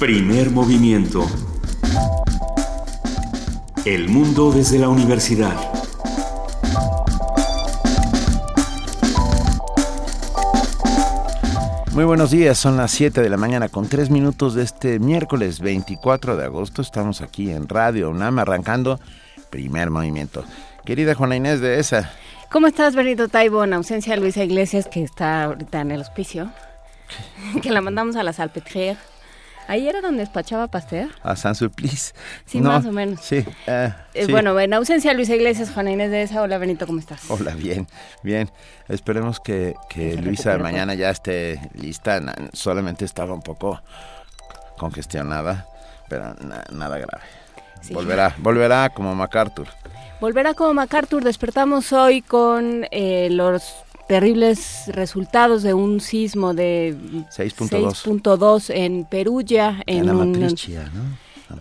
Primer movimiento. El mundo desde la universidad. Muy buenos días, son las 7 de la mañana con 3 minutos de este miércoles 24 de agosto. Estamos aquí en Radio UNAM arrancando primer movimiento. Querida Juana Inés de esa. ¿Cómo estás, Benito Taibo? En ausencia de Luisa Iglesias, que está ahorita en el hospicio. que la mandamos a la Salpetriere. Ahí era donde despachaba Pasteur. A San Sulpice. Sí, más o menos. Sí, eh, sí, Bueno, en ausencia de Luisa Iglesias, Juana Inés de esa. Hola, Benito, ¿cómo estás? Hola, bien, bien. Esperemos que, que Luisa mañana ya esté lista. Solamente estaba un poco congestionada, pero nada grave. Volverá, volverá como MacArthur. Volverá como MacArthur. Despertamos hoy con eh, los terribles resultados de un sismo de 6.2 en Perugia. En, en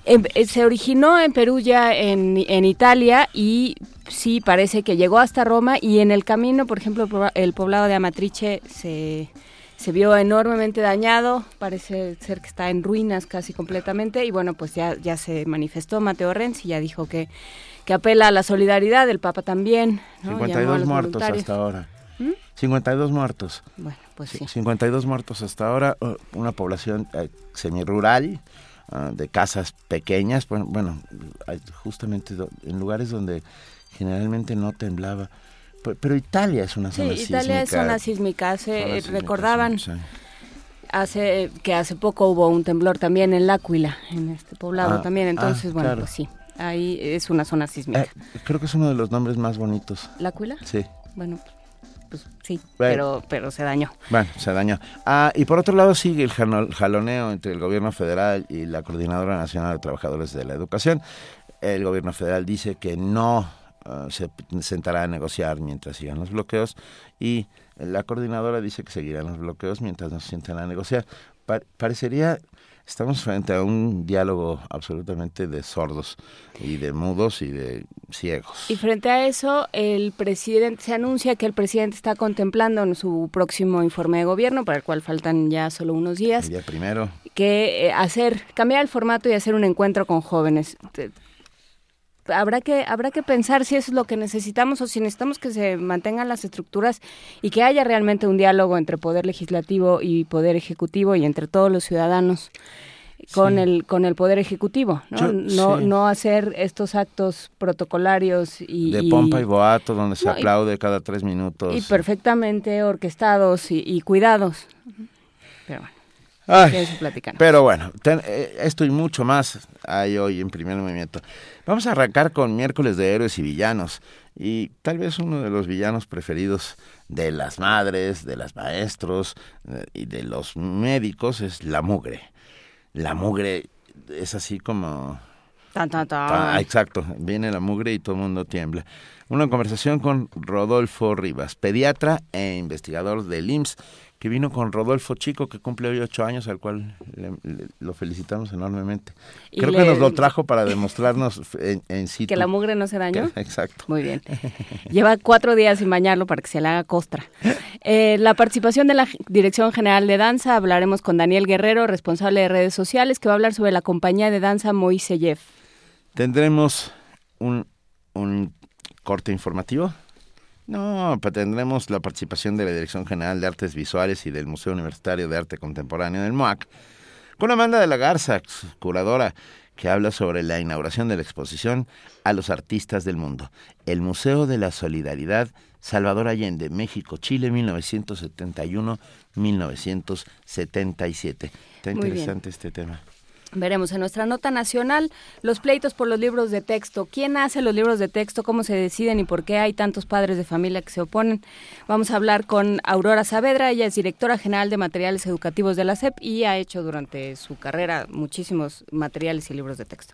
eh, se originó en Perugia, en, en Italia, y sí parece que llegó hasta Roma. Y en el camino, por ejemplo, el poblado de Amatrice se se vio enormemente dañado, parece ser que está en ruinas casi completamente y bueno, pues ya, ya se manifestó Mateo Renzi, ya dijo que, que apela a la solidaridad, el Papa también. 52 muertos hasta ahora. 52 ¿Mm? muertos. Bueno, pues sí. 52 muertos hasta ahora, uh, una población eh, semirural, uh, de casas pequeñas, bueno, bueno, justamente en lugares donde generalmente no temblaba. Pero Italia es una zona sí, Italia es zona sísmica. Se recordaban hace que hace poco hubo un temblor también en L'Aquila, en este poblado ah, también. Entonces, ah, bueno, pues sí, ahí es una zona sísmica. Eh, creo que es uno de los nombres más bonitos. ¿L'Aquila? Sí. Bueno, pues sí, pero, pero se dañó. Bueno, se dañó. Ah, y por otro lado sigue el jaloneo entre el gobierno federal y la Coordinadora Nacional de Trabajadores de la Educación. El gobierno federal dice que no Ah, se sentará a negociar mientras sigan los bloqueos y la coordinadora dice que seguirán los bloqueos mientras no se sientan a negociar. parecería, estamos frente a un diálogo absolutamente de sordos y de mudos y de ciegos. Y frente a eso, el presidente se anuncia que el presidente está contemplando en su próximo informe de gobierno, para el cual faltan ya solo unos días. El día primero. Que eh, hacer, cambiar el formato y hacer un encuentro con jóvenes habrá que habrá que pensar si eso es lo que necesitamos o si necesitamos que se mantengan las estructuras y que haya realmente un diálogo entre poder legislativo y poder ejecutivo y entre todos los ciudadanos con el con el poder ejecutivo no no, no hacer estos actos protocolarios y de pompa y boato donde se aplaude cada tres minutos. y perfectamente orquestados y, cuidados. Pero bueno pero bueno, eh, esto y mucho más hay hoy en primer movimiento. Vamos a arrancar con miércoles de héroes y villanos. Y tal vez uno de los villanos preferidos de las madres, de las maestros eh, y de los médicos es la mugre. La mugre es así como... Tan, tan, tan. Ah, exacto, viene la mugre y todo el mundo tiembla. Una conversación con Rodolfo Rivas, pediatra e investigador del IMSS que vino con Rodolfo Chico, que cumple hoy ocho años, al cual lo felicitamos enormemente. Creo que nos lo trajo para demostrarnos en, en Que la mugre no se dañó. exacto. Muy bien. Lleva cuatro días sin bañarlo para que se le haga costra. Eh, la participación de la Dirección General de Danza, hablaremos con Daniel Guerrero, responsable de redes sociales, que va a hablar sobre la compañía de danza Moiseyev. Tendremos un, un corte informativo no, tendremos la participación de la Dirección General de Artes Visuales y del Museo Universitario de Arte Contemporáneo del MOAC, con Amanda de la Garza, curadora, que habla sobre la inauguración de la exposición a los artistas del mundo, el Museo de la Solidaridad Salvador Allende, México, Chile, 1971-1977. Está interesante este tema. Veremos en nuestra nota nacional los pleitos por los libros de texto. ¿Quién hace los libros de texto? ¿Cómo se deciden y por qué hay tantos padres de familia que se oponen? Vamos a hablar con Aurora Saavedra. Ella es directora general de materiales educativos de la SEP y ha hecho durante su carrera muchísimos materiales y libros de texto.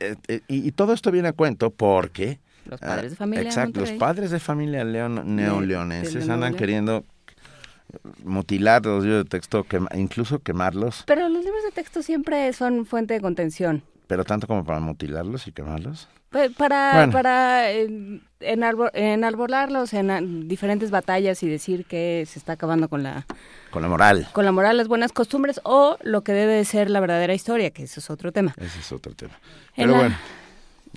Eh, eh, y, todo esto viene a cuento porque... Los padres de familia. Exacto, los padres de familia leon, neoleonenses andan queriendo mutilar los libros de texto, incluso quemarlos. Pero los libros de texto siempre son fuente de contención. pero tanto como para mutilarlos y quemarlos. Para, para enarbolarlos en diferentes batallas y decir que se está acabando con la... Con la moral. Con la moral, las buenas costumbres o lo que debe de ser la verdadera historia, que ese es otro tema. Ese es otro tema. Pero bueno.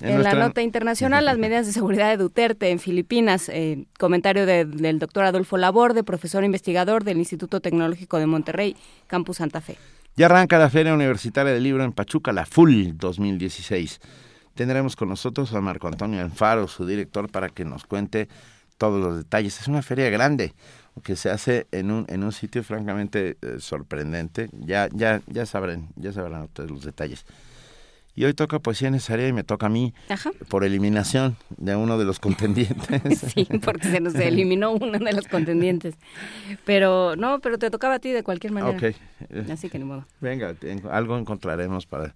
En, la nota internacional, las medidas de seguridad de Duterte en Filipinas, eh, comentario del doctor Adolfo Laborde, profesor investigador del Instituto Tecnológico de Monterrey, Campus Santa Fe. Ya arranca la Feria Universitaria del Libro en Pachuca, la FUL 2016. Tendremos con nosotros a Marco Antonio Alfaro, su director, para que nos cuente todos los detalles. Es una feria grande que se hace en un, en un sitio francamente eh, sorprendente. Ya, ya, ya sabrán, ya sabrán ustedes los detalles. Y hoy toca poesía necesaria y me toca a mí por eliminación de uno de los contendientes. sí, porque se nos eliminó uno de los contendientes. Pero no, pero te tocaba a ti de cualquier manera. Ok. Así que ni modo. Venga, algo encontraremos para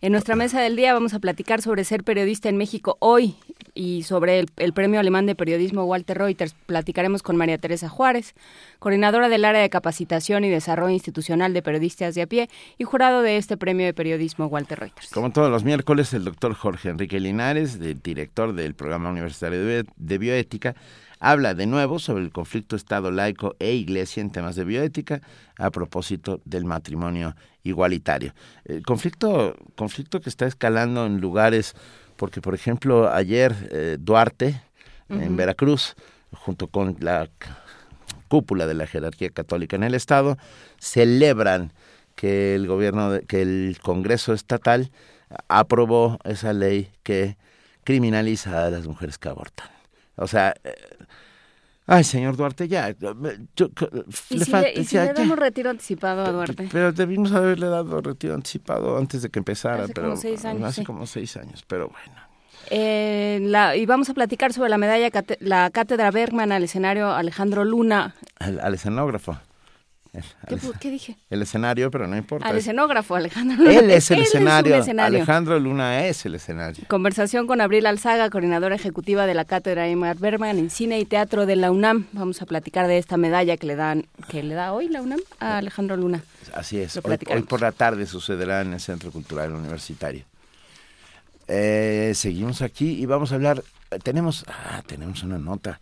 en nuestra mesa del día vamos a platicar sobre ser periodista en México hoy y sobre el, Premio Alemán de Periodismo Walter Reuters. Platicaremos con María Teresa Juárez, coordinadora del área de capacitación y desarrollo institucional de periodistas de a pie y jurado de este Premio de Periodismo Walter Reuters. Como todos los miércoles, el doctor Jorge Enrique Linares, director del Programa Universitario de Bioética, habla de nuevo sobre el conflicto Estado laico e Iglesia en temas de bioética a propósito del matrimonio igualitario. El conflicto, conflicto que está escalando en lugares, porque por ejemplo ayer eh, Duarte, en Veracruz, junto con la cúpula de la jerarquía católica en el Estado, celebran que el gobierno, que el Congreso estatal aprobó esa ley que criminaliza a las mujeres que abortan. O sea, eh, ay, señor Duarte, ya. Yo, ¿Y si, le, damos retiro anticipado a Duarte? Pero, debimos haberle dado retiro anticipado antes de que empezara. Hace pero, como seis años. Hace como seis años, pero bueno. Eh, la, y vamos a platicar sobre la medalla, la cátedra Bergman al escenario Alejandro Luna. al escenógrafo. ¿Qué, dije? El escenario, pero no importa. Al escenógrafo, Alejandro Luna. Él es el escenario. Alejandro Luna es el escenario. Conversación con Abril Alzaga, coordinadora ejecutiva de la cátedra Emar Berman en cine y teatro de la UNAM. Vamos a platicar de esta medalla que le dan, que le da hoy la UNAM a Alejandro Luna. Así es. Hoy, por la tarde sucederá en el Centro Cultural Universitario. Eh, seguimos aquí y vamos a hablar. Tenemos, ah, tenemos una nota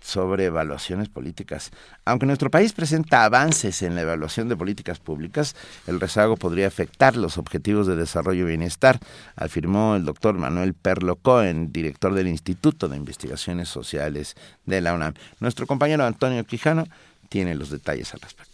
sobre evaluaciones políticas. Aunque nuestro país presenta avances en la evaluación de políticas públicas, el rezago podría afectar los objetivos de desarrollo y bienestar, afirmó el doctor Manuel Perlo Cohen, director del Instituto de Investigaciones Sociales de la UNAM. Nuestro compañero Antonio Quijano tiene los detalles al respecto.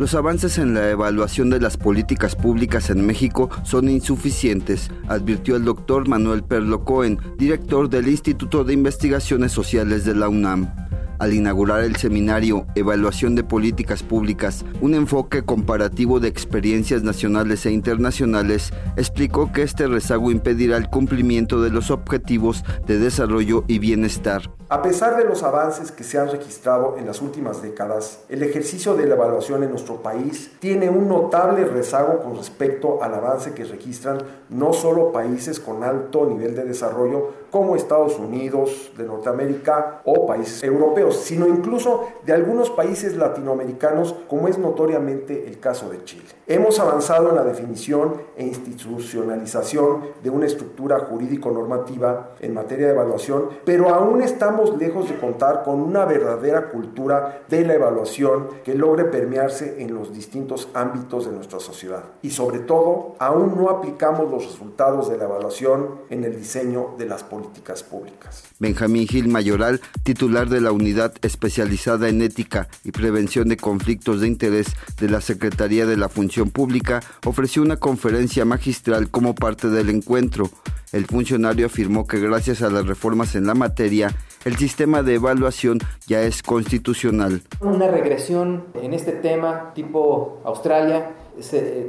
Los avances en la evaluación de las políticas públicas en México son insuficientes, advirtió el doctor Manuel Perlo Cohen, director del Instituto de Investigaciones Sociales de la UNAM al inaugurar el seminario Evaluación de Políticas Públicas, un enfoque comparativo de experiencias nacionales e internacionales, explicó que este rezago impedirá el cumplimiento de los objetivos de desarrollo y bienestar. A pesar de los avances que se han registrado en las últimas décadas, el ejercicio de la evaluación en nuestro país tiene un notable rezago con respecto al avance que registran no solo países con alto nivel de desarrollo como Estados Unidos de Norteamérica o países europeos sino incluso de algunos países latinoamericanos, como es notoriamente el caso de Chile. Hemos avanzado en la definición e institucionalización de una estructura jurídico-normativa en materia de evaluación, pero aún estamos lejos de contar con una verdadera cultura de la evaluación que logre permearse en los distintos ámbitos de nuestra sociedad. Y sobre todo, aún no aplicamos los resultados de la evaluación en el diseño de las políticas públicas. Benjamín Gil Mayoral, titular de la Unidad Especializada en Ética y Prevención de Conflictos de Interés de la Secretaría de la Función Pública ofreció una conferencia magistral como parte del encuentro. El funcionario afirmó que gracias a las reformas en la materia, el sistema de evaluación ya es constitucional. Una regresión en este tema tipo Australia,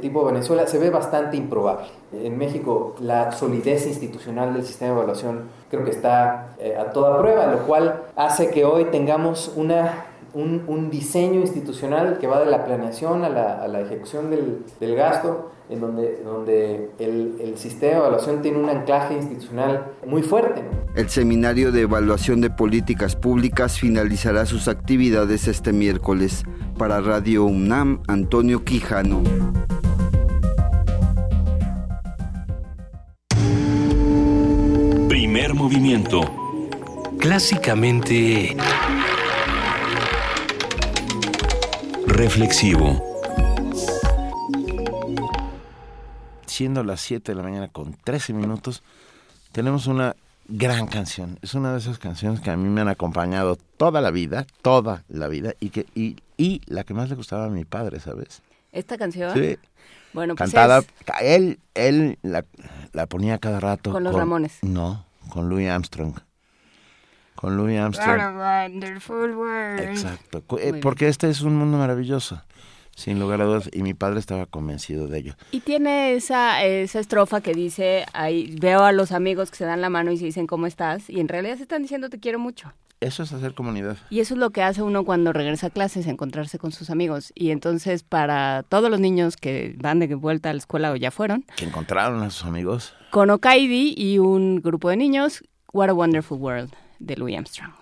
tipo Venezuela, se ve bastante improbable. En México la solidez institucional del sistema de evaluación creo que está eh, a toda prueba, lo cual hace que hoy tengamos una un, un, diseño institucional que va de la planeación a la, a la ejecución del, del, gasto, en donde, donde el, el, sistema de evaluación tiene un anclaje institucional muy fuerte. El seminario de evaluación de políticas públicas finalizará sus actividades este miércoles. Para Radio UNAM, Antonio Quijano. Primer movimiento. Clásicamente... Reflexivo. Siendo las 7 de la mañana con 13 minutos, tenemos una gran canción. Es una de esas canciones que a mí me han acompañado toda la vida, toda la vida, y que y, y la que más le gustaba a mi padre, ¿sabes? ¿Esta canción? Sí. Bueno, pues Cantada, es él, él la, la ponía cada rato. Con los Ramones. No, con Louis Armstrong. Con Louis Armstrong. Wonderful world. Exacto. Muy eh, bien. porque este es un mundo maravilloso, sin lugar a dudas, y mi padre estaba convencido de ello. Y tiene esa, esa estrofa que dice, ahí veo a los amigos que se dan la mano y se dicen cómo estás, y en realidad se están diciendo te quiero mucho. Eso es hacer comunidad. Y eso es lo que hace uno cuando regresa a clases, encontrarse con sus amigos. Y entonces para todos los niños que van de vuelta a la escuela o ya fueron, Que encontraron a sus amigos. con Okaidi y un grupo de niños, What a Wonderful World, de Louis Armstrong.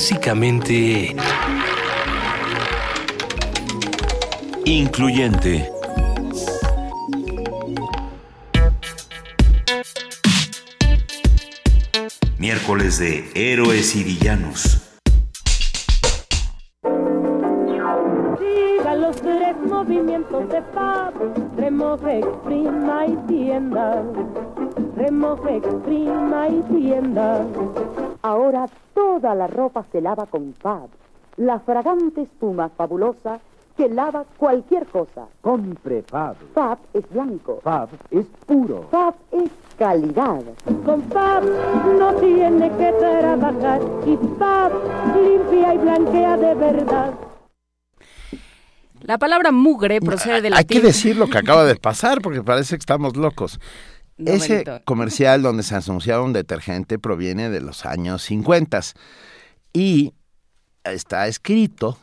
Clásicamente... Incluyente. Miércoles de Héroes y Villanos. Ropa se lava con Fab. la fragante espuma fabulosa que lava cualquier cosa. Compre Fab. Fab es blanco. Fab es puro. Fab es calidad. Con Fab no tiene que trabajar y Fab limpia y blanquea de verdad. La palabra mugre procede del Hay que decir lo que acaba de pasar porque parece que estamos locos. No, Ese comercial donde se anunciaba un detergente proviene de los años 50 y está escrito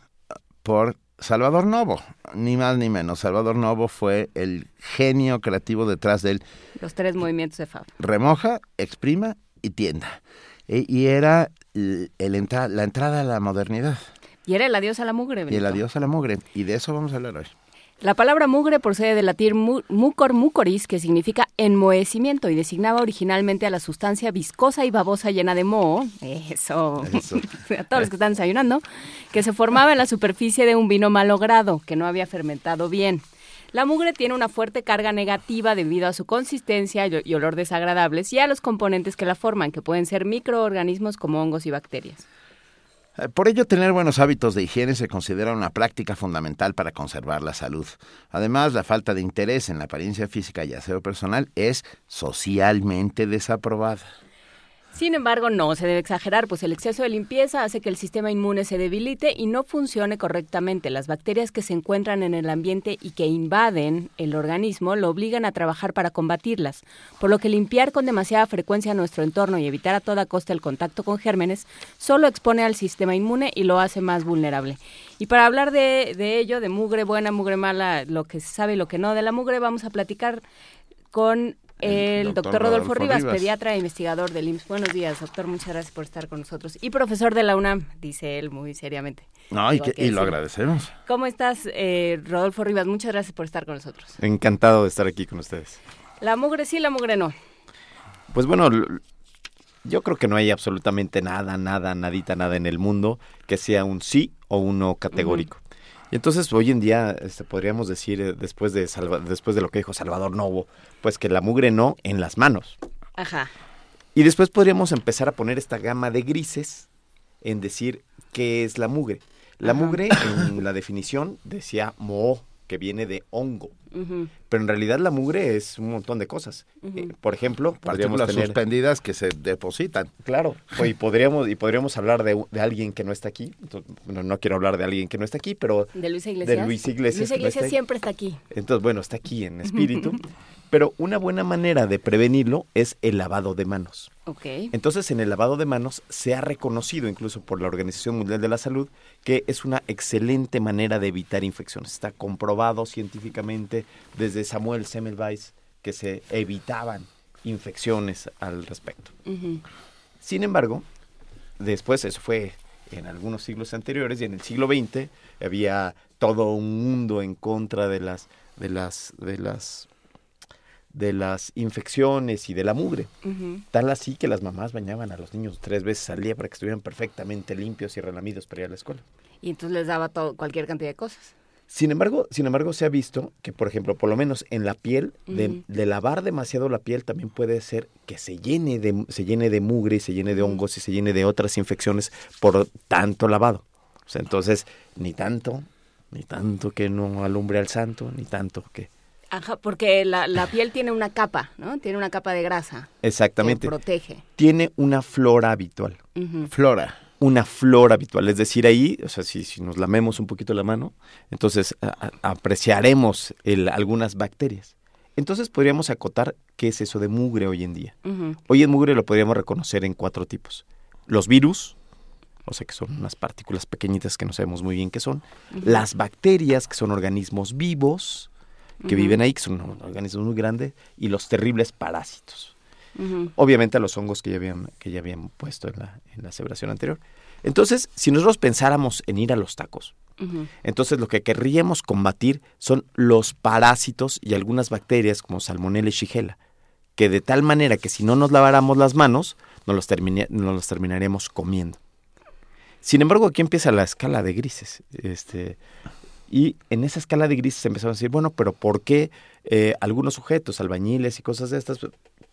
por Salvador Novo, ni más ni menos. Salvador Novo fue el genio creativo detrás del Los tres movimientos de Fab. remoja, exprima y tienda. E- y era el- el entra- la entrada a la modernidad Y era el adiós a la mugre. y el adiós a la mugre. Y de eso vamos a hablar hoy. La palabra mugre procede del latín mu- mucor mucoris, que significa enmohecimiento y designaba originalmente a la sustancia viscosa y babosa llena de moho, eso, Eso. a todos los que están desayunando, que se formaba en la superficie de un vino malogrado, que no había fermentado bien. La mugre tiene una fuerte carga negativa debido a su consistencia y y olor desagradables y a los componentes que la forman, que pueden ser microorganismos como hongos y bacterias. Por ello, tener buenos hábitos de higiene se considera una práctica fundamental para conservar la salud. Además, la falta de interés en la apariencia física y aseo personal es socialmente desaprobada. Sin embargo, no se debe exagerar, pues el exceso de limpieza hace que el sistema inmune se debilite y no funcione correctamente. Las bacterias que se encuentran en el ambiente y que invaden el organismo lo obligan a trabajar para combatirlas, por lo que limpiar con demasiada frecuencia nuestro entorno y evitar a toda costa el contacto con gérmenes solo expone al sistema inmune y lo hace más vulnerable. Y para hablar de, de ello, de mugre buena, mugre mala, lo que se sabe y lo que no de la mugre, vamos a platicar con el, doctor doctor Rodolfo, Rodolfo Rivas, Rivas. pediatra e investigador del IMSS. Buenos días, doctor. Muchas gracias por estar con nosotros. Y profesor de la UNAM, dice él muy seriamente. No, y, Digo, que- hay que y lo agradecemos. ¿Cómo estás, eh, Rodolfo Rivas? Muchas gracias por estar con nosotros. Encantado de estar aquí con ustedes. La mugre sí, la mugre no. Pues bueno, yo creo que no hay absolutamente nada, nada, nadita, nada en el mundo que sea un sí o un no categórico. Y entonces hoy en día este, podríamos decir, eh, después de, Salva- después de lo que dijo Salvador Novo, pues que la mugre no en las manos. Ajá. Y después podríamos empezar a poner esta gama de grises en decir qué es la mugre. La Ajá. mugre, en la definición, decía moho, que viene de hongo. Pero en realidad la mugre es un montón de cosas. Eh, por ejemplo, podríamos Partículas tener... suspendidas que se depositan. Claro, o- y podríamos, y podríamos hablar de, de alguien que no está aquí. Entonces, bueno, no quiero hablar de alguien que no está aquí, pero ¿De Luisa Iglesias? de Luis Iglesias. No está siempre está aquí. Entonces, bueno, está aquí en espíritu. pero una buena manera de prevenirlo es el lavado de manos. Ok. Entonces, en el lavado de manos se ha reconocido incluso por la Organización Mundial de la Salud que es una excelente manera de evitar infecciones. Está comprobado científicamente desde Samuel Semmelweis que se evitaban infecciones al respecto. Sin embargo, después eso fue en algunos siglos anteriores y en el siglo XX había todo un mundo en contra de las de las de las de las infecciones y de la mugre. Tal así que las mamás bañaban a los niños tres veces al día para que estuvieran perfectamente limpios y relamidos para ir a la escuela. Y entonces les daba todo, cualquier cantidad de cosas. Sin embargo, sin embargo, se ha visto que, por ejemplo, por lo menos en la piel, de lavar demasiado la piel también puede ser que se llene de, se llene de mugre y se llene de hongos y se llene de otras infecciones por tanto lavado. O sea, entonces, ni tanto, ni tanto que no alumbre al santo, ni tanto que... Ajá, porque la, la piel tiene una capa, ¿no? Tiene una capa de grasa Exactamente. que protege. Tiene una flora habitual. Flora. una flora habitual. Es decir, ahí, o sea, si, si nos lamemos un poquito la mano, entonces a- a- apreciaremos el- algunas bacterias. Entonces podríamos acotar qué es eso de mugre hoy en día. Hoy en mugre lo podríamos reconocer en cuatro tipos. Los virus, o sea que son unas partículas pequeñitas que no sabemos muy bien qué son. Las bacterias, que son organismos vivos, que viven ahí, que son organismos muy grandes. Y los terribles parásitos. Obviamente a los hongos que ya habían, que ya habían puesto en la, en la aseveración anterior. Entonces, si nosotros pensáramos en ir a los tacos, entonces lo que querríamos combatir son los parásitos y algunas bacterias como Salmonella y Shigella, que de tal manera que si no nos laváramos las manos, nos los, nos los terminaríamos comiendo. Sin embargo, aquí empieza la escala de grises. Este, y en esa escala de grises empezaron a decir, bueno, pero ¿por qué eh, algunos sujetos, albañiles y cosas de estas,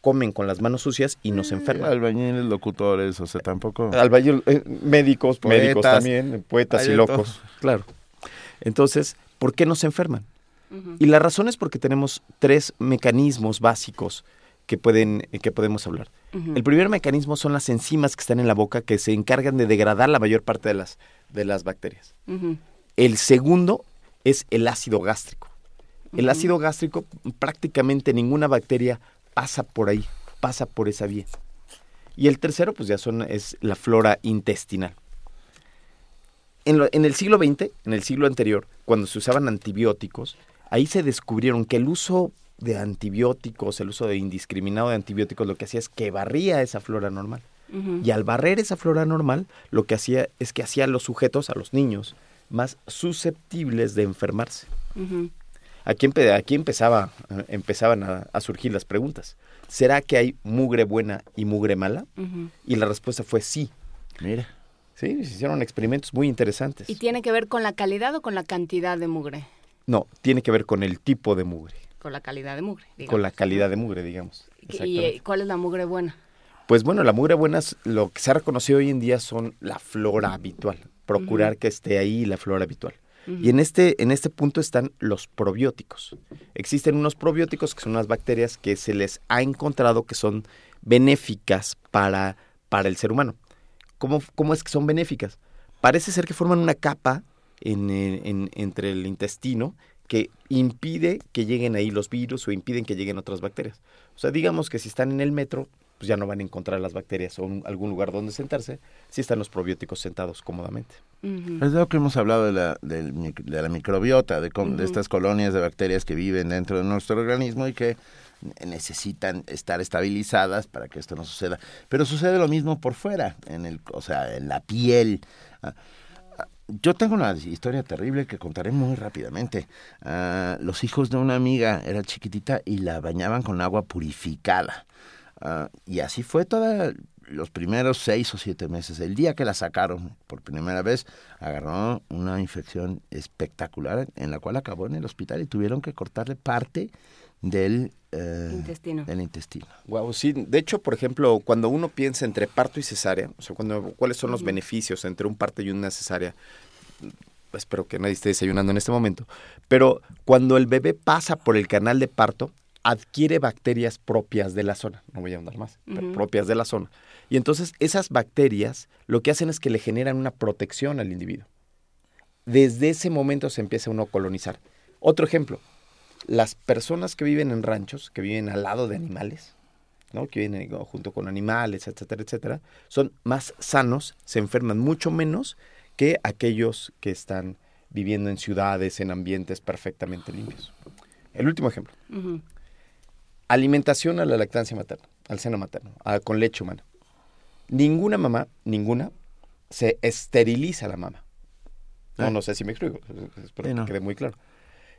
comen con las manos sucias y nos enferman. Albañiles, locutores, o sea, tampoco... Albañil, eh, médicos, médicos Poetas. también, poetas y locos, claro. Entonces, ¿por qué nos enferman? Y la razón es porque tenemos tres mecanismos básicos que pueden que podemos hablar. El primer mecanismo son las enzimas que están en la boca que se encargan de degradar la mayor parte de las de las bacterias. El segundo es el ácido gástrico. El ácido gástrico prácticamente ninguna bacteria pasa por ahí, pasa por esa vía. Y el tercero, pues ya son, es la flora intestinal. En, lo- en el siglo XX, en el siglo anterior, cuando se usaban antibióticos, ahí se descubrieron que el uso de antibióticos, el uso de indiscriminado de antibióticos, lo que hacía es que barría esa flora normal. Y al barrer esa flora normal, lo que hacía es que hacía a los sujetos, a los niños, más susceptibles de enfermarse. Aquí, empe- aquí empezaba, eh, empezaban a, a surgir las preguntas. ¿Será que hay mugre buena y mugre mala? Y la respuesta fue sí. Mira. Sí, se hicieron experimentos muy interesantes. ¿Y tiene que ver con la calidad o con la cantidad de mugre? No, tiene que ver con el tipo de mugre, Con la calidad de mugre. digamos. con la calidad de mugre, digamos. ¿Y eh, cuál es la mugre buena? Pues bueno, la mugre buena, es- lo que se ha reconocido hoy en día son la flora habitual. Procurar que esté ahí la flora habitual. Y en este, en este punto están los probióticos. Existen unos probióticos que son unas bacterias que se les ha encontrado que son benéficas para, para el ser humano. ¿Cómo, ¿Cómo es que son benéficas? Parece ser que forman una capa en, eh, en- entre el intestino que impide que lleguen ahí los virus o impiden que lleguen otras bacterias. O sea, digamos que si están en el metro, pues ya no van a encontrar las bacterias o un- algún lugar donde sentarse, si están los probióticos sentados cómodamente. Es lo que hemos hablado de la, de la microbiota, de, Ujú. estas colonias de bacterias que viven dentro de nuestro organismo y que necesitan estar estabilizadas para que esto no suceda. Pero sucede lo mismo por fuera, en el, o sea, en la piel. Ah, ah, Yo tengo una historia terrible que contaré muy rápidamente. Ah, los hijos de una amiga era chiquitita y la bañaban con agua purificada. Ah, y así fue toda los primeros seis o siete meses. El día que la sacaron por primera vez, agarró una infección espectacular en la cual acabó en el hospital y tuvieron que cortarle parte del eh, Intestino. del intestino. Wow, sí. De hecho, por ejemplo, cuando uno piensa entre parto y cesárea, o sea, cuando, ¿cuáles son los beneficios entre un parto y una cesárea? Espero que nadie esté desayunando en este momento. Pero cuando el bebé pasa por el canal de parto, adquiere bacterias propias de la zona. No voy a andar más, pero propias de la zona. Y entonces esas bacterias lo que hacen es que le generan una protección al individuo. Desde ese momento se empieza uno a colonizar. Otro ejemplo, las personas que viven en ranchos, que viven al lado de animales, ¿no? que viven eh, junto con animales, etcétera, etcétera, son más sanos, se enferman mucho menos que aquellos que están viviendo en ciudades, en ambientes perfectamente limpios. El último ejemplo. Alimentación a la lactancia materna, al seno materno, a- con leche humana. Ninguna mamá, ninguna, se esteriliza la mamá. No, Ah. no sé si me explico, espero Sí, no. que quede muy claro.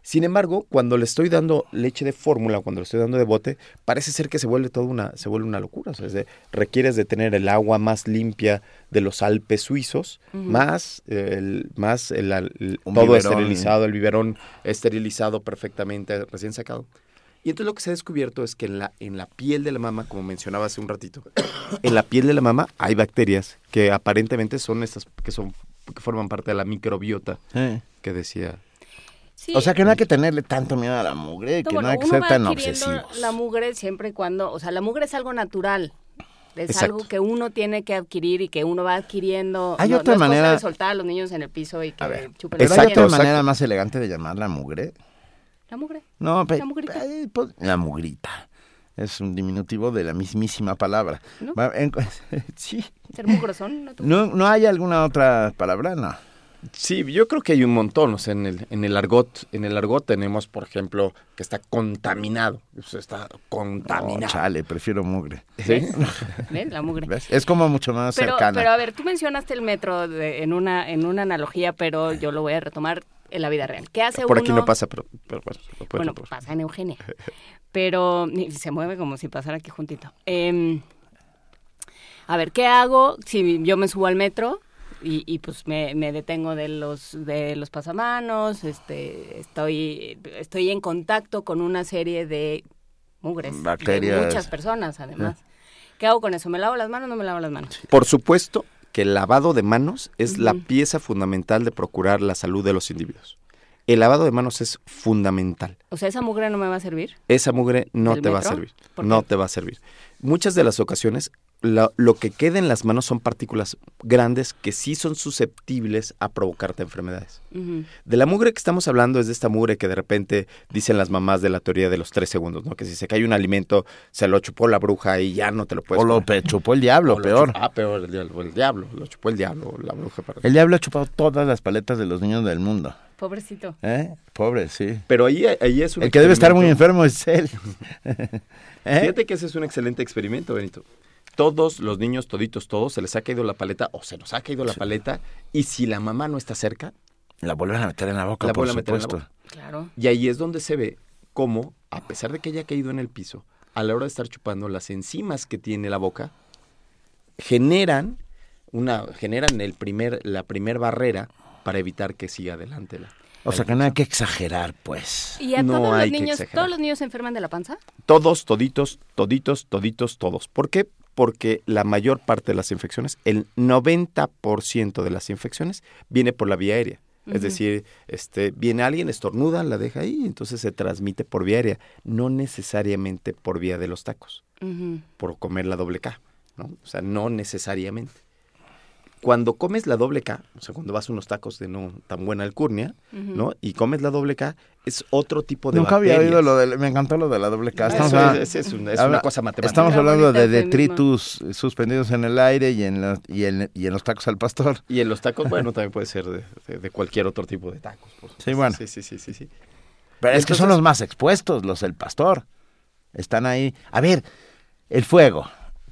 Sin embargo, cuando le estoy dando leche de fórmula, cuando le estoy dando de bote, parece ser que se vuelve toda una, se vuelve una locura. O sea, es de- requieres de tener el agua más limpia de los Alpes suizos, más el, más el, todo biberón. esterilizado, el biberón esterilizado perfectamente, recién sacado. Y entonces lo que se ha descubierto es que en la, en la piel de la mama, como mencionaba hace un ratito, en la piel de la mama hay bacterias que aparentemente son estas, que son, que forman parte de la microbiota Sí. que decía. Sí. O sea que no hay que tenerle tanto miedo a la mugre, No, que bueno, no hay que ser tan obsesivos. La mugre siempre y cuando, o sea, la mugre es algo natural. Es Exacto. algo que uno tiene que adquirir y que uno va adquiriendo. Hay no, otra no es cosa manera- de soltar a los niños en el piso y que chupen Pero los hay otra manera más elegante de llamarla mugre. La mugre. No, pe- La mugrita. eh, pues, la mugrita. Es un diminutivo de la mismísima palabra. ¿No? Va, en- sí. Ser mugrosón, ¿no? ¿No, ¿No hay alguna otra palabra? No. Sí, yo creo que hay un montón. O sea, en el, en el argot, en el argot tenemos, por ejemplo, que está contaminado. Está contaminado. No, chale, prefiero mugre. ¿Sí? ¿Ves? La mugre. ¿Ves? Es como mucho más Pero, cercana. pero a ver, tú mencionaste el metro de- en una en una analogía, pero yo lo voy a retomar en la vida real. ¿Qué hace Por uno? aquí no pasa, pero, pero bueno, puedes Bueno, pasa en Eugenia. Pero se mueve como si pasara aquí juntito. Em, a ver, ¿qué hago si yo me subo al metro y, y, pues me, me detengo de los de los pasamanos? Este, estoy estoy en contacto con una serie de mugres. Bacterias. De muchas personas, además. ¿Qué hago con eso? ¿Me lavo las manos o no me lavo las manos? Por supuesto que el lavado de manos es la pieza fundamental de procurar la salud de los individuos. El lavado de manos es fundamental. O sea, ¿esa mugre no me va a servir? Esa mugre no ¿Del te va a servir. ¿Por No te va a servir. Muchas de las ocasiones, lo que queda en las manos son partículas grandes que sí son susceptibles a provocarte enfermedades. De la mugre que estamos hablando es de esta mugre que de repente dicen las mamás de la teoría de los tres segundos, ¿no? Que si se cae un alimento, se lo chupó la bruja y ya no te lo puedes O lo comer. chupó el diablo, O peor. ah, peor, el diablo, el diablo, lo chupó el diablo, la bruja. perdón. El diablo ha chupado todas las paletas de los niños del mundo. Pobrecito. ¿Eh? Pobre, sí. Pero ahí, ahí es un El que debe estar muy enfermo es él. ¿Eh? Fíjate que ese es un excelente experimento, Benito. Todos los niños, toditos, todos, se les ha caído la paleta o se nos ha caído la paleta y si la mamá no está cerca, La vuelven a meter en la boca, La por vuelven a meter en la supuesto. Claro. y ahí es donde se ve cómo, a pesar de que haya caído en el piso, a la hora de estar chupando, las enzimas que tiene la boca generan una generan el primer la primer barrera para evitar que siga adelante la O sea que no hay que exagerar, pues. ¿Y a No todos los hay que niños, exagerar. todos los niños se enferman de la panza? todos, toditos, toditos, toditos, todos. ¿Por qué? Porque la mayor parte de las infecciones, el 90% de las infecciones, viene por la vía aérea. Es decir, este, viene alguien, estornuda, la deja ahí, entonces se transmite por vía aérea, no necesariamente por vía de los tacos, por comer la doble K, ¿no? O sea, no necesariamente. Cuando comes la doble K, o sea, cuando vas a unos tacos de no tan buena alcurnia, Ujú. ¿no? Y comes la doble K, es otro tipo de Nunca había bacterias. oído lo de... Me encantó lo de la doble K. Eso Estamos es- hablando- es- es una- es habla- una cosa matemática. Estamos hablando de detritus suspendidos en el aire y en, la- y en, y en los tacos al pastor. Y en los tacos, bueno, también puede ser de, de- de cualquier otro tipo de tacos. por. Sí, bueno. Sí, sí, sí, sí. sí. Pero es que son los más expuestos, los del pastor. Están ahí. A ver, el fuego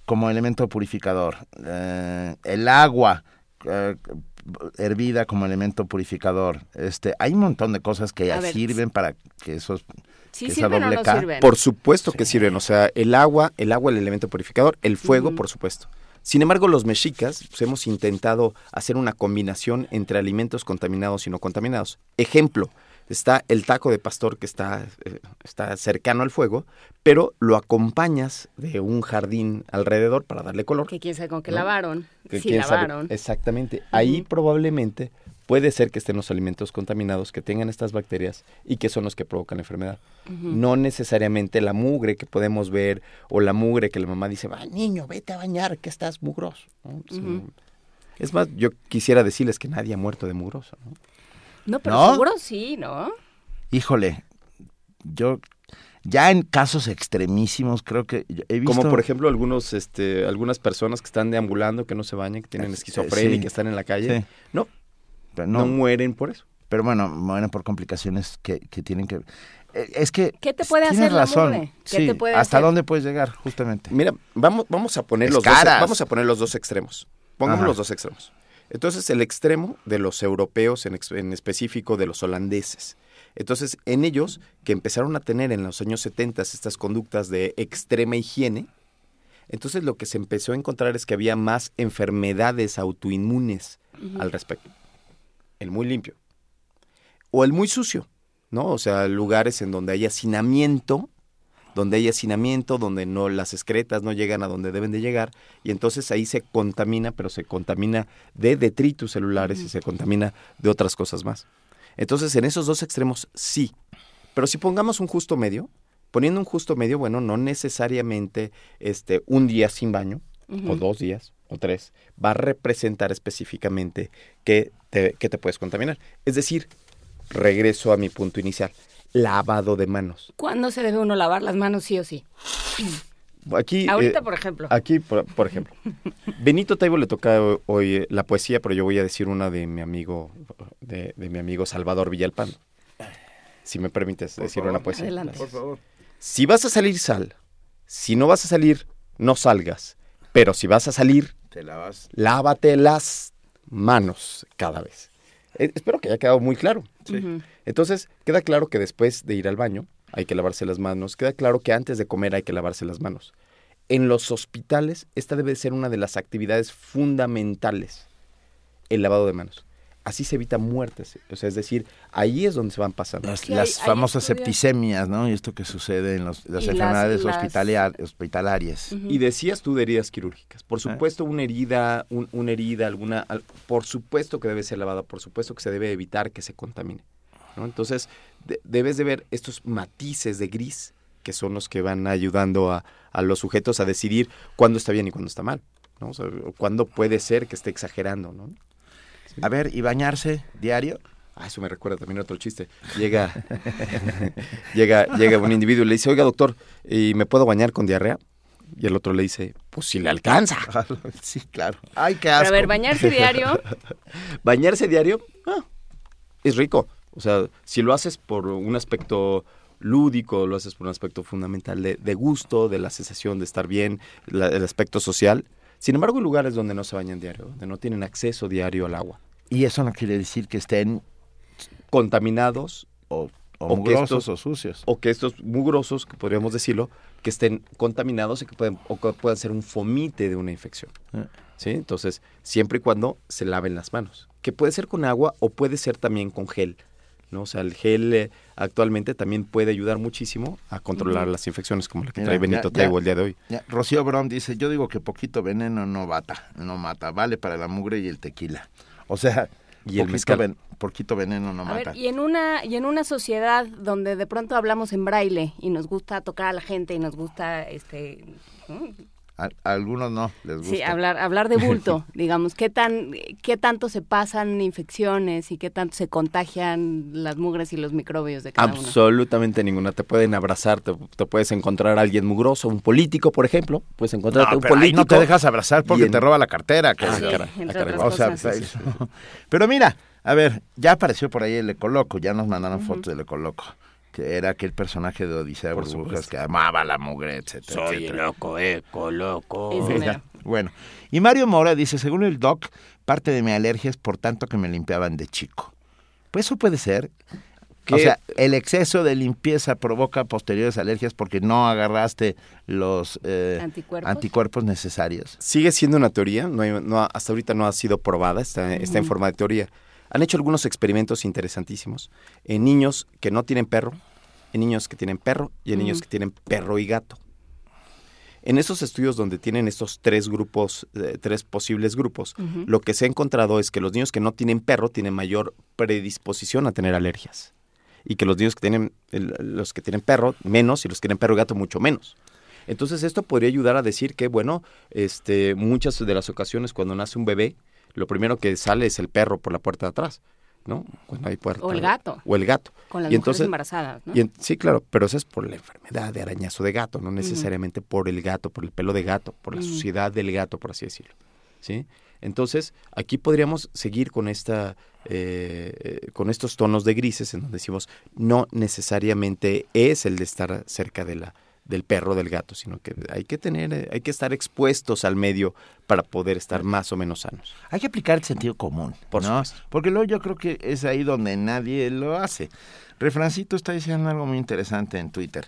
como elemento purificador, eh, el agua eh, hervida como elemento purificador. Este, hay un montón de cosas que ya ver. sirven para que esos ¿Sí que esa o doble no K- sirven? Por supuesto que sirven. O sea, el agua, el agua, el elemento purificador, el fuego, por supuesto. Sin embargo, los mexicas pues, hemos intentado hacer una combinación entre alimentos contaminados y no contaminados. Ejemplo, está el taco de pastor que está, eh, está cercano al fuego, pero lo acompañas de un jardín alrededor para darle color. Que quién sabe con qué ¿No? lavaron. que sabe- lavaron. Exactamente. Ahí probablemente puede ser que estén los alimentos contaminados que tengan estas bacterias y que son los que provocan la enfermedad. No necesariamente la mugre que podemos ver o la mugre que la mamá dice, va niño, vete a bañar, que estás mugroso. Es más, yo quisiera decirles que nadie ha muerto de mugroso. ¿no? No, pero ¿No? seguro sí, ¿no? Híjole, yo ya en casos extremísimos creo que he visto Como por ejemplo algunos, este, algunas personas que están deambulando, que no se bañan, que tienen Eh, esquizofrenia sí. y que están en la calle. Sí. No, Pero no, no, mueren por eso. pero bueno, mueren por complicaciones que, que tienen que eh, es que ¿Qué te puede tienes hacer la razón. mugre? ¿Qué Sí, te puede ¿Hasta hacer? dónde puedes llegar justamente? Mira, vamos, vamos a poner los dos, vamos a poner los dos extremos. Pongamos Ajá. los dos extremos. Entonces, el extremo de los europeos, en, en específico de los holandeses. Entonces, en ellos, que empezaron a tener en los años 70 estas conductas de extrema higiene, entonces lo que se empezó a encontrar es que había más enfermedades autoinmunes al respecto. El muy limpio. O el muy sucio, ¿no? O sea, lugares en donde hay hacinamiento, donde hay hacinamiento, donde no las excretas no llegan a donde deben de llegar, y entonces ahí se contamina, pero se contamina de detritus celulares y se contamina de otras cosas más. Entonces, en esos dos extremos sí. Pero si pongamos un justo medio, poniendo un justo medio, bueno, no necesariamente este un día sin baño, o dos días, o tres, va a representar específicamente que te, que te puedes contaminar. Es decir, regreso a mi punto inicial, lavado de manos. ¿Cuándo se debe uno lavar las manos sí o sí? Aquí, Ahorita, eh, por ejemplo. Aquí, por, por ejemplo. Benito Taibo le toca ho- hoy la poesía, pero yo voy a decir una de mi amigo, de, de mi amigo Salvador Villalpando. Si me permites decir una poesía. Adelante. Gracias. Si vas a salir, sal. Si no vas a salir, no salgas. Pero si vas a salir, Te lavas. lávate las manos cada vez. Eh, espero que haya quedado muy claro. Ujú. Entonces, queda claro que después de ir al baño hay que lavarse las manos. Queda claro que antes de comer hay que lavarse las manos. En los hospitales, esta debe ser una de las actividades fundamentales, el lavado de manos. así se evitan muertes. O sea, es decir, ahí es donde se van pasando. Las, Sí, las hay- hay famosas estudios. septicemias, ¿no? Y esto que sucede en los- las enfermedades hospitalarias. Y decías tú de heridas quirúrgicas. Por supuesto, una herida, un- una herida, alguna, al- por supuesto que debe ser lavada, por supuesto que se debe evitar que se contamine. ¿No? Entonces, de- debes de ver estos matices de gris que son los que van ayudando a, a los sujetos a decidir cuándo está bien y cuándo está mal. ¿no? O sea, o cuándo puede ser que esté exagerando. ¿no? A ver, ¿y bañarse diario? Ah, eso me recuerda también otro chiste. Llega, llega, llega un individuo y le dice, oiga doctor, ¿y me puedo bañar con diarrea? Y el otro le dice, pues si le alcanza. sí, claro. Ay, qué Pero asco. a ver, bañarse diario, Bañarse diario ah, es rico. O sea, si lo haces por un aspecto lúdico, lo haces por un aspecto fundamental de, de gusto, de la sensación de estar bien, la- el aspecto social. Sin embargo, hay lugares donde no se bañan diario, donde no tienen acceso diario al agua. Y eso no quiere decir que estén Contaminados o, o O que mugrosos estos- o sucios. o que estos mugrosos, que podríamos decirlo, que estén contaminados y que pueden, o que puedan ser un fomite de una infección. Eh. ¿sí? Entonces, siempre y cuando se laven las manos, que puede ser con agua o puede ser también con gel. ¿No? O sea, el gel eh, actualmente también puede ayudar muchísimo a controlar las infecciones como la que Mira, trae Benito ya- ya- Taibo el día de hoy. Ya, Rocío Brom dice, yo digo que poquito veneno no mata, no mata, vale para la mugre y el tequila. O sea, Y el poquito, ven- poquito veneno no A mata. ver, y en una y en una sociedad donde de pronto hablamos en braille y nos gusta tocar a la gente y nos gusta este. A, a algunos no les gusta. sí, hablar hablar de bulto, digamos, qué tan qué tanto se pasan infecciones y qué tanto se contagian las mugres y los microbios de cada uno. Absolutamente ninguna. Te pueden abrazar, te, te puedes encontrar a alguien mugroso, un político, por ejemplo. Puedes encontrarte No, un pero ahí político. no te dejas abrazar porque en- te roba la cartera. que- Ah, Sí, caray, entre caray. otras O sea, cosas. pero mira, a ver, ya apareció por ahí el Ecoloco, ya nos mandaron fotos del Ecoloco, que era aquel personaje de Odisea de Burbujas supuesto. que amaba la mugre, etcétera. etcétera. loco, eco, loco. Bueno, y Mario Mora dice, según el doc, parte de mi alergia es por tanto que me limpiaban de chico. Pues eso puede ser. Que- O sea, el exceso de limpieza provoca posteriores alergias porque no agarraste los eh, Anticuerpos. anticuerpos necesarios. Sigue siendo una teoría, no hay- no ha- hasta ahorita no ha sido probada, está, está en forma de teoría. Han hecho algunos experimentos interesantísimos en niños que no tienen perro, en niños que tienen perro y en niños que tienen perro y gato. En esos estudios donde tienen estos tres grupos, eh, tres posibles grupos, lo que se ha encontrado es que los niños que no tienen perro tienen mayor predisposición a tener alergias. Y que los niños que tienen, los que tienen perro, menos, y los que tienen perro y gato, mucho menos. Entonces esto podría ayudar a decir que, bueno, este, muchas de las ocasiones cuando nace un bebé, lo primero que sale es el perro por la puerta de atrás, ¿no? Cuando hay puerta. O el gato. O el gato. Con las Y mujeres entonces- embarazadas, ¿no? y en- sí, claro, pero eso es por la enfermedad de arañazo de gato, no necesariamente por el gato, por el pelo de gato, por la suciedad del gato, por así decirlo. ¿Sí? Entonces, aquí podríamos seguir con esta, eh, con estos tonos de grises en donde decimos no necesariamente es el de estar cerca de la del perro del gato, sino que hay que tener, eh, hay que estar expuestos al medio para poder estar más o menos sanos. Hay que aplicar el sentido común, Por ¿no? supuesto. Porque luego yo creo que es ahí donde nadie lo hace. Refrancito está diciendo algo muy interesante en Twitter.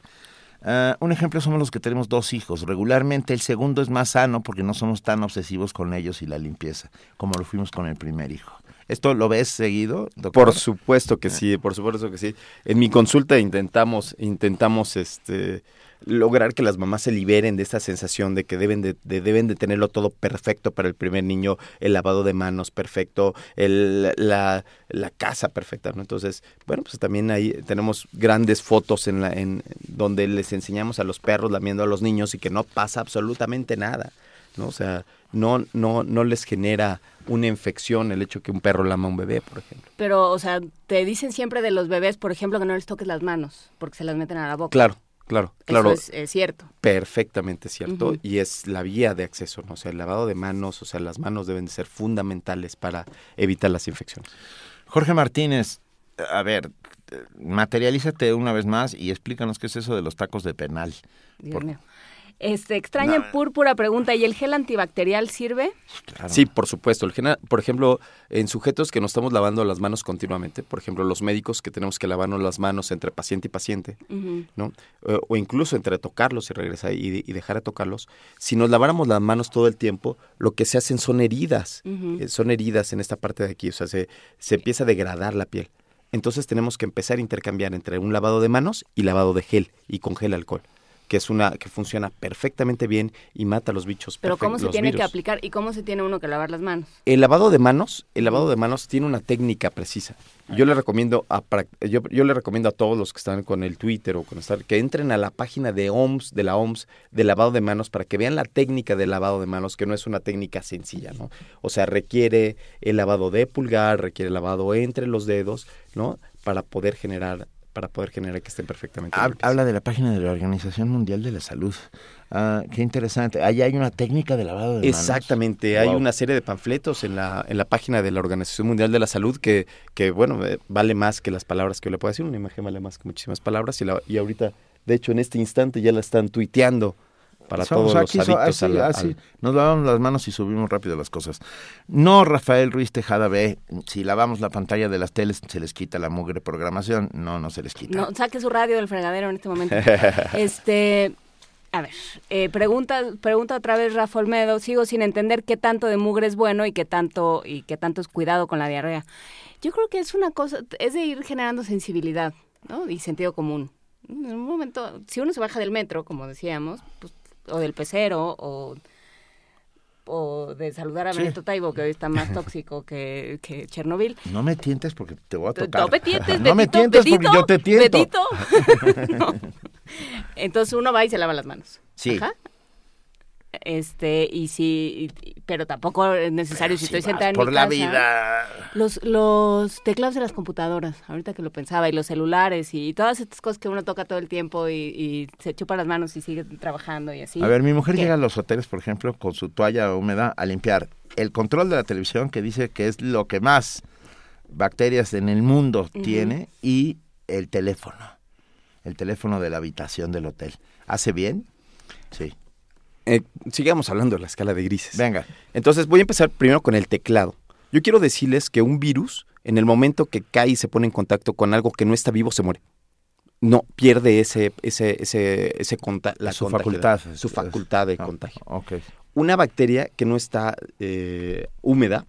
Ah, un ejemplo somos los que tenemos dos hijos. Regularmente el segundo es más sano porque no somos tan obsesivos con ellos y la limpieza, como lo fuimos con el primer hijo. ¿Esto lo ves seguido, doctor? Por supuesto que sí, por supuesto que sí. En mi consulta intentamos, intentamos este lograr que las mamás se liberen de esta sensación de que deben de, de- deben de tenerlo todo perfecto para el primer niño, el lavado de manos perfecto, el, la, la casa perfecta, ¿no? Entonces, bueno, pues también ahí tenemos grandes fotos en la, en donde les enseñamos a los perros lamiendo a los niños y que no pasa absolutamente nada. ¿no? O sea, no, no, no les genera una infección el hecho que un perro lama a un bebé, por ejemplo. Pero, o sea, te dicen siempre de los bebés, por ejemplo, que no les toques las manos, porque se las meten a la boca. Claro, claro, claro. Eso es, es cierto. Perfectamente cierto. Y es la vía de acceso, ¿no? O sea, el lavado de manos, o sea, las manos deben de ser fundamentales para evitar las infecciones. Jorge Martínez, a ver, eh, materialízate una vez más y explícanos qué es eso de los tacos de penal. Dios Por- mío. Este, extraña púrpura pregunta, ¿y el gel antibacterial sirve? Sí, por supuesto. El gena- por ejemplo, en sujetos que nos estamos lavando las manos continuamente, por ejemplo, los médicos que tenemos que lavarnos las manos entre paciente y paciente. ¿no? Eh, o incluso entre tocarlos y regresar y, y dejar de tocarlos, si nos laváramos las manos todo el tiempo, lo que se hacen son heridas. Eh, son heridas en esta parte de aquí, o sea, se, se empieza a degradar la piel. Entonces tenemos que empezar a intercambiar entre un lavado de manos y lavado de gel y con gel alcohol, que es una que funciona perfectamente bien y mata los bichos. Pero ¿cómo se tiene que aplicar y cómo se tiene uno que lavar las manos? El lavado de manos, el lavado de manos tiene una técnica precisa. Yo le recomiendo a yo, yo le recomiendo a todos los que están con el Twitter o con estar que entren a la página de OMS de la OMS de lavado de manos para que vean la técnica del lavado de manos que no es una técnica sencilla, ¿no? O sea, requiere el lavado de pulgar, requiere el lavado entre los dedos, ¿no? Para poder generar para poder generar que estén perfectamente. Habla de la página de la Organización Mundial de la Salud. Ah, qué interesante. Ahí hay una técnica de lavado de manos. Exactamente, hay Wow. una serie de panfletos en la, en la página de la Organización Mundial de la Salud que, que bueno, eh, vale más que las palabras que yo le puedo decir, una imagen vale más que muchísimas palabras y, la- y ahorita, de hecho, en este instante ya la están tuiteando para Somos todos aquí, los so- adictos así, a la- así. al- Nos lavamos las manos y subimos rápido las cosas. No, Rafael Ruiz Tejada B. Si lavamos la pantalla de las teles, se les quita la mugre programación. No, no se les quita. No, saque su radio del fregadero en este momento. este, a ver, eh, pregunta, pregunta otra vez Rafa Olmedo. Sigo sin entender qué tanto de mugre es bueno y qué tanto y qué tanto es cuidado con la diarrea. Yo creo que es una cosa, es de ir generando sensibilidad, ¿no? Y sentido común. En un momento, si uno se baja del metro, como decíamos, pues, o del pecero, o o de saludar a Sí. Benito Taibo, que hoy está más tóxico que, que Chernobyl. No me tientes porque te voy a tocar. No me tientes, No me Betito, tientes porque yo te tiento. Betito. No. Entonces uno va y se lava las manos. Sí. Ajá. Este, y y- pero tampoco es necesario si si estoy sentada en por mi la casa. vida. Los, los teclados de las computadoras, ahorita que lo pensaba, y los celulares, y todas estas cosas que uno toca todo el tiempo y, y se chupa las manos y sigue trabajando y así. A ver, mi mujer ¿Qué? llega a los hoteles, por ejemplo, con su toalla húmeda a limpiar el control de la televisión, que dice que es lo que más bacterias en el mundo tiene, y el teléfono. El teléfono de la habitación del hotel. ¿Hace bien? Sí. Eh, sigamos hablando de la escala de grises. Venga. Entonces voy a empezar primero con el teclado. Yo quiero decirles que un virus, en el momento que cae y se pone en contacto con algo que no está vivo, se muere. No, pierde ese, ese, ese, ese conta- la Su facultad. Su facultad de Ah, contagio. Ok. Una bacteria que no está eh, húmeda,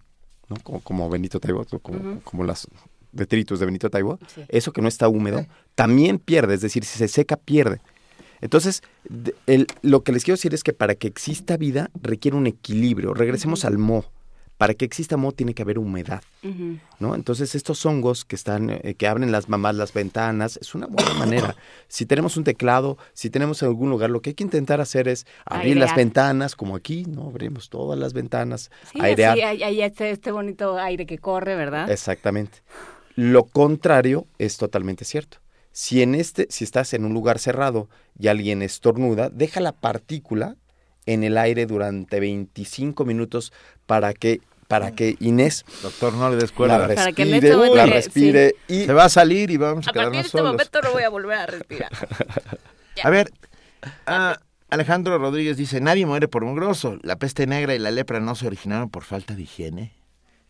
¿no? como, como Benito Taibo, como, Ujú. como las detritus de Benito Taibo, Sí. eso que no está húmedo, también pierde, es decir, si se seca, pierde. Entonces, el- lo que les quiero decir es que para que exista vida requiere un equilibrio. Regresemos al mo. Para que exista mo tiene que haber humedad. ¿no? Entonces, estos hongos que están, eh, que abren las mamás las ventanas, es una buena manera. Si tenemos un teclado, si tenemos algún lugar, lo que hay que intentar hacer es abrir las ventanas, como aquí, ¿no? Abrimos todas las ventanas, Sí, airear. hay, hay este, este bonito aire que corre, ¿verdad? Exactamente. Lo contrario es totalmente cierto. Si en este, si estás en un lugar cerrado y alguien estornuda, deja la partícula en el aire durante 25 minutos para que para que Inés Doctor, no le des cuerda. la Para que respire, este momento- la sí. respire y Se va a salir y vamos a, A partir de quedarnos este solos. momento no voy a volver a respirar. A ver, ah, Alejandro Rodríguez dice, nadie muere por mugroso. La peste negra y la lepra no se originaron por falta de higiene.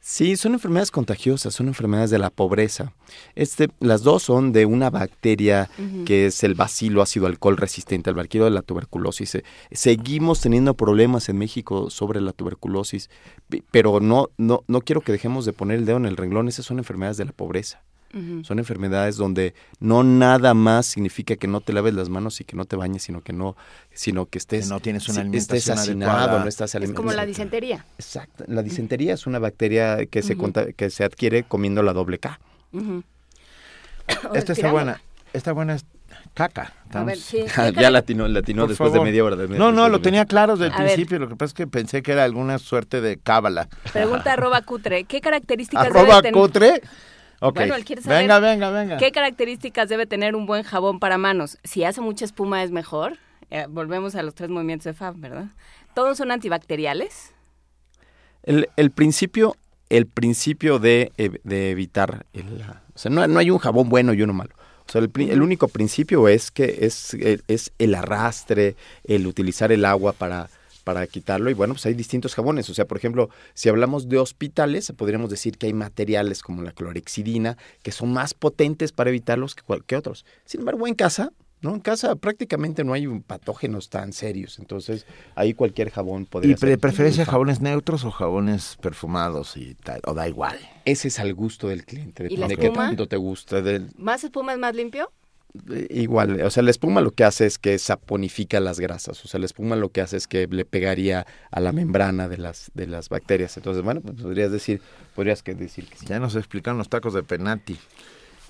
Sí, son enfermedades contagiosas, son enfermedades de la pobreza. Este, las dos son de una bacteria que es el bacilo ácido alcohol resistente al bacterio de la tuberculosis. Eh, Seguimos teniendo problemas en México sobre la tuberculosis, pe- pero no, no, no quiero que dejemos de poner el dedo en el renglón. Esas son enfermedades de la pobreza. Son enfermedades donde no nada más significa que no te laves las manos y que no te bañes, sino que no, sino que estés, Que no tienes una estés alimentación hacinado, adecuada. no estás Es como la disentería. Exacto. La disentería es una bacteria que se conta- que se adquiere comiendo la doble K. Esta está buena. Esta buena es caca. A ver, sí. ya latino, latino Por después favor. de media hora. de- No, después no, de lo media- tenía claro desde el A ver. principio. Lo que pasa es que pensé que era alguna suerte de cábala. Pregunta arroba cutre. ¿Qué características ¿Arroba debe tener? cutre? Bueno, él quiere saber venga, venga, venga. ¿Qué características debe tener un buen jabón para manos? Si hace mucha espuma es mejor. Eh, volvemos a los tres movimientos de Fab, ¿verdad? ¿Todos son antibacteriales? El, el principio, el principio de, de evitar, el, o sea, no, no hay un jabón bueno y uno malo. O sea, el, el único principio es que es, es el arrastre, el utilizar el agua para, para quitarlo. Y bueno, pues hay distintos jabones. O sea, por ejemplo, si hablamos de hospitales, podríamos decir que hay materiales como la clorexidina que son más potentes para evitarlos que, cual- que otros. Sin embargo, en casa, ¿no? En casa prácticamente no hay un- patógenos tan serios. Entonces, ahí cualquier jabón podría ¿Y pre- ser preferencia jabones neutros o jabones perfumados y tal? ¿O da igual? Ese es al gusto del cliente, ¿Y la depende de qué tanto te gusta. Del, ¿Más espuma es más limpio? Igual, o sea, la espuma lo que hace es que saponifica las grasas, o sea, la espuma lo que hace es que le pegaría a la membrana de las de las bacterias. Entonces, bueno, pues podrías decir, podrías que decir que sí. Ya nos explicaron los tacos de penati.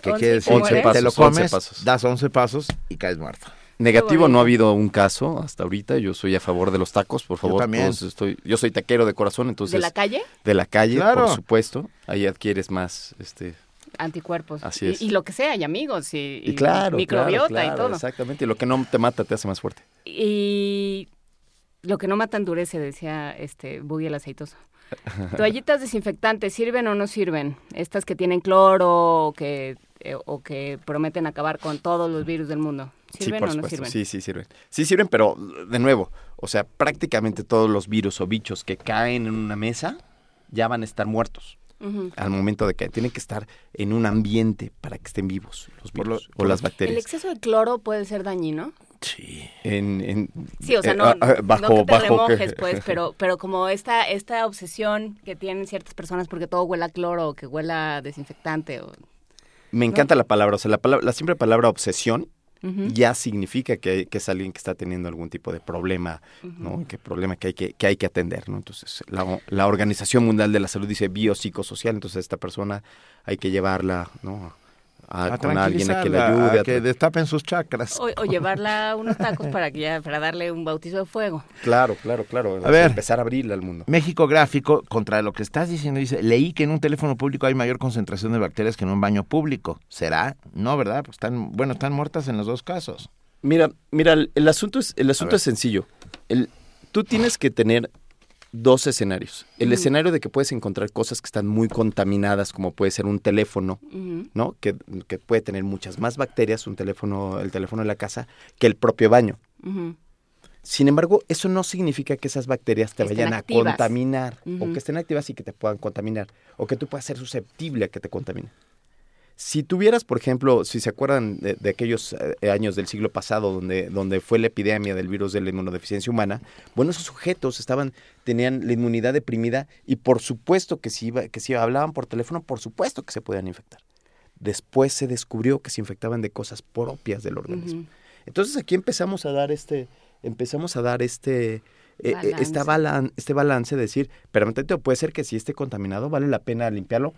Que Once quiere decir pasos. que te lo Once comes, pasos. das 11 pasos y caes muerto. Negativo no ha habido un caso hasta ahorita. Yo soy a favor de los tacos, por favor. también. todos estoy, yo soy taquero de corazón, entonces ¿De la calle? de la calle, Claro. por supuesto. Ahí adquieres más, este, Anticuerpos. Así Y- es. Y, lo que sea, y amigos, y, y claro, microbiota claro, y todo. Exactamente. Y lo que no te mata te hace más fuerte. Y lo que no mata endurece, decía este Boogie el aceitoso. Toallitas desinfectantes, ¿sirven o no sirven? Estas que tienen cloro o que, eh, o que prometen acabar con todos los virus del mundo. Sí, ¿Sirven por o no supuesto. sirven? Sí, sí sirven. Sí sirven, pero de nuevo, o sea, prácticamente todos los virus o bichos que caen en una mesa ya van a estar muertos Al momento de que tienen que estar en un ambiente para que estén vivos los virus lo- o las lo- ¿El bacterias. exceso de cloro puede ser dañino? Sí. En, en- Sí, o sea, eh, no, ah, ah, no bajo, que te bajo que- remojes, pues, pero, pero como esta, esta obsesión que tienen ciertas personas porque todo huela a cloro o que huela a desinfectante. O... Me encanta la palabra, o sea, la, palabra, la simple palabra obsesión Ya significa que, que es alguien que está teniendo algún tipo de problema, ¿no? Que problema que hay que, que hay que atender, ¿no? Entonces, la, la Organización Mundial de la Salud dice biopsicosocial, entonces esta persona hay que llevarla, ¿no? A, A con alguien a que le ayude. a a que destapen sus chakras. O, o llevarla a unos tacos para que ya, para darle un bautizo de fuego. Claro, claro, claro. sea, ver. Empezar a abrirle al mundo. México Gráfico, contra lo que estás diciendo, dice, leí que en un teléfono público hay mayor concentración de bacterias que en un baño público. ¿Será? No, ¿verdad? Pues están, bueno, están muertas en los dos casos. Mira, mira, el, el asunto es, el asunto es sencillo. El, tú tienes que tener dos escenarios. El escenario de que puedes encontrar cosas que están muy contaminadas, como puede ser un teléfono. ¿no? Que, que puede tener muchas más bacterias, un teléfono, el teléfono de la casa, que el propio baño. Sin embargo, eso no significa que esas bacterias te Estén vayan a activas. contaminar, o que estén activas y que te puedan contaminar, o que tú puedas ser susceptible a que te contamine. Si tuvieras, por ejemplo, si se acuerdan de, de aquellos eh, años del siglo pasado donde, donde fue la epidemia del virus de la inmunodeficiencia humana, bueno, esos sujetos estaban, tenían la inmunidad deprimida y por supuesto que si, iba, que si hablaban por teléfono, por supuesto que se podían infectar. Después se descubrió que se infectaban de cosas propias del organismo. Entonces aquí empezamos a dar este, empezamos a dar este, eh, eh, esta Balance. balan- este balance de decir, pero puede ser que si esté contaminado vale la pena limpiarlo.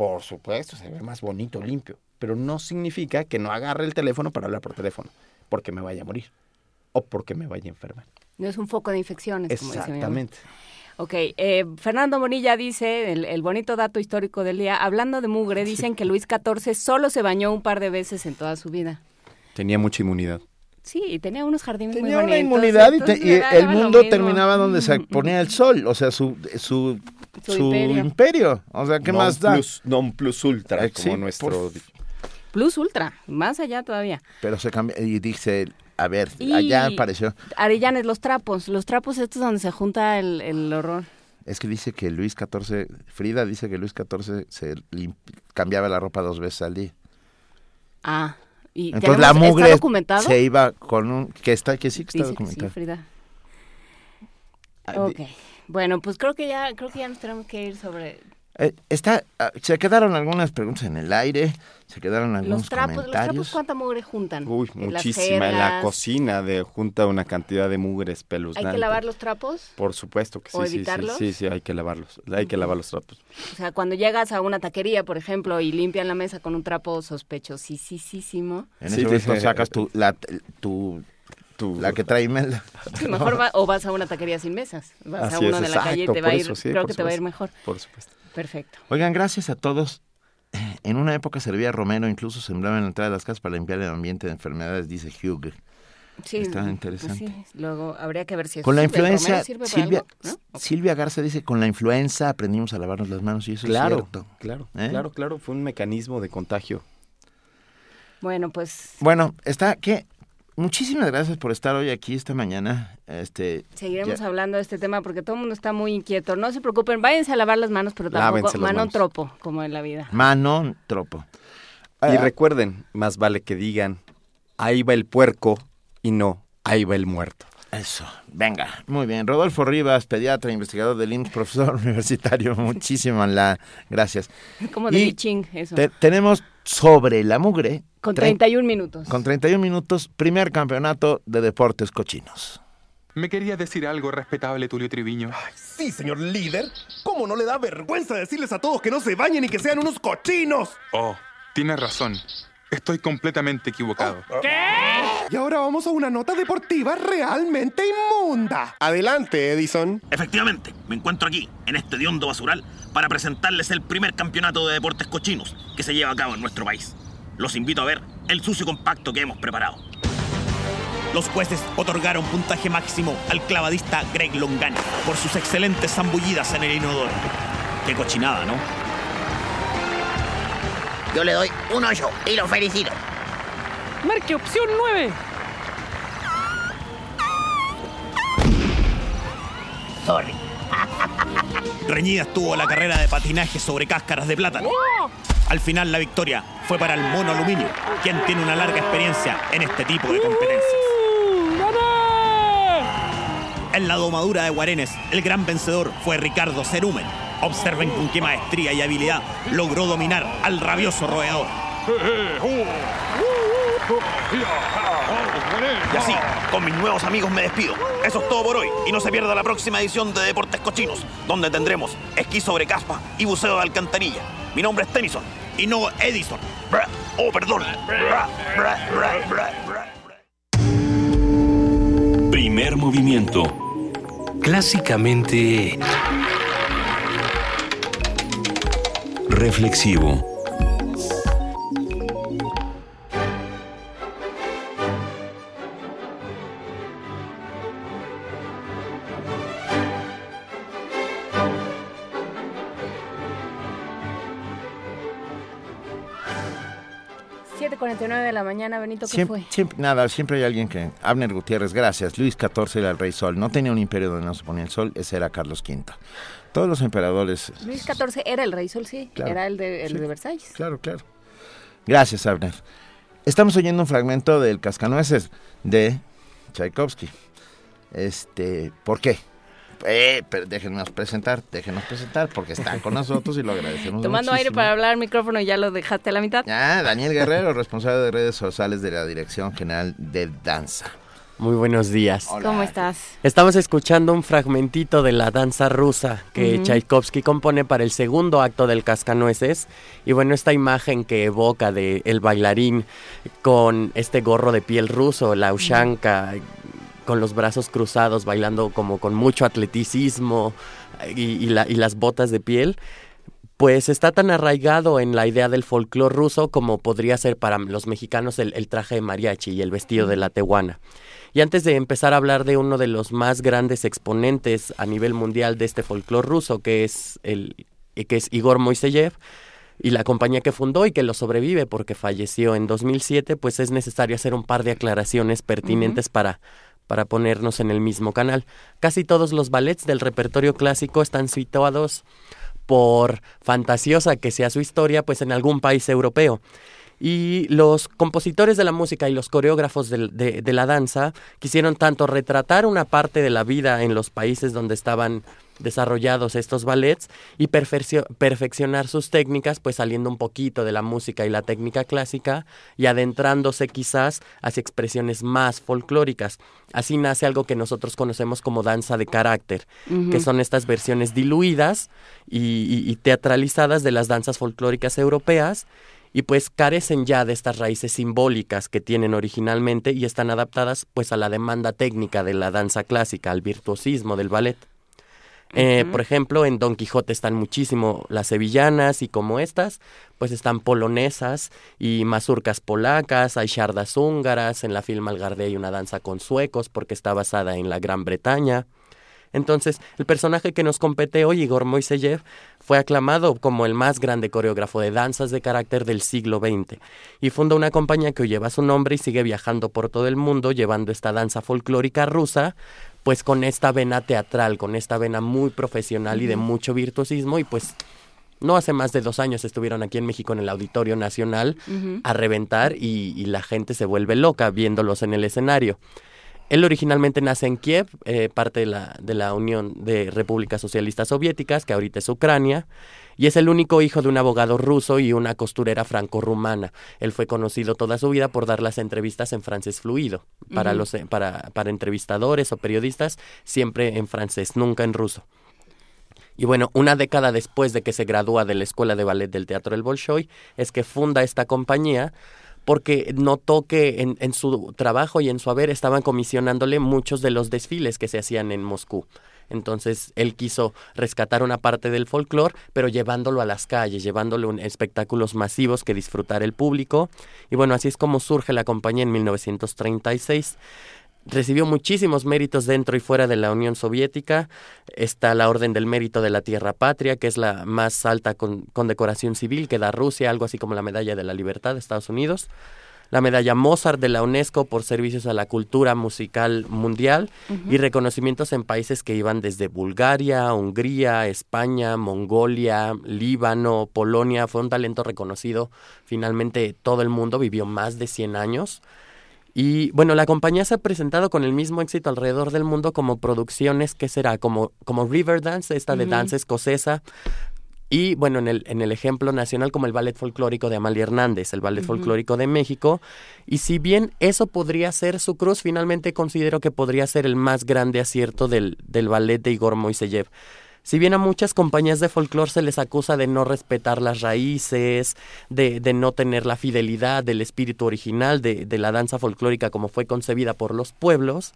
Por supuesto, se ve más bonito limpio, pero no significa que no agarre el teléfono para hablar por teléfono, porque me vaya a morir o porque me vaya a enfermar. No es un foco de infecciones, como dice mi. Exactamente. Ok, eh, Fernando Bonilla dice, el, el bonito dato histórico del día, hablando de mugre, dicen que Luis XIV solo se bañó un par de veces en toda su vida. Tenía mucha inmunidad. Sí, y tenía unos jardines Tenía muy una bonitos. inmunidad y, te- entonces y era- el mundo terminaba donde se ponía el sol, o sea, su, su, Su su imperio. imperio. O sea, ¿qué Non más da? plus- non plus ultra, Eh, como sí, nuestro... Plus ultra, más allá todavía. Pero se cambió y dice, a ver, Y- allá apareció. Arellanes, los trapos, los trapos estos donde se junta el, el horror. Es que dice que Luis XIV, Frida dice que Luis XIV se cambiaba la ropa dos veces al día. Ah, y Entonces la mugre ¿está documentado? se iba con un que está que sí que está Dice que sí, documentado. Frida. Ah, Ok. Bueno, pues creo que ya creo que ya nos tenemos que ir sobre Eh, está ah, se quedaron algunas preguntas en el aire, se quedaron algunos los trapos. Los comentarios. trapos, ¿cuánta mugre juntan? Uy, En muchísima. En la cocina de junta una cantidad de mugres ¿Hay peluznantes. que lavar los trapos? Por supuesto que sí, ¿O sí, sí, evitarlos? sí, sí, hay que lavarlos, hay que lavar los trapos. O sea, cuando llegas a una taquería, por ejemplo, y limpian la mesa con un trapo sospechosísimo, En Sí, ese momento dice- sacas tu la tu La que trae Imelda. sí, mejor va- o vas a una taquería sin mesas. Vas a uno es, de la calle y te va a ir, eso, sí, creo que te va a ir mejor. Por supuesto. Perfecto. Oigan, gracias a todos. En una época servía Romero, incluso sembraba en la entrada de las casas para limpiar el ambiente de enfermedades, dice Hugh. Sí, Está pues interesante. sí, luego habría que ver si eso Con la sirve. ¿El influencia, sirve para Silvia, algo? ¿No? Silvia Garza dice, con la influenza aprendimos a lavarnos las manos y eso Claro, es cierto. claro, ¿Eh? claro, claro, fue un mecanismo de contagio. Bueno, pues Bueno, está que muchísimas gracias por estar hoy aquí esta mañana. Este seguiremos ya- hablando de este tema porque todo el mundo está muy inquieto. No se preocupen, váyanse a lavar las manos, pero tampoco mano tropo, como en la vida. Manon Tropo. Y Ah, recuerden, más vale que digan, ahí va el puerco y no, ahí va el muerto. Eso, venga, muy bien. Rodolfo Rivas, pediatra, investigador del IMSS, profesor universitario, muchísimas la, gracias. Como de Y eso. te- tenemos sobre la mugre, Con tre- 31 minutos. con 31 minutos, primer campeonato de deportes cochinos. Me quería decir algo respetable, Tulio Triviño. Sí, señor líder. ¿Cómo no le da vergüenza decirles a todos que no se bañen y que sean unos cochinos? Oh, tienes razón. Estoy completamente equivocado. Y ahora vamos a una nota deportiva realmente inmunda. Adelante, Edison. Efectivamente, me encuentro aquí, en este hediondo basural, para presentarles el primer campeonato de deportes cochinos que se lleva a cabo en nuestro país. Los invito a ver el sucio compacto que hemos preparado. Los jueces otorgaron puntaje máximo al clavadista Greg Longani por sus excelentes zambullidas en el inodoro. Qué cochinada, ¿no? Yo le doy un 8 y lo felicito. Marque opción 9. Sorry. Reñida estuvo la carrera de patinaje sobre cáscaras de plátano. Al final la victoria fue para el mono aluminio, quien tiene una larga experiencia en este tipo de competencias. En la domadura de Guarenes, el gran vencedor fue Ricardo Cerumen. Observen con qué maestría y habilidad logró dominar al rabioso roedor. Y así, con mis nuevos amigos me despido. Eso es todo por hoy. Y no se pierda la próxima edición de Deportes Cochinos, donde tendremos esquí sobre caspa y buceo de alcantarilla. Mi nombre es Tennyson y no Edison. Oh, perdón. Primer movimiento. Clásicamente... Reflexivo. Siete 7.49 de la mañana, Benito, ¿qué Siempre, fue? siempre- nada, siempre hay alguien que... Abner Gutiérrez, gracias. Luis XIV era el rey sol. No tenía un imperio donde no se ponía el sol, ese era Carlos V. Todos los emperadores... Luis XIV era el rey sol, sí. Claro. Era el de, el Sí. de Versalles. Claro, claro. Gracias, Abner. Estamos oyendo un fragmento del Cascanueces de Tchaikovsky. Este, ¿por qué? Eh, pero déjenos presentar, déjenos presentar, porque están con nosotros y lo agradecemos Tomando aire muchísimo. para hablar micrófono y ya lo dejaste a la mitad. Ah, Daniel Guerrero, responsable de redes sociales de la Dirección General de Danza. Muy buenos días. ¿Cómo estás? Estamos escuchando un fragmentito de la danza rusa que Ujú. Tchaikovsky compone para el segundo acto del Cascanueces. Y bueno, esta imagen que evoca de el bailarín con este gorro de piel ruso, la ushanka, con los brazos cruzados, bailando como con mucho atleticismo y, y la- y las botas de piel. Pues está tan arraigado en la idea del folclore ruso como podría ser para los mexicanos el, el traje de mariachi y el vestido de la tehuana. Y antes de empezar a hablar de uno de los más grandes exponentes a nivel mundial de este folclore ruso, que es, el, que es Igor Moiseyev, y la compañía que fundó y que lo sobrevive porque falleció en 2007, pues es necesario hacer un par de aclaraciones pertinentes para, para ponernos en el mismo canal. Casi todos los ballets del repertorio clásico están situados por fantasiosa que sea su historia, pues en algún país europeo. Y los compositores de la música y los coreógrafos de, de la danza quisieron tanto retratar una parte de la vida en los países donde estaban desarrollados estos ballets y perfeccio- perfeccionar sus técnicas, pues saliendo un poquito de la música y la técnica clásica y adentrándose quizás hacia expresiones más folclóricas. Así nace algo que nosotros conocemos como danza de carácter, que son estas versiones diluidas y, y- y teatralizadas de las danzas folclóricas europeas y pues carecen ya de estas raíces simbólicas que tienen originalmente y están adaptadas pues a la demanda técnica de la danza clásica, al virtuosismo del ballet. Eh. Por ejemplo, en Don Quijote están muchísimo las sevillanas y como estas, pues están polonesas y mazurcas polacas, hay chardas húngaras, en la film Algarde hay una danza con suecos porque está basada en la Gran Bretaña. Entonces, el personaje que nos compete hoy, Igor Moiseyev, fue aclamado como el más grande coreógrafo de danzas de carácter del siglo XX y funda una compañía que hoy lleva su nombre y sigue viajando por todo el mundo llevando esta danza folclórica rusa pues con esta vena teatral, con esta vena muy profesional y de mucho virtuosismo y pues no hace más de dos años estuvieron aquí en México en el Auditorio Nacional a reventar y, y la gente se vuelve loca viéndolos en el escenario. Él originalmente nace en Kiev, eh, parte de la, de la Unión de Repúblicas Socialistas Soviéticas, que ahorita es Ucrania, y es el único hijo de un abogado ruso y una costurera franco-rumana. Él fue conocido toda su vida por dar las entrevistas en francés fluido. Para, los, eh, para, para entrevistadores o periodistas, siempre en francés, nunca en ruso. Y bueno, una década después de que se gradúa de la Escuela de Ballet del Teatro del Bolshoi, es que funda esta compañía porque notó que en, su trabajo y en su haber estaban comisionándole muchos de los desfiles que se hacían en Moscú. Entonces él quiso rescatar una parte del folclore, pero llevándolo a las calles, llevándolo a espectáculos masivos que disfrutara el público. Y bueno, así es como surge la compañía en 1936 recibió muchísimos méritos dentro y fuera de la Unión Soviética. Está la Orden del Mérito de la Tierra Patria, que es la más alta con- condecoración civil que da Rusia, algo así como la Medalla de la Libertad de Estados Unidos. La medalla Mozart de la UNESCO por servicios a la cultura musical mundial y reconocimientos en países que iban desde Bulgaria, Hungría, España, Mongolia, Líbano, Polonia. Fue un talento reconocido. Finalmente todo el mundo vivió más de 100 años. Y bueno, la compañía se ha presentado con el mismo éxito alrededor del mundo como producciones, ¿qué será? Como, como Riverdance, esta de danza escocesa. Y bueno, en el, en el ejemplo nacional como el ballet folclórico de Amalia Hernández, el ballet folclórico de México. Y si bien eso podría ser su cruz, finalmente considero que podría ser el más grande acierto del, del ballet de Igor Moiseyev. Si bien a muchas compañías de folclore se les acusa de no respetar las raíces, de, de no tener la fidelidad del espíritu original de, de la danza folclórica como fue concebida por los pueblos,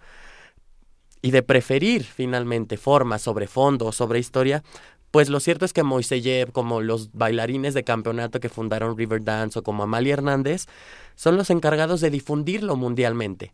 y de preferir finalmente forma sobre fondo o sobre historia, pues lo cierto es que Moiseyev, como los bailarines de campeonato que fundaron Riverdance o como Amalia Hernández, son los encargados de difundirlo mundialmente.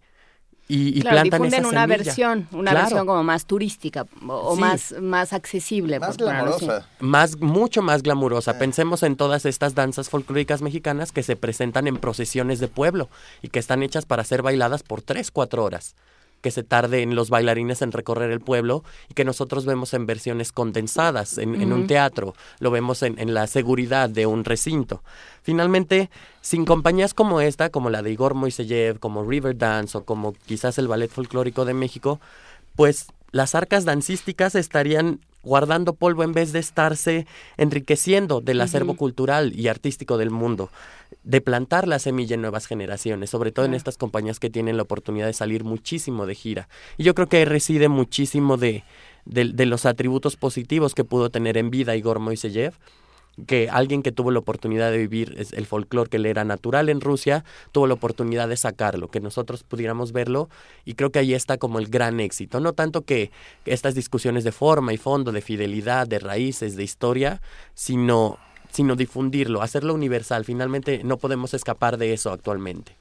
Y, y claro, plantan difunden esa una semilla. versión, una Claro. versión como más turística o, Sí. más, más accesible. Más por glamurosa. Más, mucho más glamurosa. Pensemos en todas estas danzas folclóricas mexicanas que se presentan en procesiones de pueblo y que están hechas para ser bailadas por tres, cuatro horas. Que se tarden los bailarines en recorrer el pueblo y que nosotros vemos en versiones condensadas, en, en un teatro, lo vemos en, en la seguridad de un recinto. Finalmente, sin compañías como esta, como la de Igor Moiseyev, como Riverdance o como quizás el Ballet Folclórico de México, pues las arcas dancísticas estarían guardando polvo en vez de estarse enriqueciendo del acervo cultural y artístico del mundo, de plantar la semilla en nuevas generaciones, sobre todo en estas compañías que tienen la oportunidad de salir muchísimo de gira. Y yo creo que ahí reside muchísimo de, de, de los atributos positivos que pudo tener en vida Igor Moiseyev, que alguien que tuvo la oportunidad de vivir el folclore que le era natural en Rusia, tuvo la oportunidad de sacarlo, que nosotros pudiéramos verlo, y creo que ahí está como el gran éxito. No tanto que estas discusiones de forma y fondo, de fidelidad, de raíces, de historia, sino, sino difundirlo, hacerlo universal. Finalmente no podemos escapar de eso actualmente.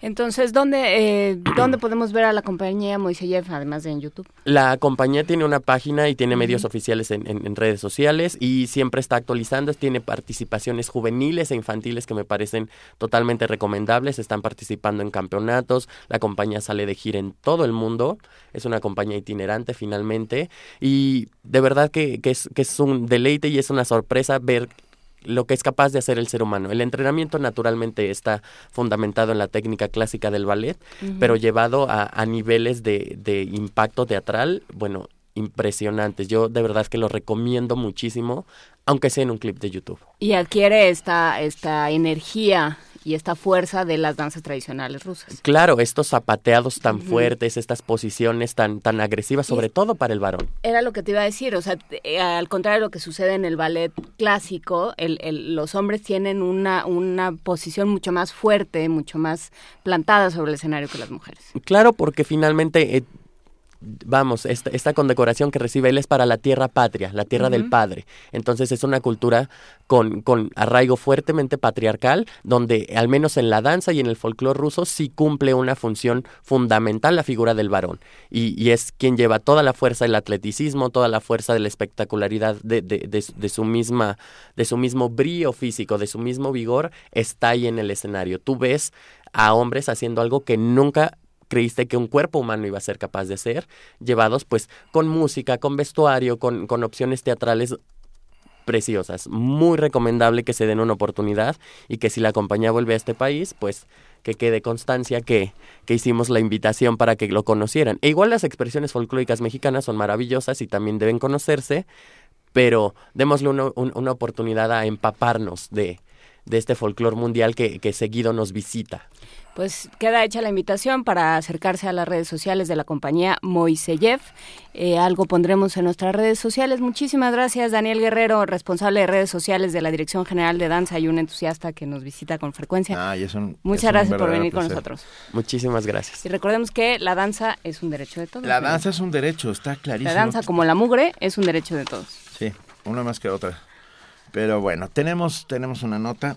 Entonces, ¿dónde, eh, ¿dónde podemos ver a la compañía Moiseyev, además de en YouTube? La compañía tiene una página y tiene medios oficiales en, en- en redes sociales y siempre está actualizando. Tiene participaciones juveniles e infantiles que me parecen totalmente recomendables. Están participando en campeonatos. La compañía sale de gira en todo el mundo. Es una compañía itinerante finalmente. Y de verdad que, que es, que es un deleite y es una sorpresa ver lo que es capaz de hacer el ser humano. El entrenamiento naturalmente está fundamentado en la técnica clásica del ballet, pero llevado a, a niveles de, de impacto teatral, bueno, impresionantes. Yo de verdad que lo recomiendo muchísimo, aunque sea en un clip de YouTube. Y adquiere esta, esta energía y esta fuerza de las danzas tradicionales rusas. Claro, estos zapateados tan fuertes, estas posiciones tan, tan agresivas, sobre todo para el varón. Era lo que te iba a decir, o sea, eh, al contrario de lo que sucede en el ballet clásico, el, el- los hombres tienen una, una posición mucho más fuerte, mucho más plantada sobre el escenario que las mujeres. Claro, porque finalmente eh, vamos, esta, esta condecoración que recibe él es para la tierra patria, la tierra del padre. Entonces es una cultura con, con arraigo fuertemente patriarcal, donde al menos en la danza y en el folclore ruso sí cumple una función fundamental la figura del varón. Y, y es quien lleva toda la fuerza del atleticismo, toda la fuerza de la espectacularidad de, de, de, de su misma, de su mismo brío físico, de su mismo vigor, está ahí en el escenario. Tú ves a hombres haciendo algo que nunca creíste que un cuerpo humano iba a ser capaz de hacer, llevados pues con música, con vestuario, con, con opciones teatrales preciosas. Muy recomendable que se den una oportunidad y que si la compañía vuelve a este país, pues que quede constancia que, que hicimos la invitación para que lo conocieran. E igual las expresiones folclóricas mexicanas son maravillosas y también deben conocerse, pero démosle una, un- una oportunidad a empaparnos de, de este folclore mundial que, que seguido nos visita. Pues queda hecha la invitación para acercarse a las redes sociales de la compañía Moiseyev. Eh, algo pondremos en nuestras redes sociales. Muchísimas gracias, Daniel Guerrero, responsable de redes sociales de la Dirección General de Danza y un entusiasta que nos visita con frecuencia. Ay, es un- Muchas es un gracias por venir con nosotros. Muchísimas gracias. Y recordemos que la danza es un derecho de todos. La ¿no? danza es un derecho, está clarísimo. La danza, como la mugre, es un derecho de todos. Sí, una más que otra. Pero bueno, tenemos, tenemos una nota.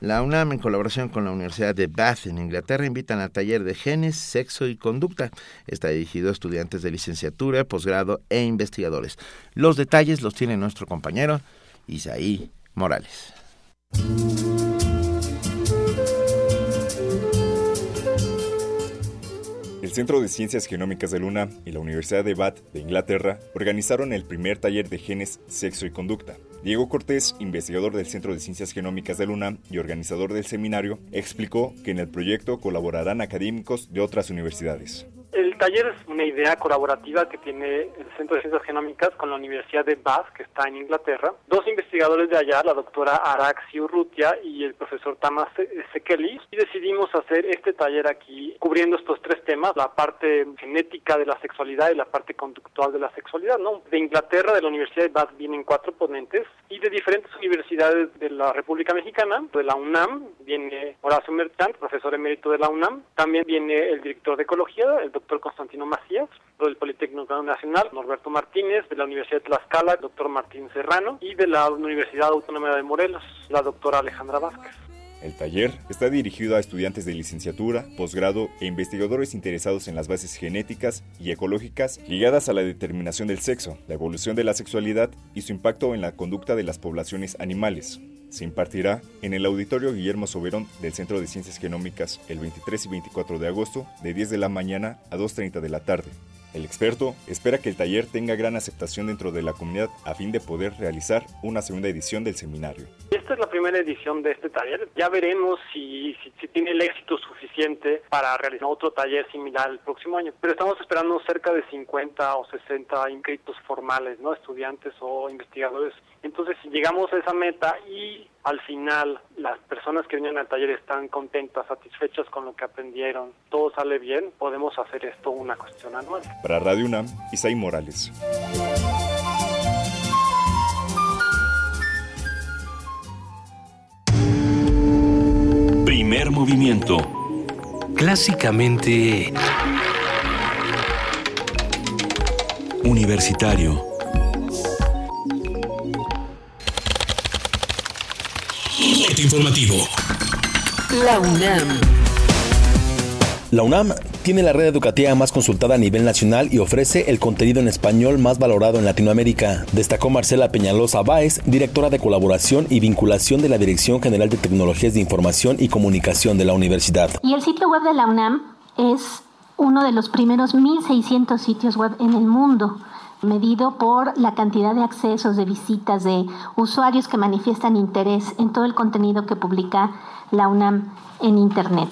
La UNAM, en colaboración con la Universidad de Bath en Inglaterra, invitan al taller de genes, sexo y conducta. Está dirigido a estudiantes de licenciatura, posgrado e investigadores. Los detalles los tiene nuestro compañero Isaí Morales. El Centro de Ciencias Genómicas de Luna y la Universidad de Bath de Inglaterra organizaron el primer taller de genes, sexo y conducta. Diego Cortés, investigador del Centro de Ciencias Genómicas de Luna y organizador del seminario, explicó que en el proyecto colaborarán académicos de otras universidades. Taller es una idea colaborativa que tiene el Centro de Ciencias Genómicas con la Universidad de Bath, que está en Inglaterra. Dos investigadores de allá, la doctora Araxi Urrutia y el profesor Tamas Sekeli, y decidimos hacer este taller aquí cubriendo estos tres temas, la parte genética de la sexualidad y la parte conductual de la sexualidad. ¿no? De Inglaterra, de la Universidad de Bath, vienen cuatro ponentes y de diferentes universidades de la República Mexicana, de la UNAM, viene Horacio Merchant, profesor emérito de la UNAM, también viene el director de Ecología, el doctor Constantino Macías, del Politécnico Nacional, Norberto Martínez, de la Universidad de Tlaxcala, el doctor Martín Serrano, y de la Universidad Autónoma de Morelos, la doctora Alejandra Vázquez. El taller está dirigido a estudiantes de licenciatura, posgrado e investigadores interesados en las bases genéticas y ecológicas ligadas a la determinación del sexo, la evolución de la sexualidad y su impacto en la conducta de las poblaciones animales. Se impartirá en el Auditorio Guillermo Soberón del Centro de Ciencias Genómicas el 23 y 24 de agosto de 10 de la mañana a 2.30 de la tarde. El experto espera que el taller tenga gran aceptación dentro de la comunidad a fin de poder realizar una segunda edición del seminario. Esta es la primera edición de este taller. Ya veremos si, si, si tiene el éxito suficiente para realizar otro taller similar el próximo año. Pero estamos esperando cerca de 50 o 60 inscritos formales, ¿no? Estudiantes o investigadores. Entonces, si llegamos a esa meta y al final las personas que vienen al taller están contentas, satisfechas con lo que aprendieron, todo sale bien, podemos hacer esto una cuestión anual. Para Radio UNAM, Isaí Morales. Primer movimiento. Clásicamente Universitario. Informativo. La UNAM. La UNAM tiene la red educativa más consultada a nivel nacional y ofrece el contenido en español más valorado en Latinoamérica, destacó Marcela Peñalosa Báez, directora de colaboración y vinculación de la Dirección General de Tecnologías de Información y Comunicación de la universidad. Y el sitio web de la UNAM es uno de los primeros 1.600 sitios web en el mundo, medido por la cantidad de accesos, de visitas, de usuarios que manifiestan interés en todo el contenido que publica la UNAM en Internet.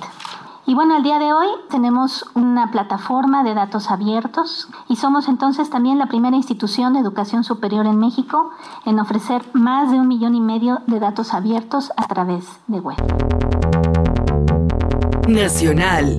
Y bueno, al día de hoy tenemos una plataforma de datos abiertos y somos entonces también la primera institución de educación superior en México en ofrecer más de un millón y medio de datos abiertos a través de web. Nacional.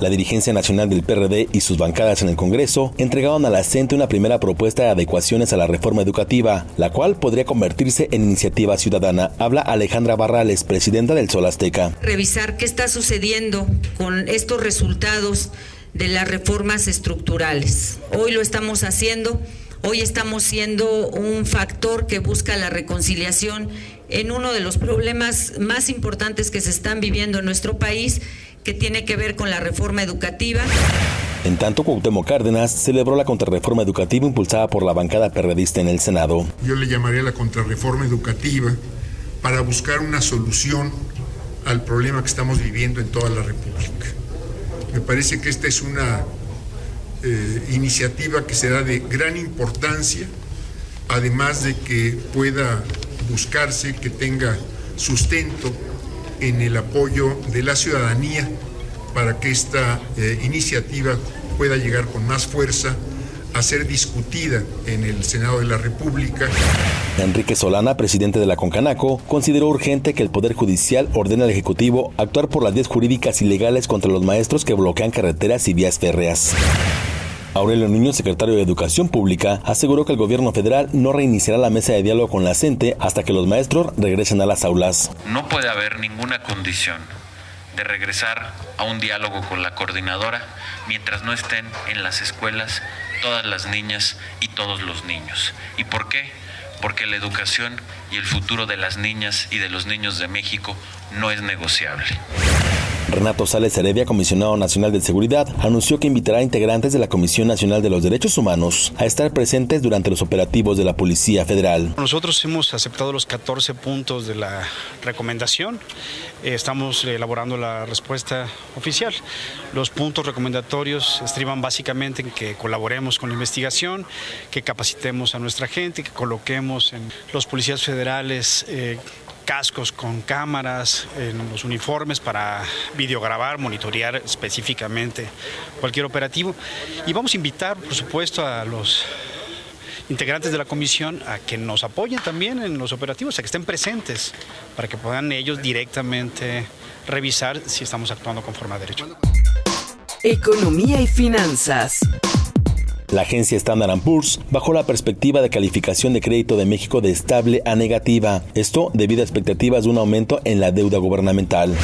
La dirigencia nacional del PRD y sus bancadas en el Congreso entregaron a la CENTE una primera propuesta de adecuaciones a la reforma educativa, la cual podría convertirse en iniciativa ciudadana. Habla Alejandra Barrales, presidenta del Sol Azteca. revisar qué está sucediendo con estos resultados de las reformas estructurales. Hoy lo estamos haciendo, hoy estamos siendo un factor que busca la reconciliación en uno de los problemas más importantes que se están viviendo en nuestro país, que tiene que ver con la reforma educativa. En tanto, Cuauhtémoc Cárdenas celebró la contrarreforma educativa impulsada por la bancada perredista en el Senado. Yo le llamaría la contrarreforma educativa para buscar una solución al problema que estamos viviendo en toda la República. Me parece que esta es una eh, iniciativa que será de gran importancia, además de que pueda buscarse que tenga sustento en el apoyo de la ciudadanía para que esta eh, iniciativa pueda llegar con más fuerza a ser discutida en el Senado de la República. Enrique Solana, presidente de la Concanaco, consideró urgente que el Poder Judicial ordene al Ejecutivo actuar por las vías jurídicas y legales contra los maestros que bloquean carreteras y vías férreas. Aurelio Niño, secretario de Educación Pública, aseguró que el gobierno federal no reiniciará la mesa de diálogo con la CENTE hasta que los maestros regresen a las aulas. No puede haber ninguna condición de regresar a un diálogo con la coordinadora mientras no estén en las escuelas todas las niñas y todos los niños. ¿Y por qué? Porque la educación y el futuro de las niñas y de los niños de México no es negociable. Renato Sales Heredia, comisionado nacional de seguridad, anunció que invitará a integrantes de la Comisión Nacional de los Derechos Humanos a estar presentes durante los operativos de la Policía Federal. Nosotros hemos aceptado los 14 puntos de la recomendación. Eh, Estamos elaborando la respuesta oficial. Los puntos recomendatorios estriban básicamente en que colaboremos con la investigación, que capacitemos a nuestra gente, que coloquemos en los policías federales eh, cascos con cámaras en los uniformes para videograbar, monitorear específicamente cualquier operativo. Y vamos a invitar, por supuesto, a los integrantes de la comisión a que nos apoyen también en los operativos, a que estén presentes, para que puedan ellos directamente revisar si estamos actuando conforme a derecho. Economía y finanzas. La agencia Standard Poor's bajó la perspectiva de calificación de crédito de México de estable a negativa, esto debido a expectativas de un aumento en la deuda gubernamental.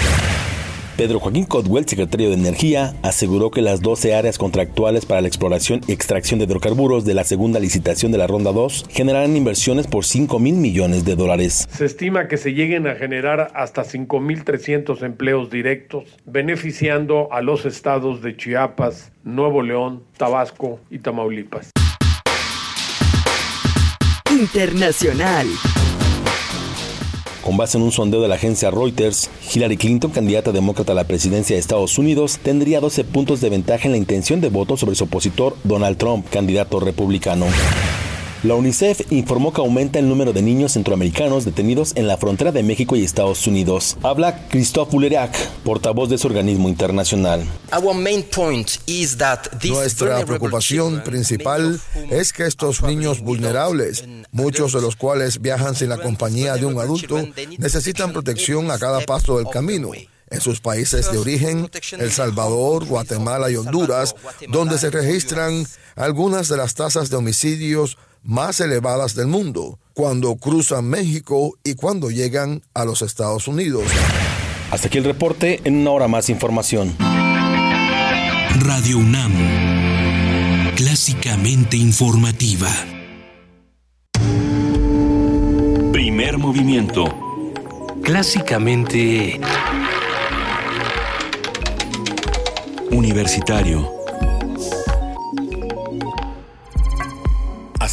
Pedro Joaquín Codwell, secretario de Energía, aseguró que las 12 áreas contractuales para la exploración y extracción de hidrocarburos de la segunda licitación de la Ronda 2 generarán inversiones por 5 mil millones de dólares. Se estima que se lleguen a generar hasta 5.300 empleos directos, beneficiando a los estados de Chiapas, Nuevo León, Tabasco y Tamaulipas. Internacional. Con base en un sondeo de la agencia Reuters, Hillary Clinton, candidata demócrata a la presidencia de Estados Unidos, tendría 12 puntos de ventaja en la intención de voto sobre su opositor Donald Trump, candidato republicano. La UNICEF informó que aumenta el número de niños centroamericanos detenidos en la frontera de México y Estados Unidos. Habla Christophe Bouleriac, portavoz de su organismo internacional. Nuestra preocupación principal es que estos niños vulnerables, muchos de los cuales viajan sin la compañía de un adulto, necesitan protección a cada paso del camino en sus países de origen, El Salvador, Guatemala y Honduras, donde se registran algunas de las tasas de homicidios más elevadas del mundo, cuando cruzan México y cuando llegan a los Estados Unidos. Hasta aquí el reporte, en una hora más información. Radio UNAM. Clásicamente informativa. Primer movimiento. Clásicamente Universitario.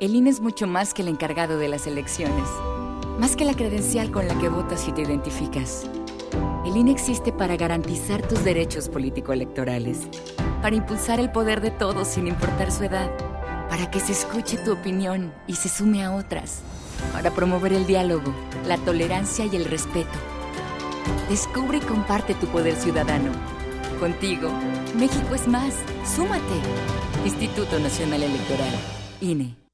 El INE es mucho más que el encargado de las elecciones, más que la credencial con la que votas y te identificas. El INE existe para garantizar tus derechos político-electorales, para impulsar el poder de todos sin importar su edad, para que se escuche tu opinión y se sume a otras, para promover el diálogo, la tolerancia y el respeto. Descubre y comparte tu poder ciudadano. Contigo, México es más. Súmate. Instituto Nacional Electoral. INE.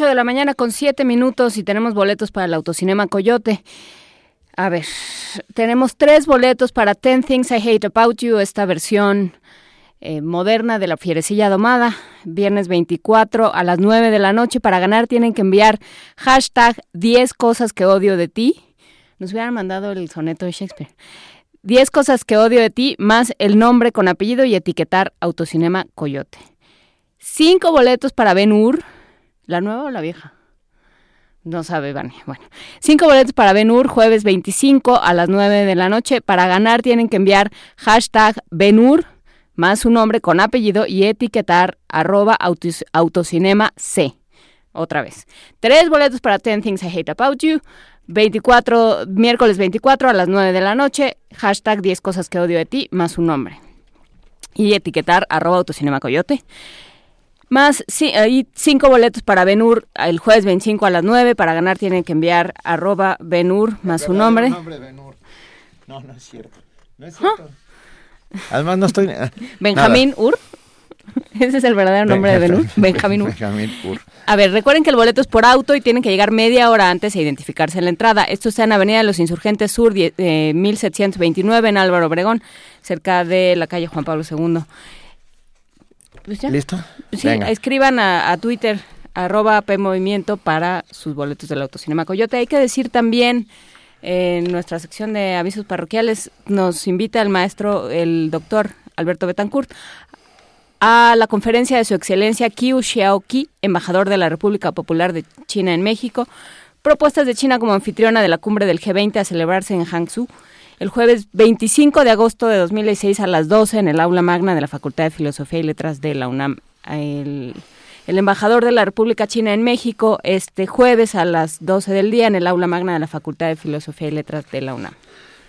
8 de la mañana con 7 minutos y tenemos boletos para el autocinema Coyote. A ver, tenemos tres boletos para 10 Things I Hate About You, esta versión eh, moderna de la fierecilla domada, viernes 24 a las 9 de la noche. Para ganar tienen que enviar hashtag 10 cosas que odio de ti. Nos hubieran mandado el soneto de Shakespeare. 10 cosas que odio de ti, más el nombre con apellido y etiquetar Autocinema Coyote. Cinco boletos para Ben Hur. ¿La nueva o la vieja? No sabe, Vani. Bueno, cinco boletos para Ben Hur, jueves 25 a las 9 de la noche. Para ganar tienen que enviar hashtag Ben Hur, más su nombre con apellido y etiquetar arroba autocinema C. Otra vez. Tres boletos para 10 Things I Hate About You. 24, miércoles 24 a las 9 de la noche, hashtag 10 cosas que odio de ti, más su nombre. Y etiquetar arroba autocinema coyote. Más sí, hay cinco boletos para Benur el jueves 25 a las 9. Para ganar tienen que enviar arroba Benur más su nombre. No, no es cierto. No es cierto. Además no estoy... Benjamín Ur. Ese es el verdadero nombre de Benur. Benjamín Ur. Benjamín Ur. A ver, recuerden que el boleto es por auto y tienen que llegar media hora antes e identificarse en la entrada. Esto está en Avenida de los Insurgentes Sur, eh, 1729, en Álvaro Obregón, cerca de la calle Juan Pablo II. ¿Pues ¿Listo? Sí, Venga. escriban a, a Twitter, arroba PMovimiento para sus boletos del Autocinema Coyote. Hay que decir también, en nuestra sección de avisos parroquiales, nos invita el maestro, el doctor Alberto Betancourt, a la conferencia de su excelencia Qiu Xiaoqi, embajador de la República Popular de China en México, propuestas de China como anfitriona de la cumbre del G20 a celebrarse en Hangzhou el jueves 25 de agosto de 2016 a las 12 en el aula magna de la Facultad de Filosofía y Letras de la UNAM. El, el embajador de la República China en México este jueves a las 12 del día en el aula magna de la Facultad de Filosofía y Letras de la UNAM.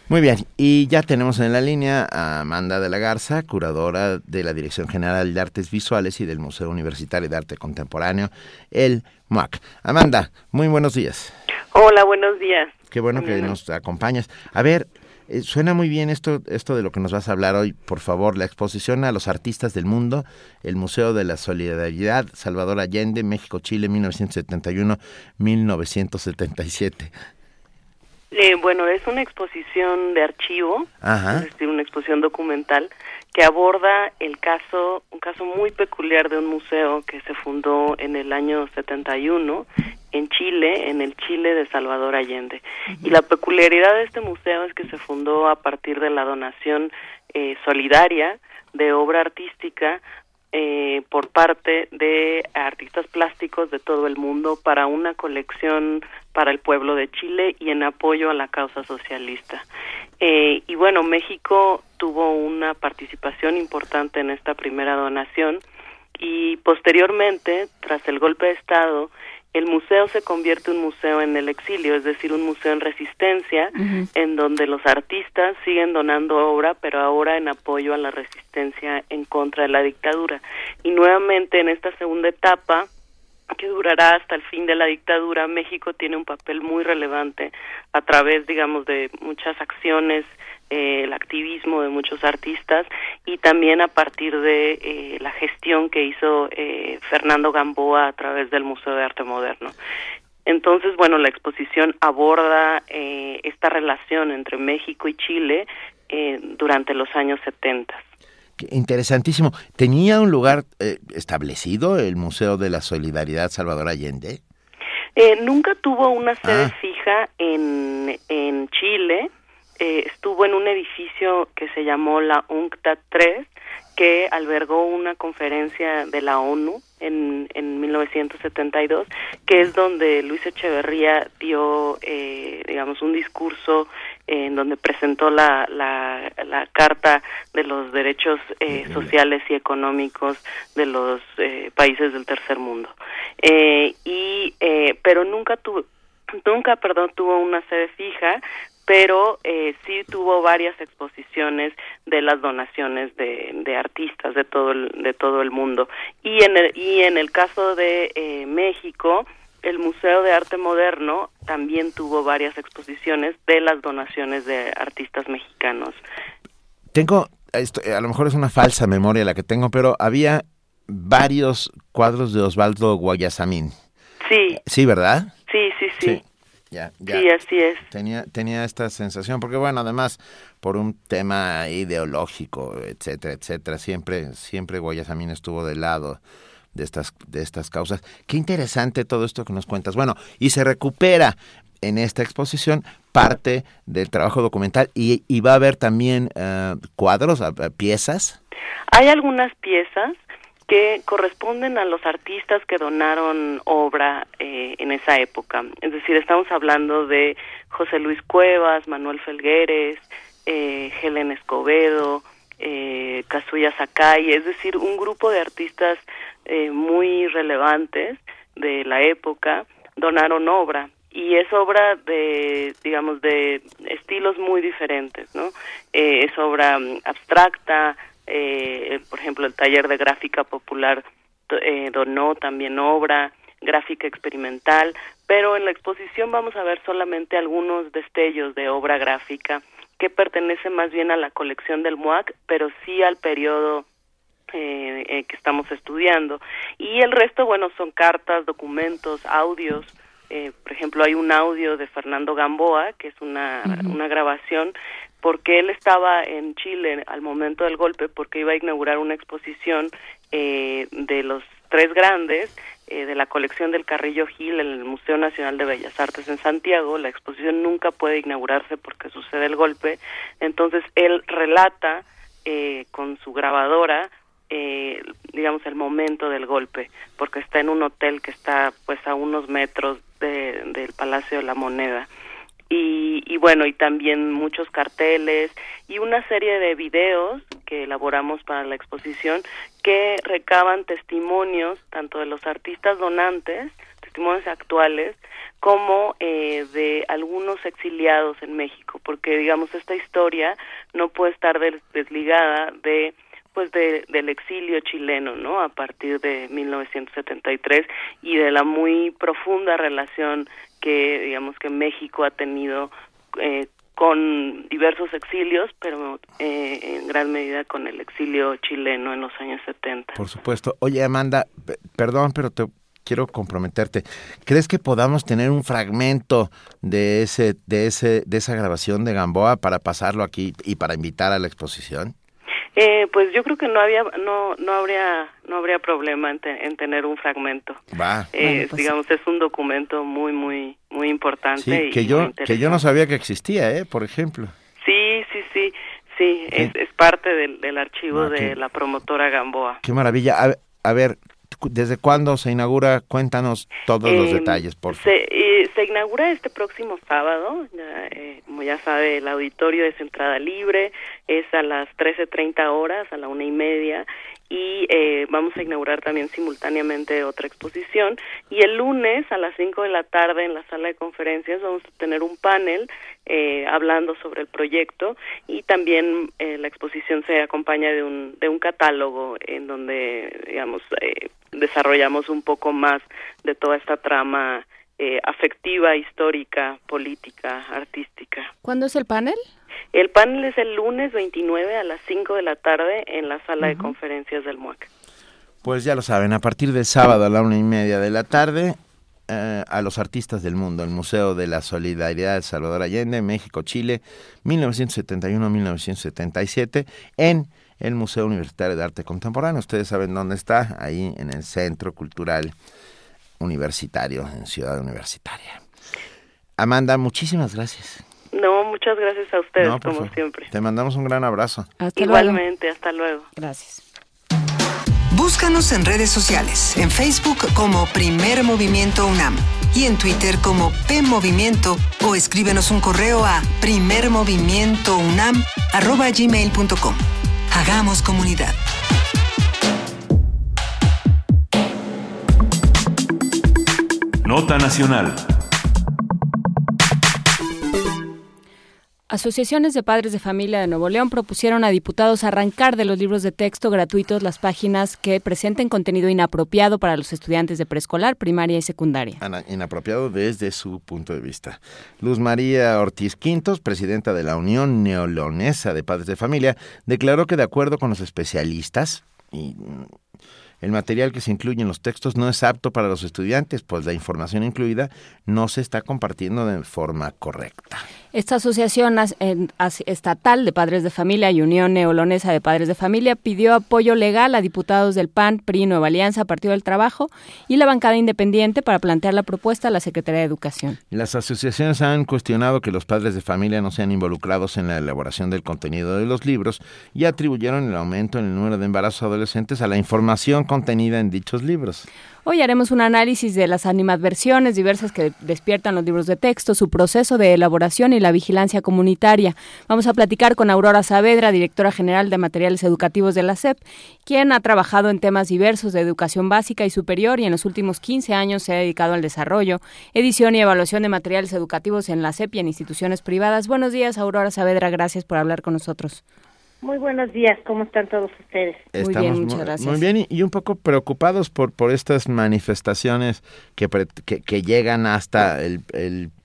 Muy bien, y ya tenemos en la línea a Amanda de la Garza, curadora de la Dirección General de Artes Visuales y del Museo Universitario de Arte Contemporáneo, el MUAC. Amanda, muy buenos días. Hola, buenos días. Qué bueno que nos acompañas. A ver, eh, suena muy bien esto, esto de lo que nos vas a hablar hoy. Por favor, la exposición a los artistas del mundo, el Museo de la Solidaridad, Salvador Allende, México, Chile, 1971-1977. Eh, bueno, es una exposición de archivo, Ajá. es decir, una exposición documental que aborda el caso, un caso muy peculiar de un museo que se fundó en el año 71 en Chile, en el Chile de Salvador Allende. Y la peculiaridad de este museo es que se fundó a partir de la donación eh, solidaria de obra artística eh, por parte de artistas plásticos de todo el mundo para una colección para el pueblo de Chile y en apoyo a la causa socialista. Eh, y bueno, México tuvo una participación importante en esta primera donación y posteriormente, tras el golpe de Estado, el museo se convierte en un museo en el exilio, es decir, un museo en resistencia, uh -huh. en donde los artistas siguen donando obra, pero ahora en apoyo a la resistencia en contra de la dictadura. Y nuevamente en esta segunda etapa, que durará hasta el fin de la dictadura, México tiene un papel muy relevante a través, digamos, de muchas acciones eh, el activismo de muchos artistas y también a partir de eh, la gestión que hizo eh, Fernando Gamboa a través del Museo de Arte Moderno. Entonces, bueno, la exposición aborda esta relación entre México y Chile durante los años 70. Interesantísimo. ¿Tenía un lugar establecido el Museo de la Solidaridad Salvador Allende? nunca tuvo una sede ah. fija en, en Chile eh, estuvo en un edificio que se llamó la UNCTAD 3, que albergó una conferencia de la ONU en, en 1972, que es donde Luis Echeverría dio, eh, digamos, un discurso en donde presentó la, la, la, Carta de los Derechos eh, Sociales y Económicos de los eh, países del tercer mundo. Eh, y, eh, pero nunca tuvo, nunca, perdón, tuvo una sede fija, pero eh, sí tuvo varias exposiciones de las donaciones de, de, artistas de todo el, de todo el mundo y en el y en el caso de eh, México el Museo de Arte Moderno también tuvo varias exposiciones de las donaciones de artistas mexicanos. Tengo, esto, a lo mejor es una falsa memoria la que tengo, pero había varios cuadros de Osvaldo Guayasamín. Sí. Sí, ¿verdad? Sí, sí, sí. sí. Ya, ya. Sí, así es. Tenía, tenía esta sensación, porque bueno, además, por un tema ideológico, etcétera, etcétera, siempre, siempre Guayasamín estuvo del lado de estas, de estas causas. Qué interesante todo esto que nos cuentas. Bueno, y se recupera en esta exposición parte del trabajo documental y, y va a haber también uh, cuadros, piezas. Hay algunas piezas que corresponden a los artistas que donaron obra eh, en esa época. Es decir, estamos hablando de José Luis Cuevas, Manuel Felgueres, eh, Helen Escobedo, eh, Kazuya Sakai, es decir, un grupo de artistas eh, muy relevantes de la época donaron obra y es obra de digamos de estilos muy diferentes no eh, es obra abstracta eh, por ejemplo el taller de gráfica popular eh, donó también obra gráfica experimental pero en la exposición vamos a ver solamente algunos destellos de obra gráfica que pertenece más bien a la colección del MUAC pero sí al periodo eh, eh, que estamos estudiando. Y el resto, bueno, son cartas, documentos, audios. Eh, por ejemplo, hay un audio de Fernando Gamboa, que es una, uh -huh. una grabación, porque él estaba en Chile al momento del golpe, porque iba a inaugurar una exposición eh, de los tres grandes eh, de la colección del Carrillo Gil en el Museo Nacional de Bellas Artes en Santiago. La exposición nunca puede inaugurarse porque sucede el golpe. Entonces, él relata eh, con su grabadora eh, digamos el momento del golpe porque está en un hotel que está pues a unos metros de, del Palacio de la Moneda y, y bueno y también muchos carteles y una serie de videos que elaboramos para la exposición que recaban testimonios tanto de los artistas donantes testimonios actuales como eh, de algunos exiliados en México porque digamos esta historia no puede estar des desligada de pues de, del exilio chileno, ¿no? A partir de 1973 y de la muy profunda relación que, digamos, que México ha tenido eh, con diversos exilios, pero eh, en gran medida con el exilio chileno en los años 70. Por supuesto. Oye, Amanda, perdón, pero te quiero comprometerte. ¿Crees que podamos tener un fragmento de ese de ese de esa grabación de Gamboa para pasarlo aquí y para invitar a la exposición? Eh, pues yo creo que no había no no habría no habría problema en, te, en tener un fragmento. Va. Eh, bueno, pues digamos es un documento muy muy muy importante sí, que yo que yo no sabía que existía eh por ejemplo. Sí sí sí sí es, es, parte del, del archivo ah, de qué, la promotora Gamboa. Qué maravilla. A, a ver ¿Desde cuándo se inaugura? Cuéntanos todos eh, los detalles, por favor. Se, se, inaugura este próximo sábado, ya, eh, como ya sabe, el auditorio es entrada libre, es a las 13.30 horas, a la una y media, y eh, vamos a inaugurar también simultáneamente otra exposición. Y el lunes a las 5 de la tarde en la sala de conferencias vamos a tener un panel eh, hablando sobre el proyecto y también eh, la exposición se acompaña de un, de un catálogo en donde, digamos, eh, desarrollamos un poco más de toda esta trama eh, afectiva, histórica, política, artística. ¿Cuándo es el panel? El panel es el lunes 29 a las 5 de la tarde en la sala uh -huh. de conferencias del MUAC. Pues ya lo saben, a partir del sábado a la una y media de la tarde, eh, a los artistas del mundo, el Museo de la Solidaridad de Salvador Allende, México, Chile, 1971-1977, en el Museo Universitario de Arte Contemporáneo. Ustedes saben dónde está, ahí en el Centro Cultural Universitario, en Ciudad Universitaria. Amanda, muchísimas gracias. No, muchas gracias a ustedes, no, como favor. siempre. Te mandamos un gran abrazo. Hasta Igualmente, luego. hasta luego. Gracias. Búscanos en redes sociales, en Facebook como Primer Movimiento UNAM y en Twitter como P Movimiento o escríbenos un correo a primermovimientounam@gmail.com. Hagamos comunidad. Nota Nacional. Asociaciones de padres de familia de Nuevo León propusieron a diputados arrancar de los libros de texto gratuitos las páginas que presenten contenido inapropiado para los estudiantes de preescolar, primaria y secundaria. Inapropiado desde su punto de vista. Luz María Ortiz Quintos, presidenta de la Unión Neoleonesa de Padres de Familia, declaró que de acuerdo con los especialistas, y el material que se incluye en los textos no es apto para los estudiantes, pues la información incluida no se está compartiendo de forma correcta. Esta asociación estatal de padres de familia y Unión Neolonesa de Padres de Familia pidió apoyo legal a diputados del PAN, PRI, Nueva Alianza, Partido del Trabajo y la bancada independiente para plantear la propuesta a la Secretaría de Educación. Las asociaciones han cuestionado que los padres de familia no sean involucrados en la elaboración del contenido de los libros y atribuyeron el aumento en el número de embarazos adolescentes a la información contenida en dichos libros. Hoy haremos un análisis de las animadversiones diversas que despiertan los libros de texto, su proceso de elaboración y la vigilancia comunitaria. Vamos a platicar con Aurora Saavedra, directora general de materiales educativos de la SEP, quien ha trabajado en temas diversos de educación básica y superior y en los últimos 15 años se ha dedicado al desarrollo, edición y evaluación de materiales educativos en la SEP y en instituciones privadas. Buenos días, Aurora Saavedra, gracias por hablar con nosotros. Muy buenos días, ¿cómo están todos ustedes? Estamos muy bien, muchas gracias. Muy bien y, un poco preocupados por, por estas manifestaciones que, que, llegan hasta el,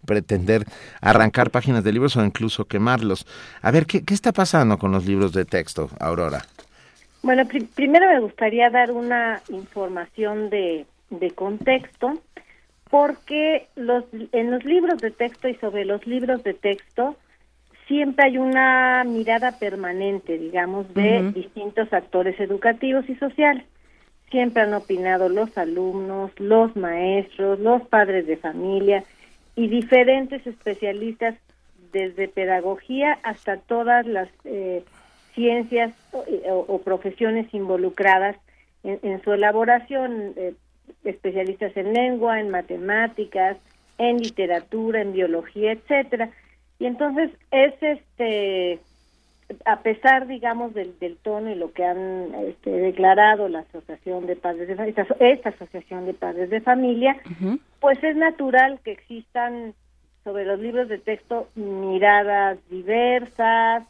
pretender arrancar páginas de libros o incluso quemarlos. A ver, ¿qué, qué está pasando con los libros de texto, Aurora? Bueno, primero me gustaría dar una información de, de contexto, porque los, en los libros de texto y sobre los libros de texto, siempre hay una mirada permanente, digamos, de distintos actores educativos y sociales. Siempre han opinado los alumnos, los maestros, los padres de familia y diferentes especialistas desde pedagogía hasta todas las eh, ciencias o, profesiones involucradas en, su elaboración, eh, especialistas en lengua, en matemáticas, en literatura, en biología, etcétera. Y entonces es este a pesar digamos del, del tono y lo que han este, declarado la asociación de padres de familia esta, asociación de padres de familia pues es natural que existan sobre los libros de texto miradas diversas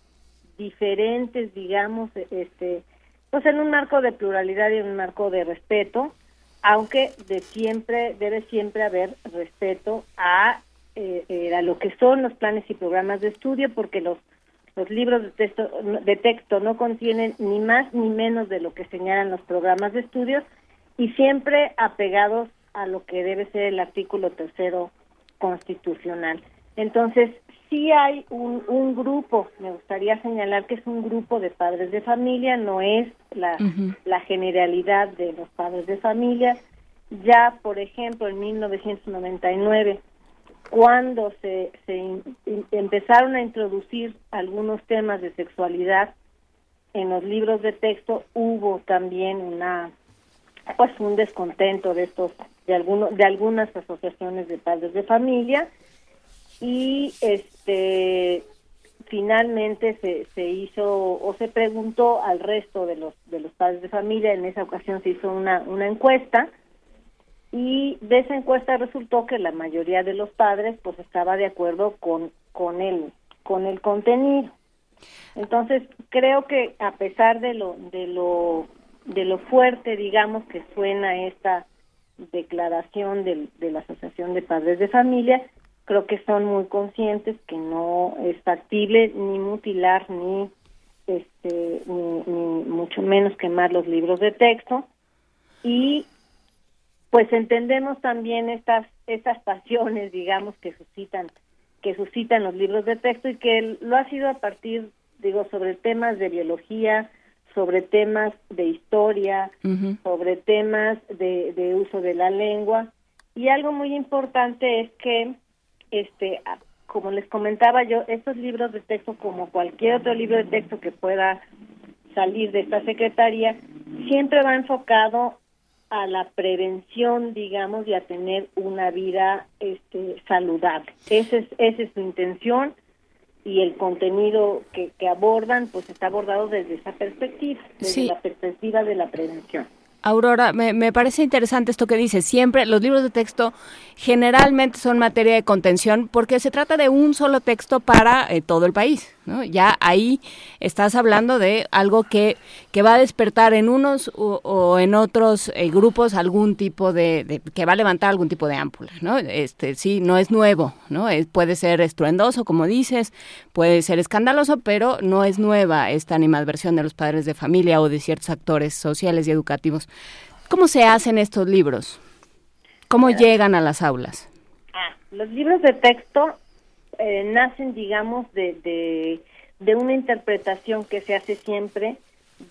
diferentes digamos este pues en un marco de pluralidad y en un marco de respeto aunque de siempre debe siempre haber respeto a eh, a lo que son los planes y programas de estudio, porque los, los libros de texto, de texto no contienen ni más ni menos de lo que señalan los programas de estudios y siempre apegados a lo que debe ser el artículo tercero constitucional. Entonces, sí hay un, un grupo, me gustaría señalar que es un grupo de padres de familia, no es la, la generalidad de los padres de familia. Ya, por ejemplo, en 1999 cuando se, se empezaron a introducir algunos temas de sexualidad en los libros de texto hubo también una pues un descontento de estos de algunos de algunas asociaciones de padres de familia y este finalmente se, se hizo o se preguntó al resto de los de los padres de familia. En esa ocasión se hizo una una encuesta y de esa encuesta resultó que la mayoría de los padres pues estaba de acuerdo con con el con el contenido. Entonces creo que a pesar de lo de lo de lo fuerte digamos que suena esta declaración de, de la asociación de padres de familia creo que son muy conscientes que no es factible ni mutilar ni este ni, ni mucho menos quemar los libros de texto. Y pues entendemos también estas estas pasiones digamos que suscitan que suscitan los libros de texto y que lo ha sido a partir digo sobre temas de biología sobre temas de historia sobre temas de, de uso de la lengua. Y algo muy importante es que este como les comentaba yo estos libros de texto como cualquier otro libro de texto que pueda salir de esta secretaría siempre va enfocado a la prevención, digamos, y a tener una vida este, saludable. Esa es, esa es su intención y el contenido que, que abordan, pues está abordado desde esa perspectiva, desde la perspectiva de la prevención. Aurora, me, me, parece interesante esto que dice. Siempre los libros de texto generalmente son materia de contención porque se trata de un solo texto para eh, todo el país. ¿No? Ya ahí estás hablando de algo que, que va a despertar en unos o, en otros eh, grupos algún tipo de, que va a levantar algún tipo de ámpula. ¿no? Este, sí, no es nuevo. ¿no? puede ser estruendoso, como dices, puede ser escandaloso, pero no es nueva esta animadversión de los padres de familia o de ciertos actores sociales y educativos. ¿Cómo se hacen estos libros? ¿Cómo llegan a las aulas? Ah, los libros de texto eh, nacen, digamos, de, de, una interpretación que se hace siempre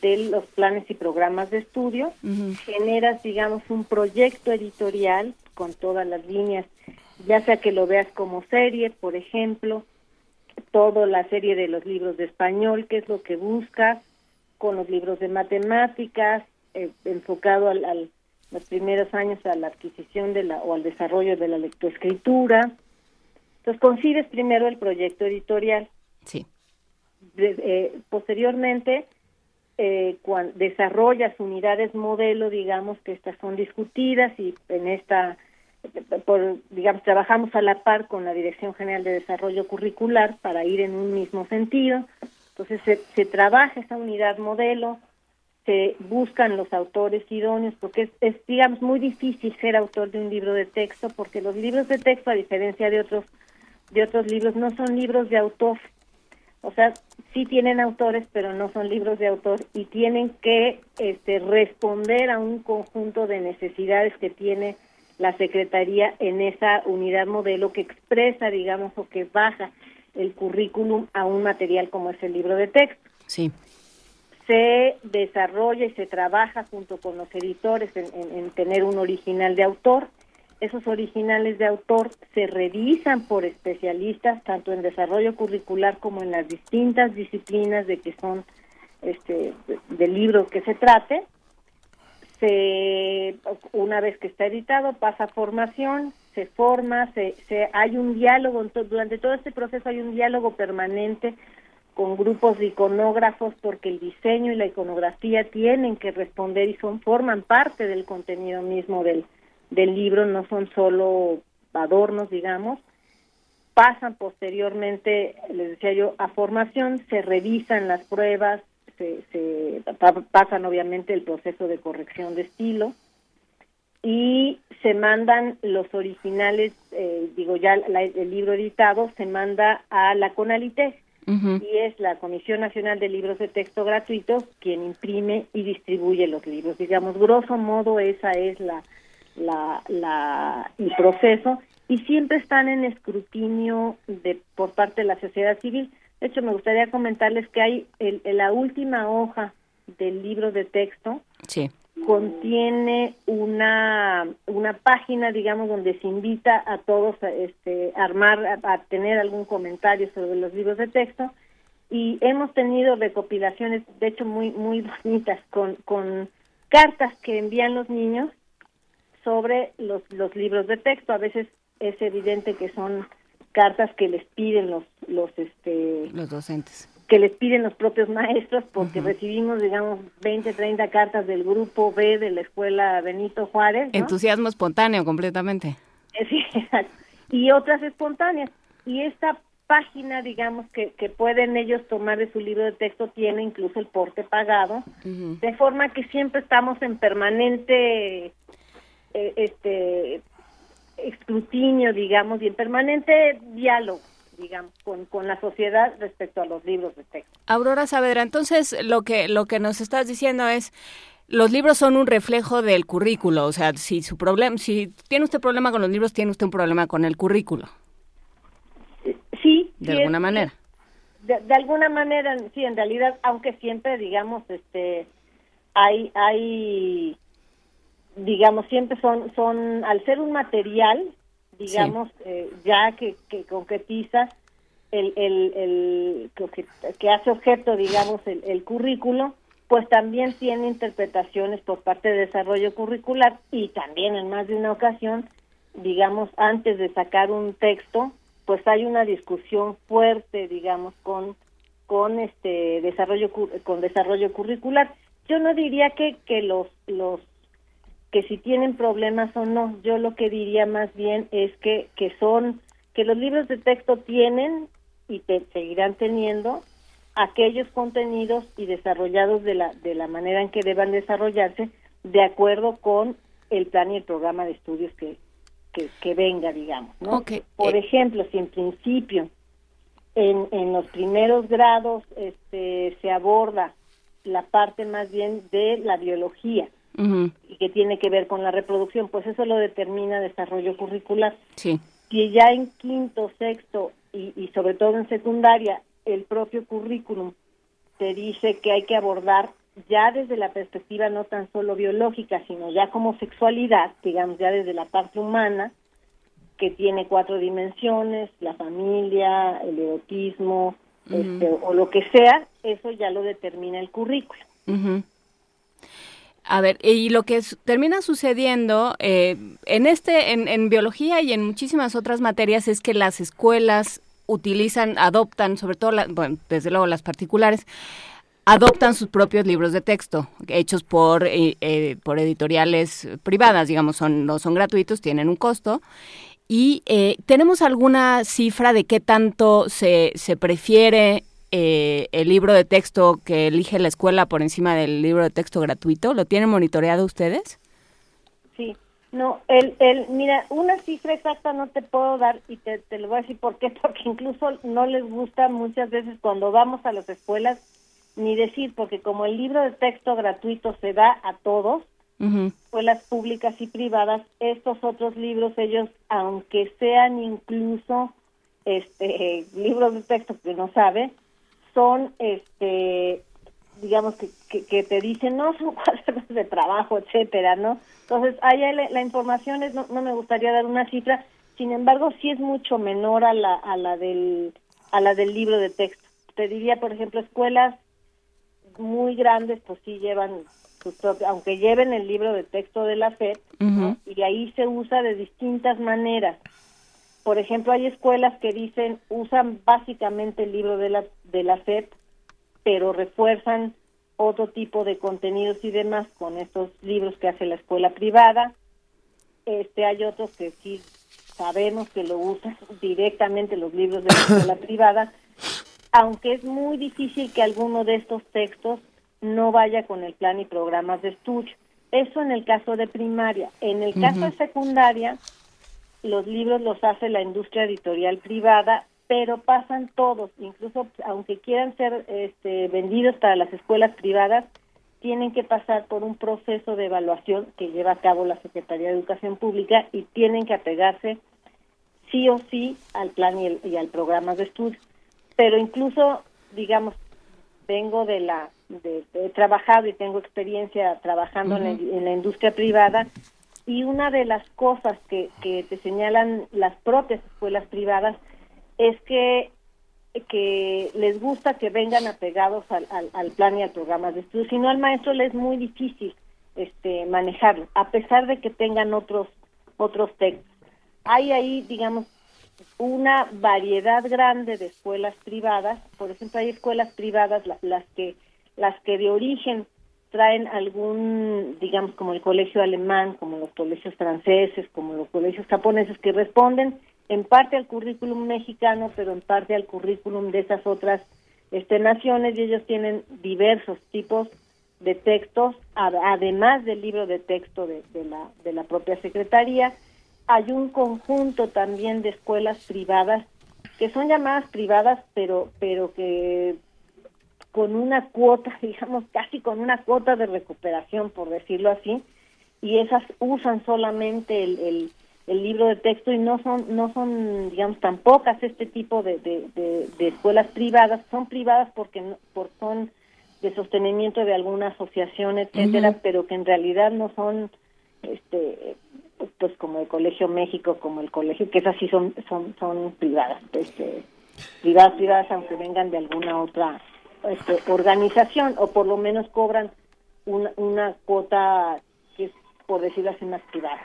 de los planes y programas de estudio. Generas, digamos, un proyecto editorial con todas las líneas, ya sea que lo veas como serie, por ejemplo, toda la serie de los libros de español, que es lo que buscas, con los libros de matemáticas, eh, enfocado al, los primeros años a la adquisición de la o al desarrollo de la lectoescritura. Entonces concibes primero el proyecto editorial. Sí. Eh, posteriormente eh, cuando desarrollas unidades modelo, digamos que estas son discutidas y en esta por, digamos, trabajamos a la par con la Dirección General de Desarrollo Curricular para ir en un mismo sentido. Entonces se, se trabaja esa unidad modelo, se buscan los autores idóneos, porque es, digamos, muy difícil ser autor de un libro de texto, porque los libros de texto, a diferencia de otros, de otros libros, no son libros de autor. O sea, sí tienen autores, pero no son libros de autor y tienen que este, responder a un conjunto de necesidades que tiene la Secretaría en esa unidad modelo que expresa, digamos, o que baja el currículum a un material como es el libro de texto. Sí se desarrolla y se trabaja junto con los editores en, tener un original de autor. Esos originales de autor se revisan por especialistas tanto en desarrollo curricular como en las distintas disciplinas de que son este del libro que se trate. Se una vez que está editado pasa formación, se forma, se, se hay un diálogo durante todo este proceso hay un diálogo permanente con grupos de iconógrafos porque el diseño y la iconografía tienen que responder y son forman parte del contenido mismo del, del libro, no son solo adornos, digamos. Pasan posteriormente, les decía yo, a formación, se revisan las pruebas, se, se pasan obviamente el proceso de corrección de estilo y se mandan los originales, eh, digo ya el libro editado, se manda a la CONALITES y es la Comisión Nacional de Libros de Texto Gratuitos quien imprime y distribuye los libros. Digamos, grosso modo, esa es la, la, la, el proceso y siempre están en escrutinio de por parte de la sociedad civil. De hecho, me gustaría comentarles que hay el, la última hoja del libro de texto. Sí contiene una una página digamos donde se invita a todos a este armar a, tener algún comentario sobre los libros de texto y hemos tenido recopilaciones de hecho muy muy bonitas con con cartas que envían los niños sobre los los libros de texto a veces es evidente que son cartas que les piden los los este los docentes que les piden los propios maestros porque recibimos, digamos, 20, 30 cartas del grupo B de la escuela Benito Juárez. Entusiasmo espontáneo completamente. Sí, y otras espontáneas. Y esta página, digamos, que, que pueden ellos tomar de su libro de texto tiene incluso el porte pagado, de forma que siempre estamos en permanente eh, este escrutinio, digamos, y en permanente diálogo digamos, con, con la sociedad respecto a los libros de texto. Aurora Saavedra, entonces lo que, lo que nos estás diciendo es los libros son un reflejo del currículo, o sea, si su problema, si tiene usted problema con los libros, tiene usted un problema con el currículo. Sí. De alguna manera. De, de, alguna manera, sí, en realidad, aunque siempre, digamos, este, hay, hay, digamos, siempre son, son, al ser un material, digamos, eh, ya que, que concretiza el, el, el que, que, hace objeto, digamos, el, el currículo, pues también tiene interpretaciones por parte de desarrollo curricular y también en más de una ocasión, digamos, antes de sacar un texto, pues hay una discusión fuerte, digamos, con con este desarrollo con desarrollo curricular. Yo no diría que que los los que si tienen problemas o no, yo lo que diría más bien es que que son que los libros de texto tienen y te seguirán teniendo aquellos contenidos y desarrollados de la de la manera en que deban desarrollarse de acuerdo con el plan y el programa de estudios que que, venga digamos no por eh, ejemplo si en principio en, en los primeros grados este se aborda la parte más bien de la biología y que tiene que ver con la reproducción pues eso lo determina desarrollo curricular. Sí. Si ya en quinto sexto y, y sobre todo en secundaria el propio currículum te dice que hay que abordar ya desde la perspectiva no tan solo biológica, sino ya como sexualidad, digamos, ya desde la parte humana, que tiene cuatro dimensiones, la familia, el erotismo, este, o lo que sea, eso ya lo determina el currículo. A ver, y lo que termina sucediendo eh, en este, en, en, biología y en muchísimas otras materias es que las escuelas utilizan, adoptan, sobre todo, bueno, desde luego las particulares, adoptan sus propios libros de texto, hechos por, eh, eh, por editoriales privadas, digamos, son, no son gratuitos, tienen un costo. ¿Y eh, tenemos alguna cifra de qué tanto se, se prefiere el libro de texto que elige la escuela por encima del libro de texto gratuito? ¿Lo tienen monitoreado ustedes? Sí, no, el, el, mira, una cifra exacta no te puedo dar y te, te lo voy a decir por qué, porque incluso no les gusta muchas veces cuando vamos a las escuelas ni decir, porque como el libro de texto gratuito se da a todos, escuelas públicas y privadas, estos otros libros, ellos, aunque sean incluso este libros de texto que no sabe, son este digamos que, que, te dicen no son cuadernos de trabajo etcétera no entonces ahí la, la información es no, no me gustaría dar una cifra sin embargo sí es mucho menor a la a la del a la del libro de texto. Te diría por ejemplo escuelas muy grandes pues sí llevan aunque lleven el libro de texto de la FED, y ahí se usa de distintas maneras. Por ejemplo, hay escuelas que dicen, usan básicamente el libro de la, de la FED, pero refuerzan otro tipo de contenidos y demás con estos libros que hace la escuela privada. Este, hay otros que sí sabemos que lo usan directamente los libros de la escuela privada, aunque es muy difícil que alguno de estos textos no vaya con el plan y programas de estudio. Eso en el caso de primaria. En el caso de secundaria, los libros los hace la industria editorial privada, pero pasan todos, incluso aunque quieran ser este, vendidos para las escuelas privadas, tienen que pasar por un proceso de evaluación que lleva a cabo la Secretaría de Educación Pública y tienen que apegarse sí o sí al plan y, y al programa de estudio. Pero incluso, digamos, vengo de la, de, he trabajado y tengo experiencia trabajando en, la industria privada y una de las cosas que, que te señalan las propias escuelas privadas es que que les gusta que vengan apegados al, al, plan y al programa de estudio, si no al maestro le es muy difícil este manejarlo, a pesar de que tengan otros otros textos. Hay ahí, digamos, una variedad grande de escuelas privadas, por ejemplo, hay escuelas privadas las que las que de origen traen algún, digamos, como el colegio alemán, como los colegios franceses, como los colegios japoneses, que responden en parte al currículum mexicano, pero en parte al currículum de esas otras este, naciones, y ellos tienen diversos tipos de textos, además del libro de texto de, la, de la propia Secretaría, hay un conjunto también de escuelas privadas que son llamadas privadas, pero pero que con una cuota, digamos, casi con una cuota de recuperación, por decirlo así, y esas usan solamente el, el, libro de texto y no son, no son, digamos, tan pocas este tipo de, de, de, escuelas privadas, son privadas porque por, son de sostenimiento de alguna asociación, etcétera, pero que en realidad no son este pues como el Colegio México, como el colegio, que esas sí son son son privadas, este, privadas privadas aunque vengan de alguna otra este, organización o por lo menos cobran una, una cuota por decirlo así, más privada.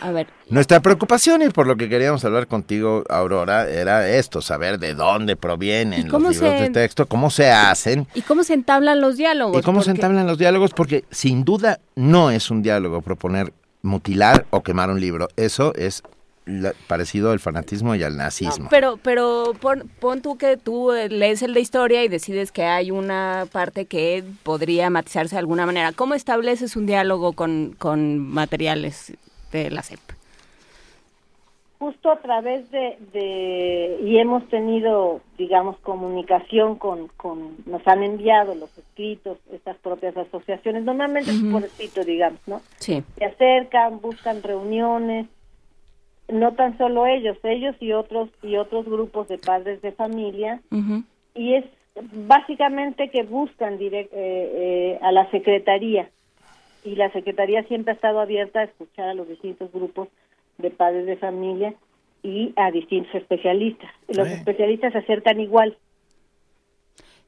A ver. Nuestra preocupación y por lo que queríamos hablar contigo, Aurora, era esto, saber de dónde provienen los libros se- de texto, cómo se hacen ¿Y cómo se entablan los diálogos? y cómo se entablan los diálogos, porque sin duda no es un diálogo proponer mutilar o quemar un libro. Eso es la- parecido al fanatismo y al nazismo. Pero, pero pon, pon tú que tú eh, lees el de historia y decides que hay una parte que podría matizarse de alguna manera. ¿Cómo estableces un diálogo con, con materiales de la CEP? justo a través de, de y hemos tenido digamos comunicación con, con nos han enviado los escritos estas propias asociaciones normalmente es por escrito digamos no Sí. se acercan buscan reuniones no tan solo ellos ellos y otros y otros grupos de padres de familia y es básicamente que buscan direct- eh, eh, a la secretaría y la secretaría siempre ha estado abierta a escuchar a los distintos grupos de padres de familia y a distintos especialistas. Los especialistas se acercan igual.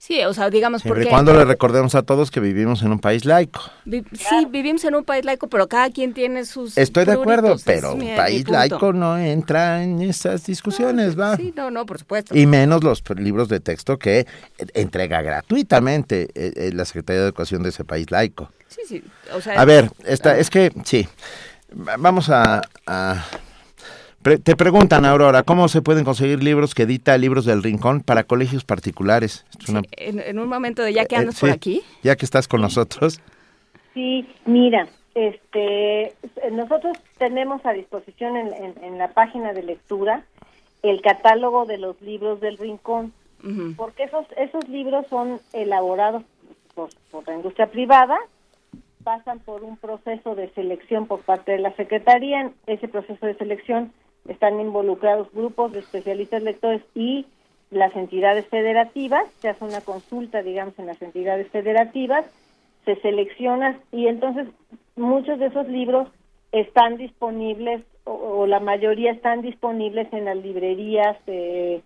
Sí, o sea, digamos Siempre y porque... cuando le recordemos a todos que vivimos en un país laico. vi- Sí, vivimos en un país laico, pero cada quien tiene sus Estoy de acuerdo, pero un país laico no entra en esas discusiones, ¿va? Sí, no, no, por supuesto. Y menos los libros de texto que eh, entrega gratuitamente eh, eh, la Secretaría de Educación de ese país laico. Sí, sí, o sea... A ver, esta, es que, sí, Va- vamos a... a- pre- te preguntan, Aurora, ¿cómo se pueden conseguir libros que edita Libros del Rincón para colegios particulares? Es una- En, en un momento de ya que eh, andas por sí, aquí. Ya que estás con nosotros. Sí, mira, este, nosotros tenemos a disposición en, en- en la página de lectura el catálogo de los libros del rincón, porque esos esos libros son elaborados por, por la industria privada, pasan por un proceso de selección por parte de la Secretaría. En ese proceso de selección están involucrados grupos de especialistas lectores y las entidades federativas. Se hace una consulta, digamos, en las entidades federativas, se selecciona y entonces muchos de esos libros están disponibles o, o la mayoría están disponibles en las librerías eh,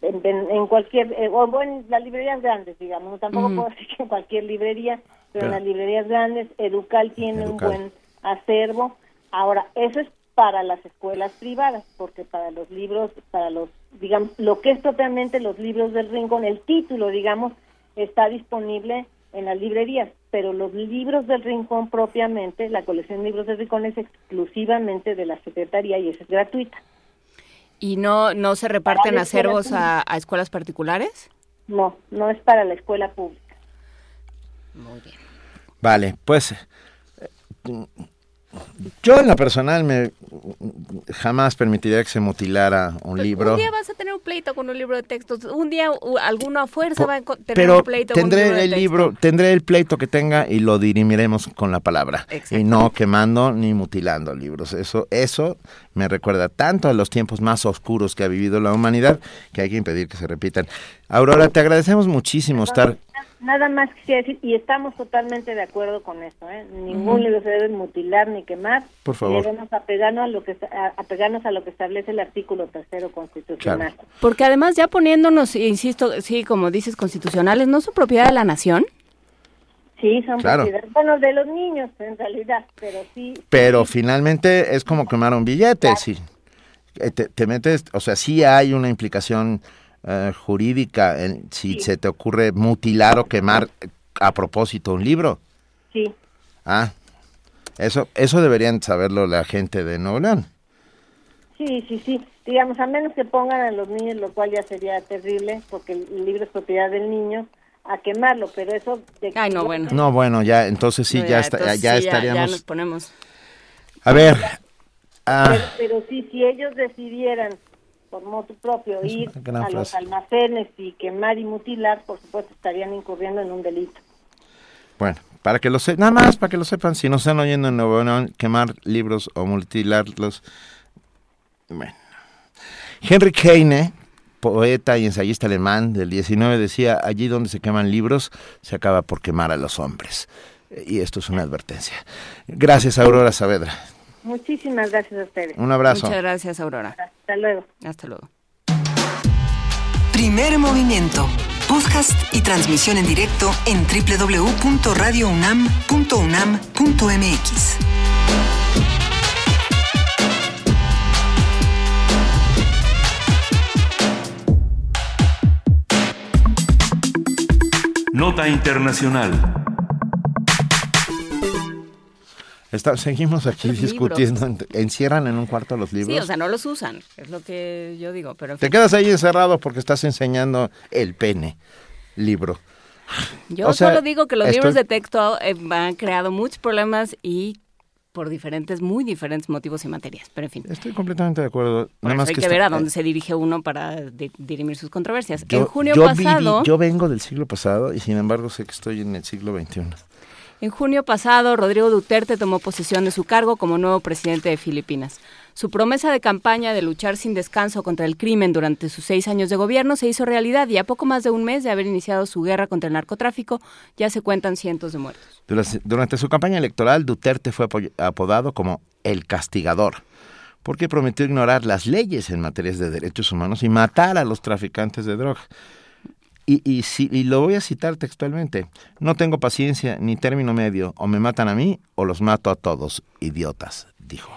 en, en- cualquier eh, o en las librerías grandes digamos tampoco Ujú. puedo decir que en cualquier librería pero en las librerías grandes Educal tiene Educal. un buen acervo ahora eso es para las escuelas privadas porque para los libros para los digamos lo que es propiamente los libros del rincón el título digamos está disponible en las librerías, pero los libros del Rincón propiamente, la colección de libros del Rincón es exclusivamente de la Secretaría y esa es gratuita. ¿Y no, no se reparten acervos a, a escuelas particulares? No, no es para la escuela pública. Muy bien. Vale, pues eh, yo en lo personal me jamás permitiría que se mutilara un libro. Un día vas a tener un pleito con un libro de textos. Un día alguna fuerza va a tener Pero un pleito con un libro tendré de el texto. libro, tendré el pleito que tenga y lo dirimiremos con la palabra. Y no quemando ni mutilando libros. Eso, eso me recuerda tanto a los tiempos más oscuros que ha vivido la humanidad que hay que impedir que se repitan. Aurora, te agradecemos muchísimo estar. Nada más quisiera decir, y estamos totalmente de acuerdo con eso, ¿eh? Ningún libro se debe mutilar ni quemar. Por favor. Debemos apegarnos a lo que a- apegarnos a lo que establece el artículo tercero constitucional. Porque además ya poniéndonos, insisto, sí, como dices, constitucionales, ¿no son propiedad de la nación? Sí, son Claro. bueno, de los niños en realidad, pero sí. Pero finalmente es como quemar un billete. Si eh, te, te metes, o sea, sí hay una implicación eh, jurídica en, si se te ocurre mutilar o quemar eh, a propósito un libro. Sí. Ah, eso, eso deberían saberlo la gente de Nuevo León. Sí, sí, sí. Digamos, a menos que pongan a los niños, lo cual ya sería terrible, porque el libro es propiedad del niño, a quemarlo, pero eso... De Ay, no, bueno. No, bueno, ya, entonces sí, No, ya, está, entonces ya sí, ya estaríamos. nos ponemos. A ver, ah, Pero, pero sí, si ellos decidieran por motu propio ir una gran a los frase. almacenes y quemar y mutilar, por supuesto estarían incurriendo en un delito. bueno, para que lo sepan, nada más para que lo sepan, si nos están oyendo en Nuevo León, quemar libros o mutilarlos. Bueno. Henry Heine, poeta y ensayista alemán del 19, decía, allí donde se queman libros, se acaba por quemar a los hombres. Y esto es una advertencia. Gracias, Aurora Saavedra. Muchísimas gracias a ustedes. Un abrazo. Muchas gracias, Aurora. Hasta luego. Hasta luego. Primer movimiento. podcast y transmisión en directo en www.radiounam.unam.mx. Nota Internacional. Está- seguimos aquí Los discutiendo. Encierran en un cuarto los libros. Sí, o sea, no los usan, es lo que yo digo, pero Te fin. quedas ahí encerrado porque estás enseñando el pene. Libro. Yo O sea, solo digo que los estoy- libros de texto eh, han creado muchos problemas y por diferentes, muy diferentes motivos y materias, pero en fin. Estoy completamente de acuerdo. Nada más hay que ver a dónde se dirige uno para di- dirimir sus controversias. Yo, en junio yo viví- pasado, yo vengo del siglo pasado y sin embargo sé que estoy en el siglo XXI. en junio pasado, Rodrigo Duterte tomó posesión de su cargo como nuevo presidente de Filipinas. Su promesa de campaña de luchar sin descanso contra el crimen durante sus seis años de gobierno se hizo realidad y a poco más de un mes de haber iniciado su guerra contra el narcotráfico ya se cuentan cientos de muertos. Durante, su campaña electoral, Duterte fue apodado como el castigador, porque prometió ignorar las leyes en materias de derechos humanos y matar a los traficantes de droga. Y, y, si- y lo voy a citar textualmente, no tengo paciencia ni término medio, o me matan a mí o los mato a todos, idiotas, dijo.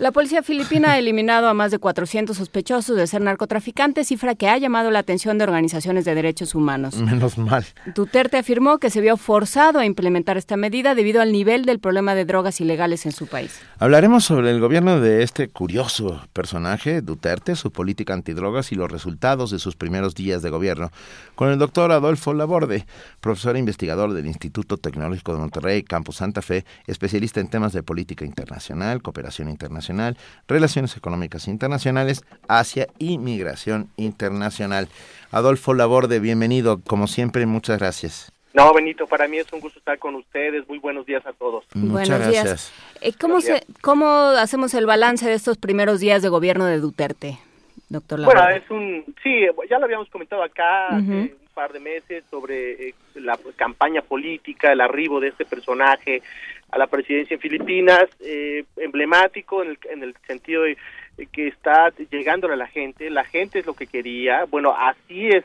La policía filipina ha eliminado a más de 400 sospechosos de ser narcotraficantes, cifra que ha llamado la atención de organizaciones de derechos humanos. Menos mal. Duterte afirmó que se vio forzado a implementar esta medida debido al nivel del problema de drogas ilegales en su país. Hablaremos sobre el gobierno de este curioso personaje, Duterte, su política antidrogas y los resultados de sus primeros días de gobierno, con el doctor Adolfo Laborde, profesor e investigador del Instituto Tecnológico de Monterrey, Campus Santa Fe, especialista en temas de política internacional, cooperación internacional, relaciones económicas internacionales, Asia y migración internacional. Adolfo Laborde, bienvenido, como siempre, muchas gracias. No, Benito, para mí es un gusto estar con ustedes. Muy buenos días a todos. Muchas Buenos días. gracias. Eh, ¿cómo, se, ¿Cómo hacemos el balance de estos primeros días de gobierno de Duterte, doctor Bueno, Laborde? es un, sí, ya lo habíamos comentado acá hace Ujú. un par de meses sobre eh, la campaña política, el arribo de este personaje a la presidencia en Filipinas, eh, emblemático en el, en el sentido de que está llegándole a la gente, la gente es lo que quería, bueno, así es,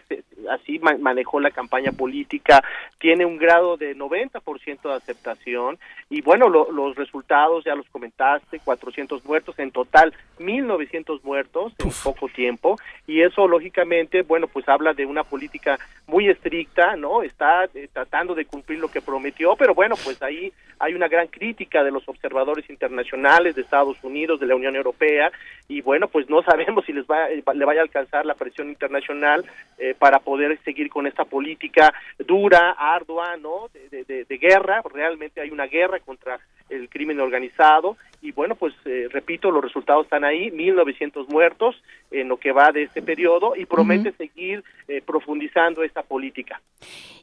así ma- manejó la campaña política, tiene un grado de 90% de aceptación y bueno, lo- los resultados ya los comentaste, 400 muertos en total, 1900 muertos en poco tiempo y eso lógicamente, bueno, pues habla de una política muy estricta, ¿no? Está eh, tratando de cumplir lo que prometió, pero bueno, pues ahí hay una gran crítica de los observadores internacionales de Estados Unidos, de la Unión Europea y bueno, pues no sabemos si les va, le vaya a alcanzar la presión internacional eh, para poder seguir con esta política dura, ardua, ¿no? De- de guerra, realmente hay una guerra contra el crimen organizado y bueno, pues eh, repito, los resultados están ahí, 1900 muertos en lo que va de este periodo y promete seguir eh, profundizando esta política.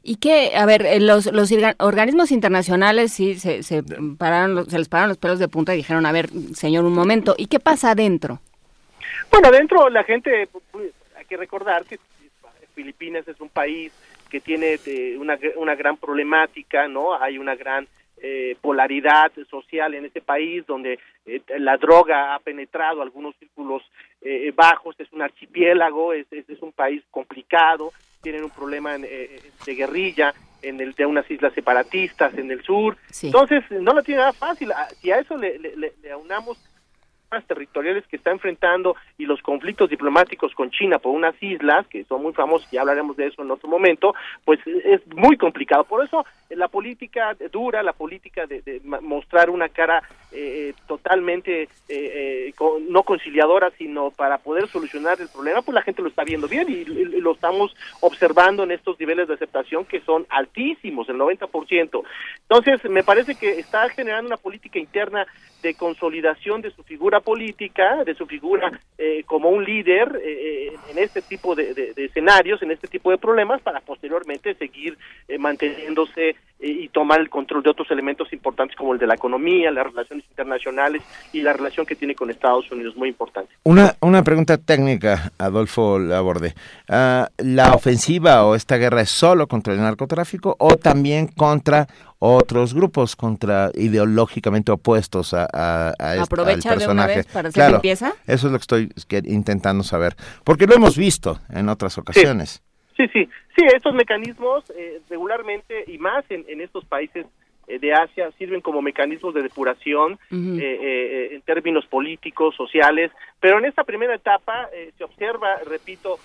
¿Y qué? A ver, eh, los, los orga- organismos internacionales sí se, se, pararon, se les pararon los pelos de punta y dijeron, a ver, señor, un momento, ¿y qué pasa adentro? Bueno, dentro la gente, pues, hay que recordar que Filipinas es un país que tiene eh, una, una gran problemática, ¿no? Hay una gran eh, polaridad social en este país donde eh, la droga ha penetrado algunos círculos eh, bajos, es un archipiélago, es, es, es un país complicado, tienen un problema en, eh, de guerrilla en el de unas islas separatistas en el sur, entonces no lo tiene nada fácil, si a eso le, le, le- le aunamos territoriales que está enfrentando y los conflictos diplomáticos con China por unas islas que son muy famosas, ya hablaremos de eso en otro momento, pues es muy complicado. Por eso eh, la política dura, la política de, de mostrar una cara eh, totalmente eh, eh, con- no conciliadora, sino para poder solucionar el problema, pues la gente lo está viendo bien y lo estamos observando en estos niveles de aceptación que son altísimos, el 90%. Entonces, me parece que está generando una política interna de consolidación de su figura política, de su figura eh, como un líder eh, en este tipo de, de- de escenarios, en este tipo de problemas, para posteriormente seguir eh, manteniéndose eh, y tomar el control de otros elementos importantes como el de la economía, las relaciones internacionales y la relación que tiene con Estados Unidos, muy importante. Una, una pregunta técnica, Adolfo Laborde. Ah, ¿La ofensiva o esta guerra es solo contra el narcotráfico o también contra otros grupos, contra ideológicamente opuestos a, a, a este- ¿Aprovecha al de una personaje? vez para hacer Claro, limpieza? Eso es lo que estoy intentando saber. Porque lo hemos visto en otras ocasiones. Sí, sí, sí, estos mecanismos eh, regularmente y más en, en estos países eh, de Asia sirven como mecanismos de depuración eh, eh, en términos políticos, sociales, pero en esta primera etapa eh, se observa, repito,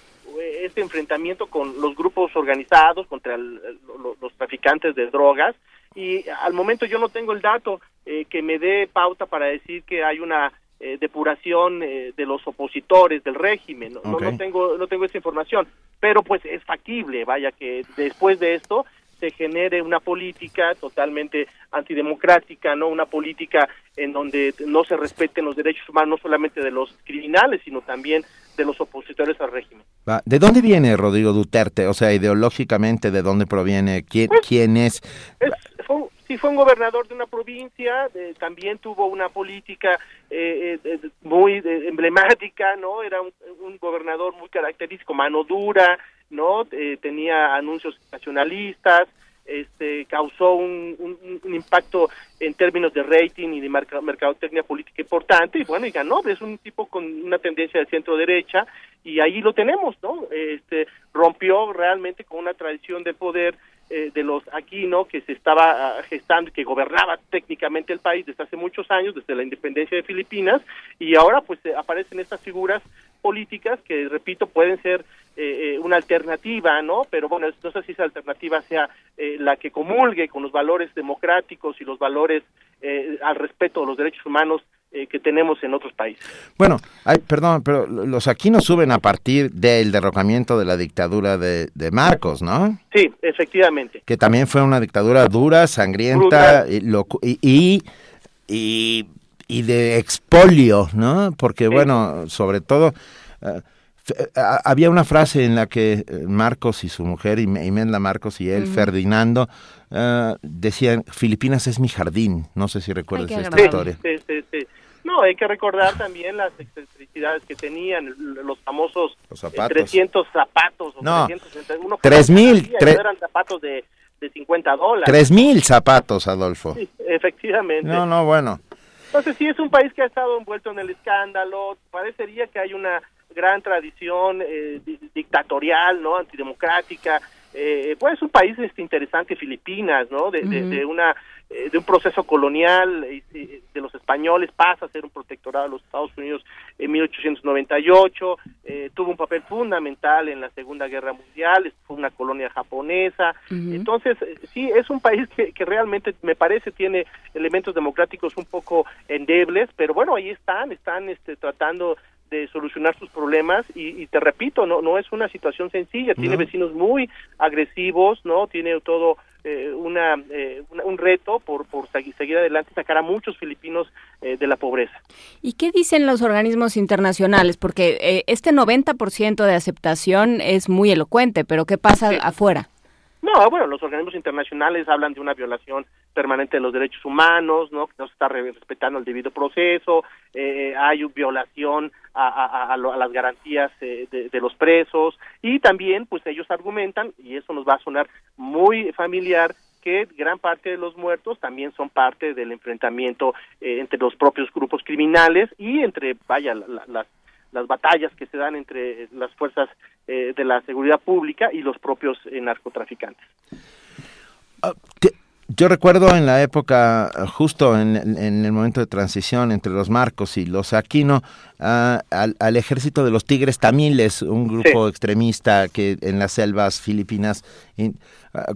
este enfrentamiento con los grupos organizados contra el- el- lo- los traficantes de drogas. Y al momento yo no tengo el dato eh, que me dé pauta para decir que hay una eh, depuración eh, de los opositores del régimen. No, no- tengo no tengo esa información, pero pues es factible, vaya que después de esto se genere una política totalmente antidemocrática, no una política en donde no se respeten los derechos humanos no solamente de los criminales, sino también de los opositores al régimen. ¿De dónde viene Rodrigo Duterte? O sea, ideológicamente, ¿de dónde proviene? ¿Quién, quién es? Es- sí, fue un gobernador de una provincia, eh, también tuvo una política eh, eh, muy eh, emblemática, ¿no? Era un, un gobernador muy característico, mano dura, ¿no? Eh, tenía anuncios nacionalistas, este, causó un, un- impacto en términos de rating y de merca- mercadotecnia política importante y bueno, y ganó, es un tipo con una tendencia de centro derecha y ahí lo tenemos, ¿no? Este, rompió realmente con una tradición de poder eh, de los Aquino que se estaba ah, gestando, que gobernaba técnicamente el país desde hace muchos años, desde la independencia de Filipinas, y ahora pues eh, aparecen estas figuras políticas que, repito, pueden ser eh, eh, una alternativa, ¿no? Pero bueno, no sé si esa alternativa sea eh, la que comulgue con los valores democráticos y los valores eh, al respeto de los derechos humanos eh, que tenemos en otros países. Bueno, ay, perdón, pero los aquí no suben a partir del derrocamiento de la dictadura de, de Marcos, ¿no? Sí, efectivamente. Que también fue una dictadura dura, sangrienta y, y, y, y- y de expolio, ¿no? Porque, bueno, sobre todo, eh, a- había una frase en la que eh, Marcos y su mujer, Ime- Imelda Marcos y él. Ferdinando, eh, decían, Filipinas es mi jardín. No sé si recuerdas esta Sí, historia. sí, sí, sí. No, hay que recordar también las excentricidades que tenían los famosos Los eh, zapatos. 300 zapatos. O No, 360, uno tres cada mil, día, tre- Eran zapatos de, de 50 dólares. Tres mil zapatos, Adolfo. Sí, efectivamente. No, no, bueno. Entonces sí es un país que ha estado envuelto en el escándalo, parecería que hay una gran tradición eh, di- dictatorial, ¿no? Antidemocrática. Eh, pues es un país este, interesante, Filipinas, ¿no? De, una eh, de un proceso colonial eh, eh, de los españoles pasa a ser un protectorado de los Estados Unidos en 1898, eh, tuvo un papel fundamental en la Segunda Guerra Mundial, fue una colonia japonesa, entonces, sí, es un país que, que realmente me parece tiene elementos democráticos un poco endebles, pero bueno, ahí están, están este, tratando de solucionar sus problemas y, y te repito, no no es una situación sencilla, tiene No. vecinos muy agresivos, no tiene todo eh, una, eh, una- un reto por por segui- seguir adelante y sacar a muchos filipinos eh, de la pobreza. ¿Y qué dicen los organismos internacionales? Porque eh, este 90% de aceptación es muy elocuente, pero ¿qué pasa afuera? No, bueno, los organismos internacionales hablan de una violación permanente de los derechos humanos, ¿no? Que no se está re- respetando el debido proceso, eh, hay una violación a, a- a- las garantías eh, de, los presos y también, pues ellos argumentan, y eso nos va a sonar muy familiar, que gran parte de los muertos también son parte del enfrentamiento eh, entre los propios grupos criminales y entre, vaya, la- la- las las batallas que se dan entre las fuerzas eh, de la seguridad pública y los propios eh, narcotraficantes. Yo recuerdo en la época, eh, justo en, en el momento de transición entre los Marcos y los Aquino, ah, al, al ejército de los Tigres Tamiles, un grupo extremista que en las selvas filipinas, in- ah,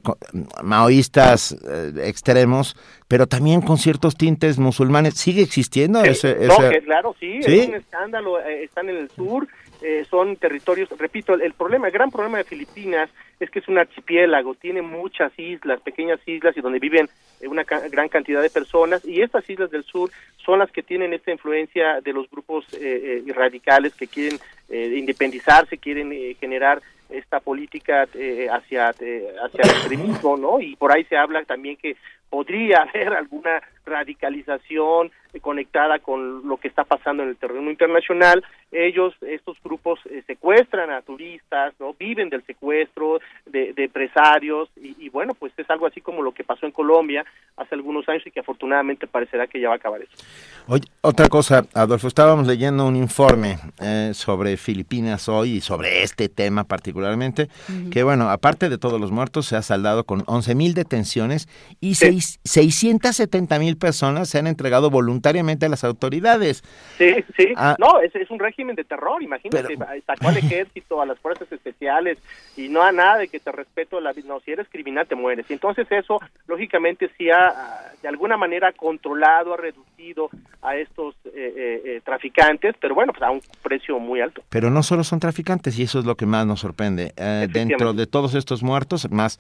maoístas eh, extremos, pero también con ciertos tintes musulmanes. ¿Sigue existiendo ese...? Que claro, sí, ¿Sí? es un escándalo, eh, están en el sur, eh, son territorios, repito, el, problema, el gran problema de Filipinas es que es un archipiélago, tiene muchas islas, pequeñas islas y donde viven eh, una ca- gran cantidad de personas y estas islas del sur son las que tienen esta influencia de los grupos eh, eh, radicales que quieren eh, independizarse, quieren generar esta política eh, hacia eh, hacia el extremismo, ¿no? Y por ahí se habla también que podría haber alguna radicalización conectada con lo que está pasando en el terreno internacional. Ellos, estos grupos, eh, secuestran a turistas, ¿no? Viven del secuestro de, de empresarios y, bueno, pues es algo así como lo que pasó en Colombia hace algunos años y que afortunadamente parecerá que ya va a acabar eso. Oye, otra cosa, Adolfo, estábamos leyendo un informe eh, sobre Filipinas hoy y sobre este tema particularmente, que bueno, aparte de todos los muertos, se ha saldado con 11 mil detenciones y seis- 670 mil personas se han entregado voluntariamente a las autoridades. Sí, sí. Ah. no, es, es un régimen de terror, imagínate, sacó al ejército, a las fuerzas especiales y no a nada de que te respeto la vida. No, si eres criminal te mueres. Y entonces eso, lógicamente, sí ha ah, de alguna manera controlado, ha reducido a estos eh, eh, eh, traficantes, pero bueno, pues a un precio muy alto. Pero no solo son traficantes y eso es lo que más nos sorprende. Eh, dentro de todos estos muertos, más,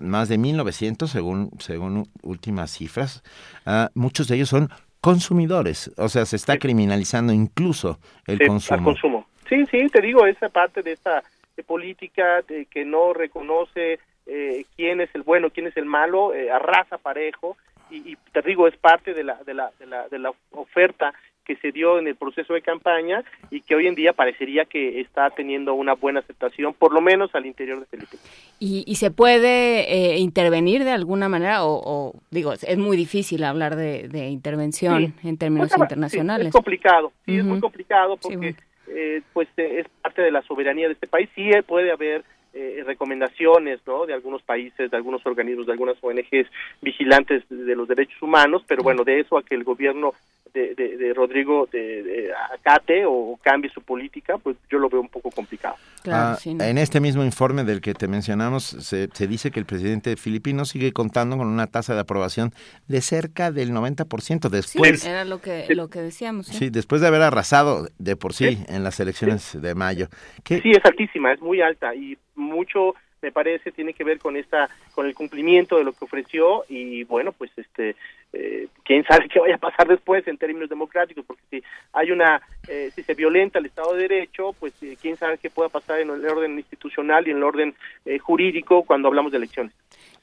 más de 1900 según, según últimas cifras, ah, muchos de ellos son consumidores. O sea, se está criminalizando incluso el Sí, consumo. consumo. Sí, sí, te digo, esa parte de esta de política de que no reconoce eh, quién es el bueno, quién es el malo, eh, arrasa parejo y, y te digo, es parte de la, de, la, de, la, de la oferta que se dio en el proceso de campaña y que hoy en día parecería que está teniendo una buena aceptación, por lo menos al interior de Felipe. ¿Y, y se puede eh, intervenir de alguna manera? O, o, digo, es muy difícil hablar de, de intervención Sí. en términos Pues, sí, internacionales. es complicado, sí, es muy complicado porque eh, pues eh, es parte de la soberanía de este país. Sí eh, puede haber eh, recomendaciones ¿no? de algunos países, de algunos organismos, de algunas ONGs vigilantes de los derechos humanos, pero bueno, de eso a que el gobierno de, de- de Rodrigo de, de acate o cambie su política, pues yo lo veo un poco complicado. Ah, En este mismo informe del que te mencionamos, se, se dice que el presidente filipino sigue contando con una tasa de aprobación de cerca del 90% Sí, después. era lo que, lo que decíamos. ¿sí? Sí, después de haber arrasado de por sí, en las elecciones de mayo. ¿Qué- Sí, es altísima, es muy alta y mucho me parece tiene que ver con esta con el cumplimiento de lo que ofreció y bueno, pues este eh, quién sabe qué vaya a pasar después en términos democráticos porque si hay una eh, si se violenta el Estado de Derecho, pues eh, quién sabe qué pueda pasar en el orden institucional y en el orden eh, jurídico cuando hablamos de elecciones.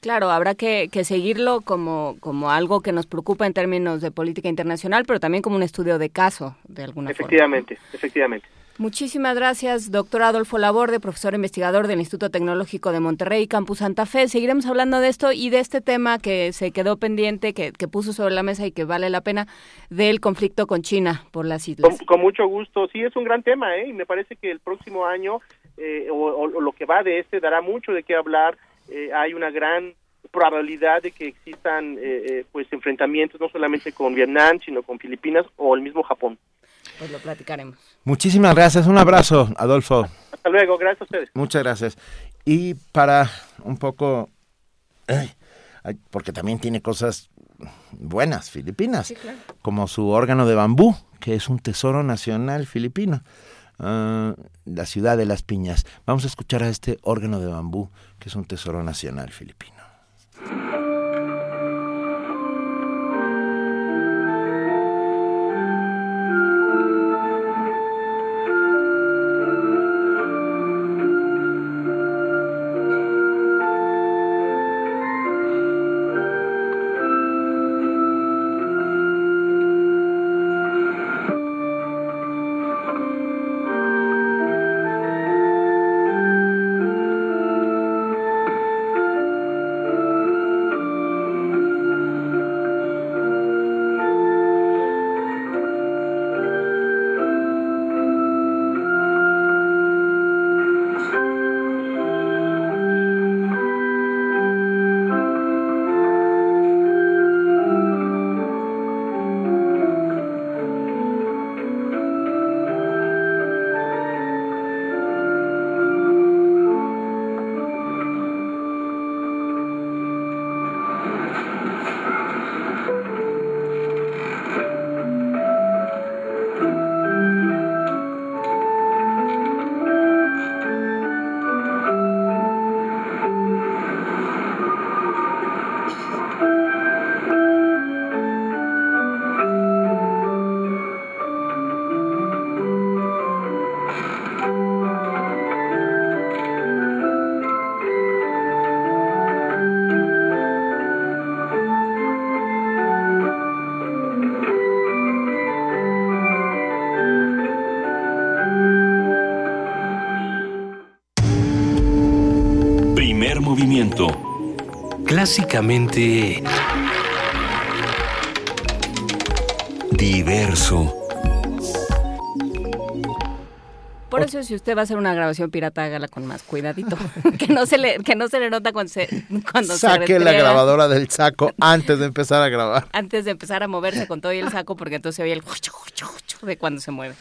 Claro, habrá que, que seguirlo como, como algo que nos preocupa en términos de política internacional, pero también como un estudio de caso, de alguna forma. Efectivamente, efectivamente. Muchísimas gracias, doctor Adolfo Laborde, profesor investigador del Instituto Tecnológico de Monterrey, Campus Santa Fe. Seguiremos hablando de esto y de este tema que se quedó pendiente, que, que puso sobre la mesa y que vale la pena, del conflicto con China por las islas. Con, mucho gusto. Sí, es un gran tema, ¿eh? Y me parece que el próximo año, eh, o lo que va de este, dará mucho de qué hablar. Eh, hay una gran probabilidad de que existan, eh, eh, pues, enfrentamientos no solamente con Vietnam, sino con Filipinas o el mismo Japón. Pues lo platicaremos. Muchísimas gracias, un abrazo, Adolfo. Hasta luego, gracias a ustedes. Muchas gracias. Y para un poco, porque también tiene cosas buenas, Filipinas, como su órgano de bambú, que es un tesoro nacional filipino, Ah, la ciudad de las piñas. Vamos a escuchar a este órgano de bambú, que es un tesoro nacional filipino. Clásicamente diverso. Por eso si usted va a hacer una grabación pirata, hágala con más cuidadito, que no se le que no se le nota cuando se cuando se Saque la grabadora del saco antes de empezar a grabar. antes de empezar a moverse con todo y el saco porque entonces se oye el jucho, jucho, jucho de cuando se mueve.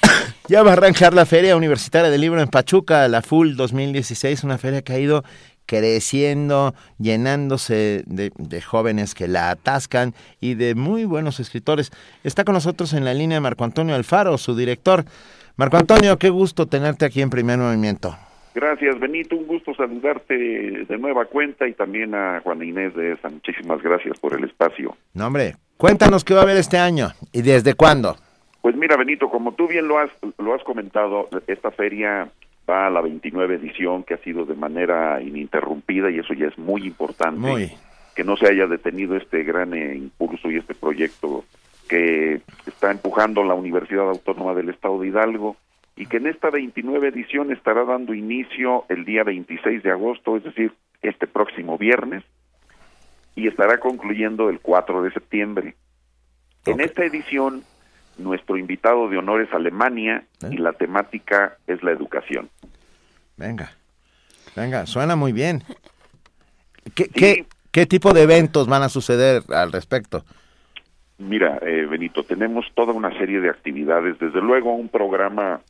Ya va a arrancar la Feria Universitaria del Libro en Pachuca, la FUL 2016, una feria que ha ido creciendo, llenándose de, de jóvenes que la atascan y de muy buenos escritores. Está con nosotros en la línea Marco Antonio Alfaro, su director. Marco Antonio, qué gusto tenerte aquí en Primer Movimiento. Gracias, Benito. Un gusto saludarte de nueva cuenta y también a Juana Inés de esa. Muchísimas gracias por el espacio. No, hombre, cuéntanos qué va a haber este año y desde cuándo. Pues mira, Benito, como tú bien lo has, lo has comentado, esta feria va a la 29 edición que ha sido de manera ininterrumpida y eso ya es muy importante. Muy. Que no se haya detenido este gran eh, impulso y este proyecto que está empujando la Universidad Autónoma del Estado de Hidalgo y que en esta 29 edición estará dando inicio el día 26 de agosto, es decir, este próximo viernes, y estará concluyendo el 4 de septiembre. En esta edición, nuestro invitado de honor es Alemania y la temática es la educación. Venga, venga, suena muy bien. ¿Qué, qué, qué tipo de eventos van a suceder al respecto? Mira, eh, Benito, tenemos toda una serie de actividades, desde luego un programa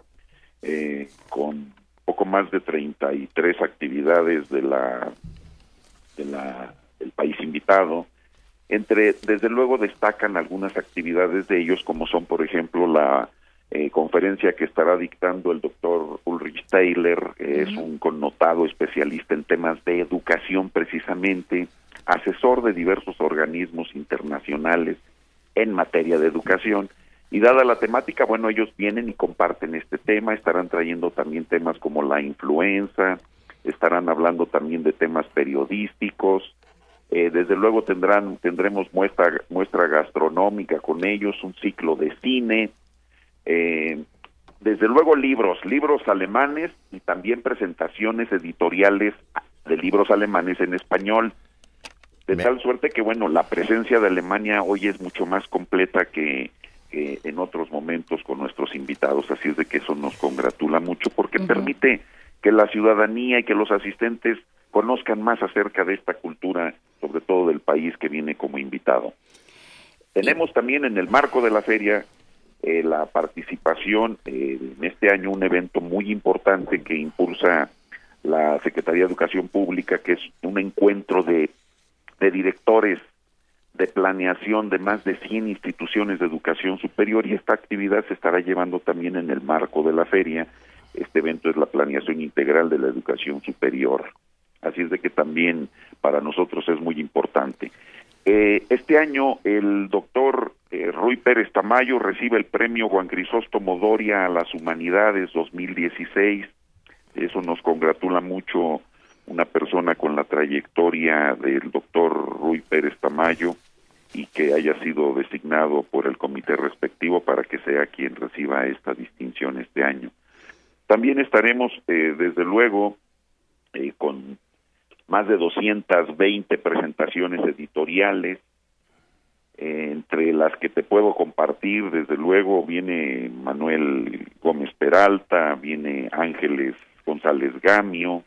eh, con poco más de 33 actividades de la, de la del país invitado. Entre, desde luego destacan algunas actividades de ellos, como son, por ejemplo, la eh, conferencia que estará dictando el doctor Ulrich Taylor, que es un connotado especialista en temas de educación precisamente, asesor de diversos organismos internacionales en materia de educación. Y dada la temática, bueno, ellos vienen y comparten este tema, estarán trayendo también temas como la influenza, estarán hablando también de temas periodísticos, eh, desde luego tendrán tendremos muestra muestra gastronómica con ellos, un ciclo de cine, eh, desde luego libros, libros alemanes y también presentaciones editoriales de libros alemanes en español. De tal suerte que, bueno, la presencia de Alemania hoy es mucho más completa que, que en otros momentos con nuestros invitados, así es de que eso nos congratula mucho porque permite que la ciudadanía y que los asistentes conozcan más acerca de esta cultura, sobre todo del país que viene como invitado. Tenemos también en el marco de la feria eh, la participación eh, en este año un evento muy importante que impulsa la Secretaría de Educación Pública, que es un encuentro de, de directores de planeación de más de 100 instituciones de educación superior y esta actividad se estará llevando también en el marco de la feria. Este evento es la planeación integral de la educación superior. Así es de que también para nosotros es muy importante. Eh, este año el doctor eh, Rui Pérez Tamayo recibe el premio Juan Crisóstomo Doria a las Humanidades 2016. Eso nos congratula mucho una persona con la trayectoria del doctor Rui Pérez Tamayo y que haya sido designado por el comité respectivo para que sea quien reciba esta distinción este año. También estaremos, eh, desde luego, eh, con más de 220 presentaciones editoriales, eh, entre las que te puedo compartir, desde luego, viene Manuel Gómez Peralta, viene Ángeles González Gamio,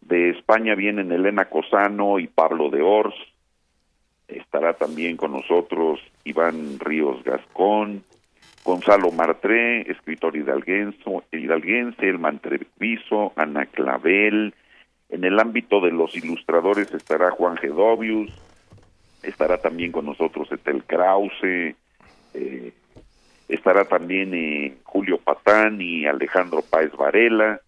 de España vienen Elena Cosano y Pablo de Ors, estará también con nosotros Iván Ríos Gascón, Gonzalo Martré, escritor hidalguense, hidalguense el Mantreviso, Ana Clavel, en el ámbito de los ilustradores estará Juan Gedovius, estará también con nosotros Etel Krause, eh, estará también eh, Julio Patán y Alejandro Páez Varela.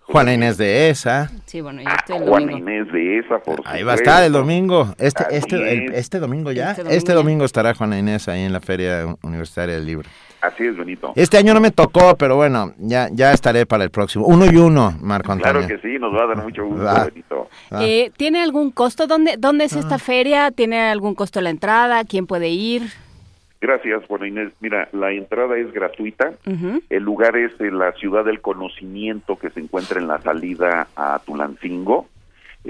Juana Inés de esa. Sí, bueno, ya estoy el Juana domingo. Inés de esa, por Ahí va a estar el domingo. Este, este, el- es. este domingo ya. Este Este domingo domingo, ya. estará Juana Inés ahí en la Feria Universitaria del Libro. Así es, Benito. Este año no me tocó, pero bueno, ya, ya estaré para el próximo. Uno y uno, Marco Antonio. Claro que sí, nos va a dar mucho gusto, Va. Benito. Ah. Eh, ¿Tiene algún costo? ¿Dónde, ¿Dónde es esta feria? ¿Tiene algún costo la entrada? ¿Quién puede ir? Gracias, bueno Inés. Mira, la entrada es gratuita. El lugar es en la ciudad del conocimiento que se encuentra en la salida a Tulancingo.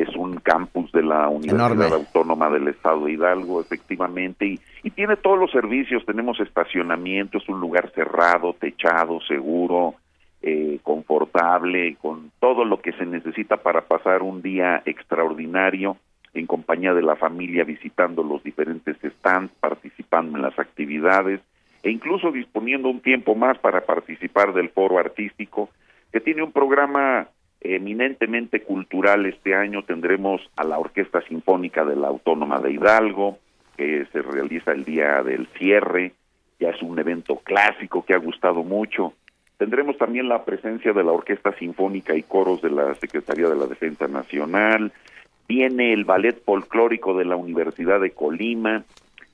Es un campus de la Universidad Enorme. Autónoma del Estado de Hidalgo, efectivamente, y, y tiene todos los servicios, tenemos estacionamiento, es un lugar cerrado, techado, seguro, eh, confortable, con todo lo que se necesita para pasar un día extraordinario en compañía de la familia, visitando los diferentes stands, participando en las actividades e incluso disponiendo un tiempo más para participar del foro artístico, que tiene un programa eminentemente cultural este año. Tendremos a la Orquesta Sinfónica de la Autónoma de Hidalgo, que se realiza el día del cierre, ya es un evento clásico que ha gustado mucho. Tendremos también la presencia de la Orquesta Sinfónica y Coros de la Secretaría de la Defensa Nacional. Viene el Ballet Folclórico de la Universidad de Colima.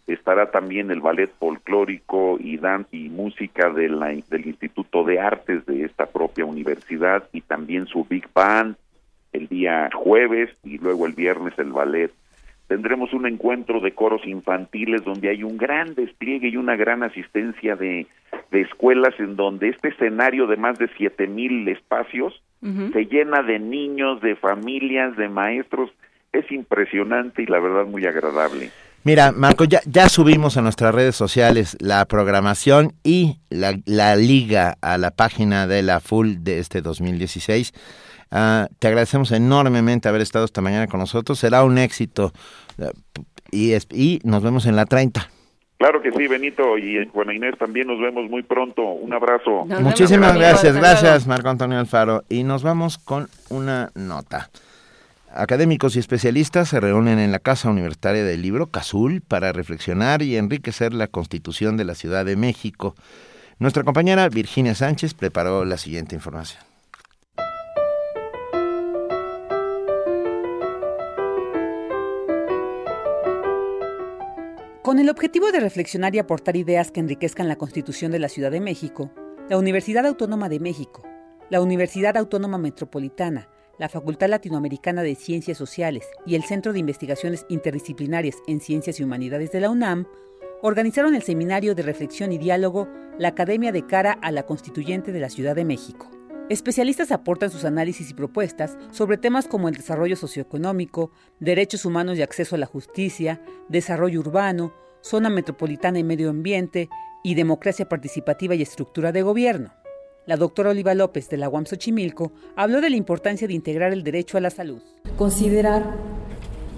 Estará también el Ballet Folclórico y Dan y Música de la- del Instituto de Artes de esta propia universidad y también su Big Band el día jueves y luego el viernes el ballet. Tendremos un encuentro de coros infantiles donde hay un gran despliegue y una gran asistencia de, de escuelas en donde este escenario de más de siete mil espacios se llena de niños, de familias, de maestros. Es impresionante y la verdad muy agradable. Mira, Marco, ya, ya subimos a nuestras redes sociales la programación y la, la liga a la página de la Full de este 2016. Ah, te agradecemos enormemente haber estado esta mañana con nosotros. Será un éxito. Y, es- y nos vemos en la 30. Claro que sí, Benito y Juana Inés, también nos vemos muy pronto. Un abrazo. Muchísimas gracias, gracias Marco Antonio Alfaro. Y nos vamos con una nota. Académicos y especialistas se reúnen en la Casa Universitaria del Libro, CASUL, para reflexionar y enriquecer la Constitución de la Ciudad de México. Nuestra compañera Virginia Sánchez preparó la siguiente información. Con el objetivo de reflexionar y aportar ideas que enriquezcan la Constitución de la Ciudad de México, la Universidad Autónoma de México, la Universidad Autónoma Metropolitana, la Facultad Latinoamericana de Ciencias Sociales y el Centro de Investigaciones Interdisciplinarias en Ciencias y Humanidades de la UNAM organizaron el seminario de reflexión y diálogo La Academia de Cara a la Constituyente de la Ciudad de México. Especialistas aportan sus análisis y propuestas sobre temas como el desarrollo socioeconómico, derechos humanos y acceso a la justicia, desarrollo urbano, zona metropolitana y medio ambiente, y democracia participativa y estructura de gobierno. La doctora Oliva López de la UAM Xochimilco habló de la importancia de integrar el derecho a la salud. Considerar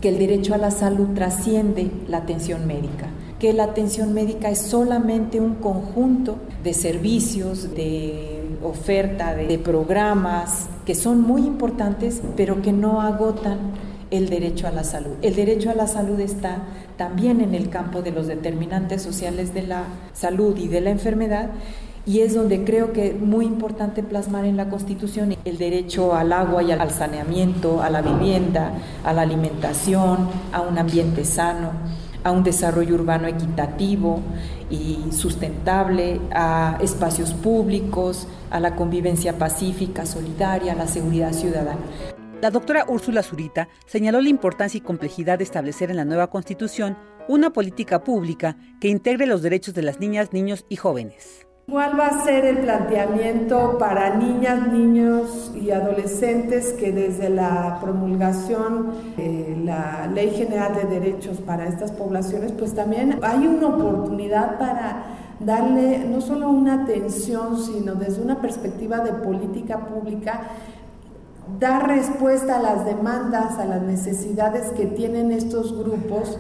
que el derecho a la salud trasciende la atención médica, que la atención médica es solamente un conjunto de servicios, de oferta, de, de programas que son muy importantes, pero que no agotan el derecho a la salud. El derecho a la salud está también en el campo de los determinantes sociales de la salud y de la enfermedad y es donde creo que es muy importante plasmar en la Constitución el derecho al agua y al saneamiento, a la vivienda, a la alimentación, a un ambiente sano, a un desarrollo urbano equitativo y sustentable, a espacios públicos, a la convivencia pacífica, solidaria, a la seguridad ciudadana. La doctora Úrsula Zurita señaló la importancia y complejidad de establecer en la nueva Constitución una política pública que integre los derechos de las niñas, niños y jóvenes. ¿Cuál va a ser el planteamiento para niñas, niños y adolescentes que desde la promulgación de la Ley General de Derechos para estas poblaciones, pues también hay una oportunidad para darle no solo una atención, sino desde una perspectiva de política pública, dar respuesta a las demandas, a las necesidades que tienen estos grupos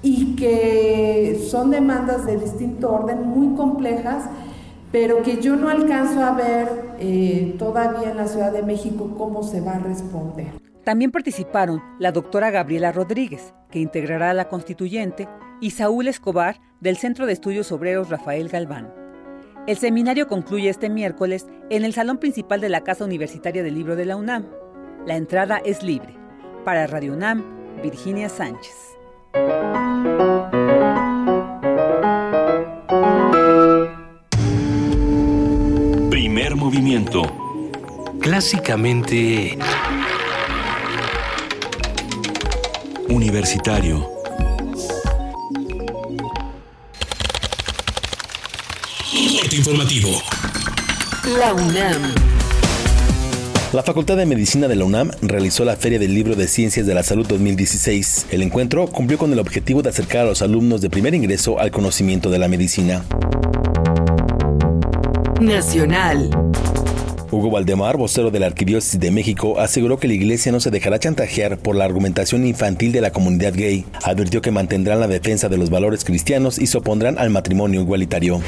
y que son demandas de distinto orden, muy complejas, pero que yo no alcanzo a ver eh, todavía en la Ciudad de México cómo se va a responder. También participaron la doctora Gabriela Rodríguez, que integrará a la constituyente, y Saúl Escobar, del Centro de Estudios Obreros Rafael Galván. El seminario concluye este miércoles en el salón principal de la Casa Universitaria del Libro de la UNAM. La entrada es libre. Para Radio UNAM, Virginia Sánchez. Clásicamente Universitario. Corte informativo. La UNAM. La Facultad de Medicina de la UNAM realizó la Feria del Libro de Ciencias de la Salud 2016. El encuentro cumplió con el objetivo de acercar a los alumnos de primer ingreso al conocimiento de la medicina. Nacional. Hugo Valdemar, vocero de la Arquidiócesis de México, aseguró que la iglesia no se dejará chantajear por la argumentación infantil de la comunidad gay. Advirtió que mantendrán la defensa de los valores cristianos y se opondrán al matrimonio igualitario.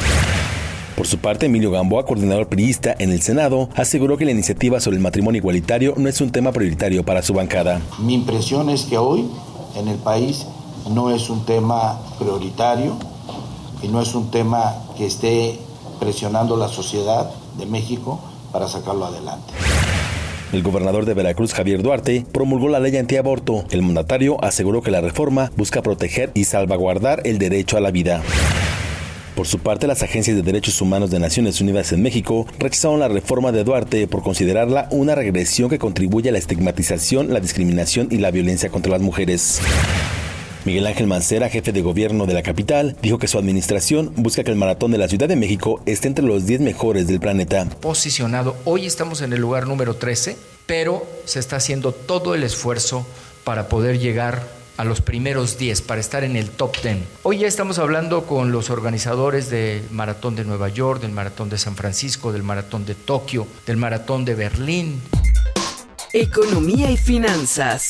Por su parte, Emilio Gamboa, coordinador priista en el Senado, aseguró que la iniciativa sobre el matrimonio igualitario no es un tema prioritario para su bancada. Mi impresión es que hoy en el país no es un tema prioritario y no es un tema que esté presionando la sociedad de México para sacarlo adelante. El gobernador de Veracruz, Javier Duarte, promulgó la ley antiaborto. El mandatario aseguró que la reforma busca proteger y salvaguardar el derecho a la vida. Por su parte, las agencias de derechos humanos de Naciones Unidas en México rechazaron la reforma de Duarte por considerarla una regresión que contribuye a la estigmatización, la discriminación y la violencia contra las mujeres. Miguel Ángel Mancera, jefe de gobierno de la capital, dijo que su administración busca que el maratón de la Ciudad de México esté entre los 10 mejores del planeta. Posicionado, hoy estamos en el lugar número 13, pero se está haciendo todo el esfuerzo para poder llegar a los primeros 10, para estar en el top 10. Hoy ya estamos hablando con los organizadores del Maratón de Nueva York, del Maratón de San Francisco, del Maratón de Tokio, del Maratón de Berlín. Economía y finanzas.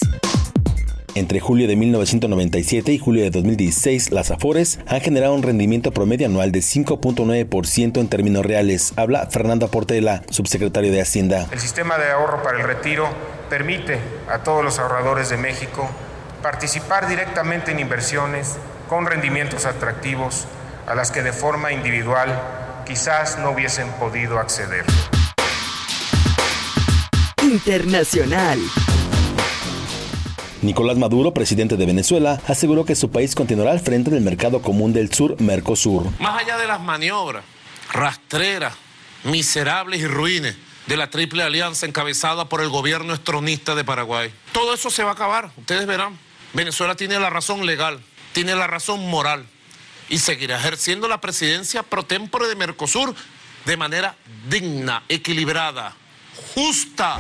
Entre julio de 1997 y julio de 2016, las Afores han generado un rendimiento promedio anual de 5.9% en términos reales. Habla Fernando Portela, subsecretario de Hacienda. El sistema de ahorro para el retiro permite a todos los ahorradores de México participar directamente en inversiones con rendimientos atractivos a las que de forma individual quizás no hubiesen podido acceder. Internacional. Nicolás Maduro, presidente de Venezuela, aseguró que su país continuará al frente del mercado común del sur, Mercosur. Más allá de las maniobras rastreras, miserables y ruines de la triple alianza encabezada por el gobierno estronista de Paraguay, todo eso se va a acabar, ustedes verán. Venezuela tiene la razón legal, tiene la razón moral y seguirá ejerciendo la presidencia pro tempore de Mercosur de manera digna, equilibrada, justa.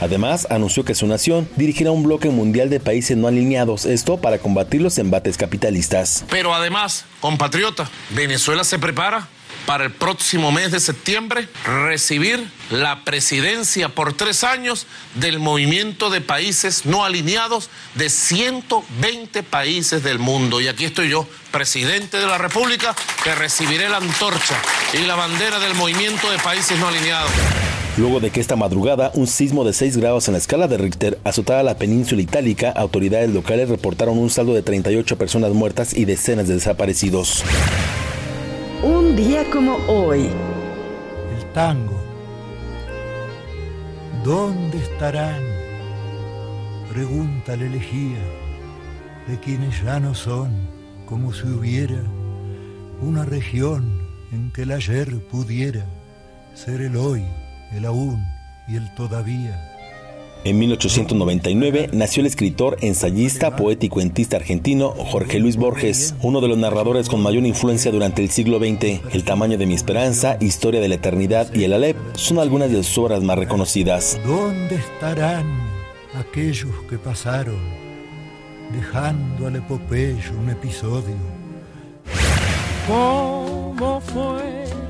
Además, anunció que su nación dirigirá un bloque mundial de países no alineados, esto para combatir los embates capitalistas. Pero además, compatriota, Venezuela se prepara para el próximo mes de septiembre recibir la presidencia por tres años del movimiento de países no alineados de 120 países del mundo. Y aquí estoy yo, presidente de la República, que recibiré la antorcha y la bandera del movimiento de países no alineados. Luego de que esta madrugada un sismo de 6 grados en la escala de Richter azotara la península itálica, autoridades locales reportaron un saldo de 38 personas muertas y decenas de desaparecidos. Un día como hoy. El tango. ¿Dónde estarán? Pregunta la elegía de quienes ya no son como si hubiera una región en que el ayer pudiera ser el hoy, el aún y el todavía. En 1899 nació el escritor, ensayista, poeta y cuentista argentino Jorge Luis Borges, uno de los narradores con mayor influencia durante el siglo XX. El tamaño de mi esperanza, Historia de la eternidad y El Alep son algunas de sus obras más reconocidas. ¿Dónde estarán aquellos que pasaron, dejando al epopeyo un episodio? ¿Cómo fue?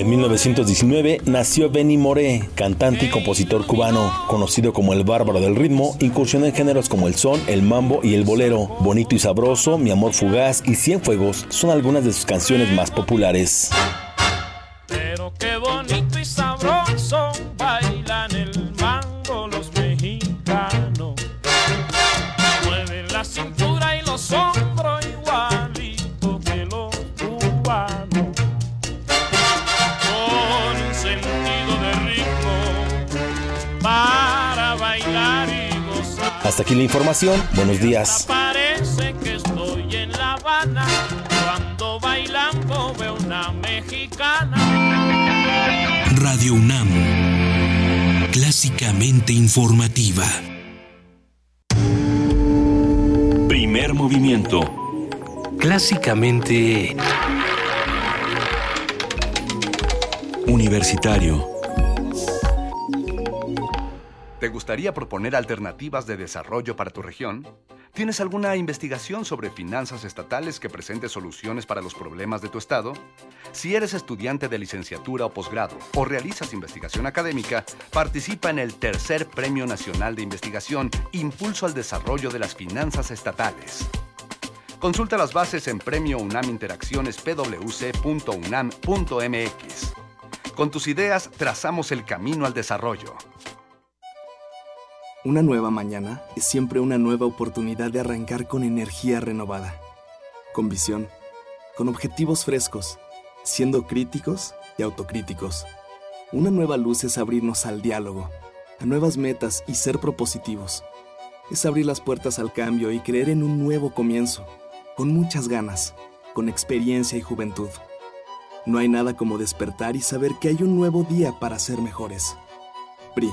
En 1919 nació Benny Moré, cantante y compositor cubano, conocido como el bárbaro del ritmo, incursionó en géneros como el son, el mambo y el bolero. Bonito y sabroso, Mi amor fugaz y Cienfuegos son algunas de sus canciones más populares. Hasta aquí la información. Buenos días. Parece que estoy en La Habana cuando bailando veo una mexicana. Radio Radio UNAM. Clásicamente informativa. Primer movimiento. Clásicamente... Universitario. Gustaría proponer alternativas de desarrollo para tu región? ¿Tienes alguna investigación sobre finanzas estatales que presente soluciones para los problemas de tu estado? Si eres estudiante de licenciatura o posgrado o realizas investigación académica, participa en el tercer Premio Nacional de Investigación Impulso al Desarrollo de las Finanzas Estatales. Consulta las bases en Premio UNAM Interacciones pwc.unam.mx. Con tus ideas trazamos el camino al desarrollo. Una nueva mañana es siempre una nueva oportunidad de arrancar con energía renovada, con visión, con objetivos frescos, siendo críticos y autocríticos. Una nueva luz es abrirnos al diálogo, a nuevas metas y ser propositivos. Es abrir las puertas al cambio y creer en un nuevo comienzo, con muchas ganas, con experiencia y juventud. No hay nada como despertar y saber que hay un nuevo día para ser mejores. PRI.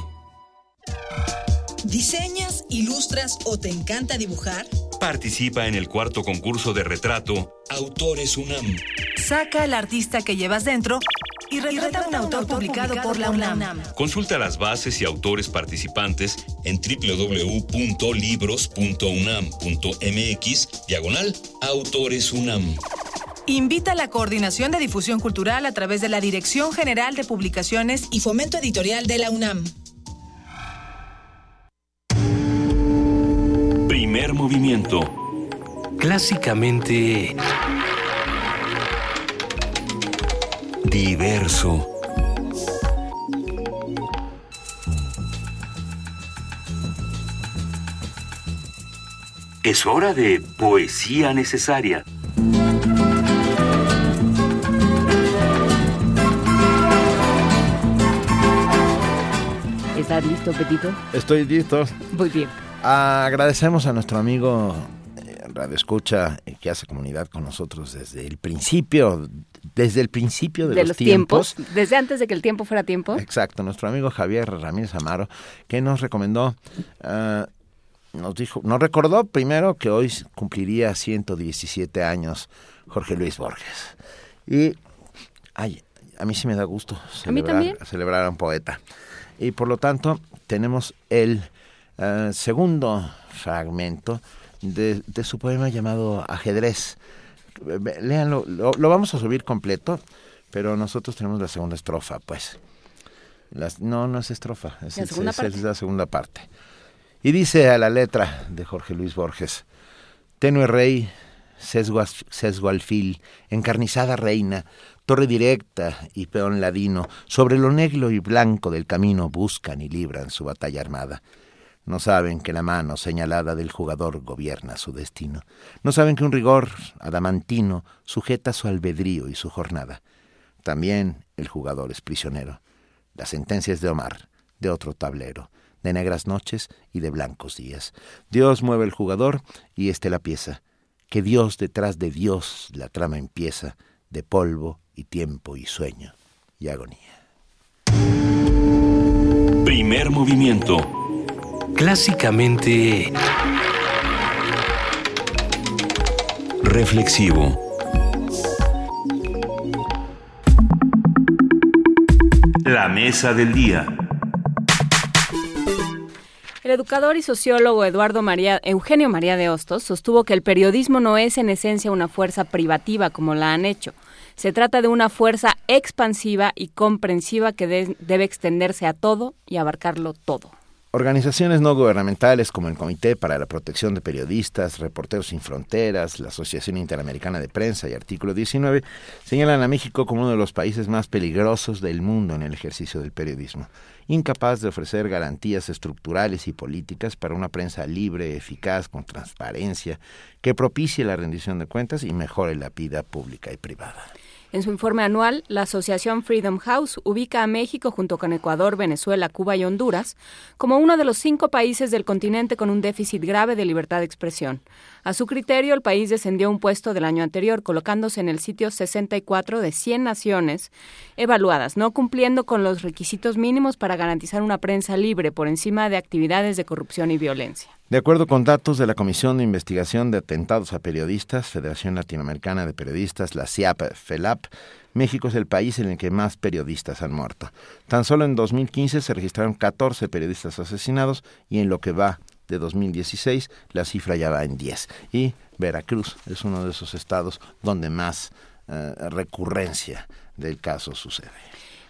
¿Diseñas, ilustras o te encanta dibujar? Participa en el cuarto concurso de retrato Autores UNAM. Saca al artista que llevas dentro y retrata un autor publicado por la UNAM. Consulta las bases y autores participantes en www.libros.unam.mx diagonal Autores UNAM. Invita a la Coordinación de Difusión Cultural a través de la Dirección General de Publicaciones y Fomento Editorial de la UNAM. Primer movimiento. Clásicamente... Diverso. Es hora de poesía necesaria. ¿Estás listo, Petito? Estoy listo. Muy bien. Agradecemos a nuestro amigo eh, Radio Escucha eh, que hace comunidad con nosotros desde el principio, desde el principio de, de los, tiempos. Desde antes de que el tiempo fuera tiempo. Exacto, nuestro amigo Javier Ramírez Amaro, que nos recomendó, uh, nos dijo, nos recordó primero que hoy cumpliría 117 años Jorge Luis Borges. Y, ay, a mí sí me da gusto celebrar, celebrar a un poeta. Y por lo tanto, tenemos el uh, segundo fragmento de, de, su poema llamado Ajedrez. Léanlo, lo, lo, vamos a subir completo, pero nosotros tenemos la segunda estrofa, pues. Las, no, no es estrofa, es, ¿La segunda es, parte? es la segunda parte. Y dice a la letra de Jorge Luis Borges, tenue rey, sesgo, sesgo alfil, encarnizada reina, torre directa y peón ladino, sobre lo negro y blanco del camino buscan y libran su batalla armada. No saben que la mano señalada del jugador gobierna su destino. No saben que un rigor adamantino sujeta su albedrío y su jornada. También el jugador es prisionero. La sentencia es de Omar, de otro tablero, de negras noches y de blancos días. Dios mueve el jugador y éste la pieza. Que Dios detrás de Dios la trama empieza, de polvo y tiempo y sueño y agonía. Primer movimiento. Clásicamente... Reflexivo. La mesa del día. El educador y sociólogo Eduardo María, Eugenio María de Hostos sostuvo que el periodismo no es en esencia una fuerza privativa como la han hecho. Se trata de una fuerza expansiva y comprensiva que de, debe extenderse a todo y abarcarlo todo. Organizaciones no gubernamentales como el Comité para la Protección de Periodistas, Reporteros Sin Fronteras, la Asociación Interamericana de Prensa y Artículo 19 señalan a México como uno de los países más peligrosos del mundo en el ejercicio del periodismo, incapaz de ofrecer garantías estructurales y políticas para una prensa libre, eficaz, con transparencia, que propicie la rendición de cuentas y mejore la vida pública y privada. En su informe anual, la asociación Freedom House ubica a México junto con Ecuador, Venezuela, Cuba y Honduras como uno de los cinco países del continente con un déficit grave de libertad de expresión. A su criterio, el país descendió un puesto del año anterior, colocándose en el sitio 64 de 100 naciones evaluadas, no cumpliendo con los requisitos mínimos para garantizar una prensa libre por encima de actividades de corrupción y violencia. De acuerdo con datos de la Comisión de Investigación de Atentados a Periodistas, Federación Latinoamericana de Periodistas, la CIAP, FELAP, México es el país en el que más periodistas han muerto. Tan solo en 2015 se registraron 14 periodistas asesinados y en lo que va de 2016 la cifra ya va en 10. Y Veracruz es uno de esos estados donde más eh, recurrencia del caso sucede.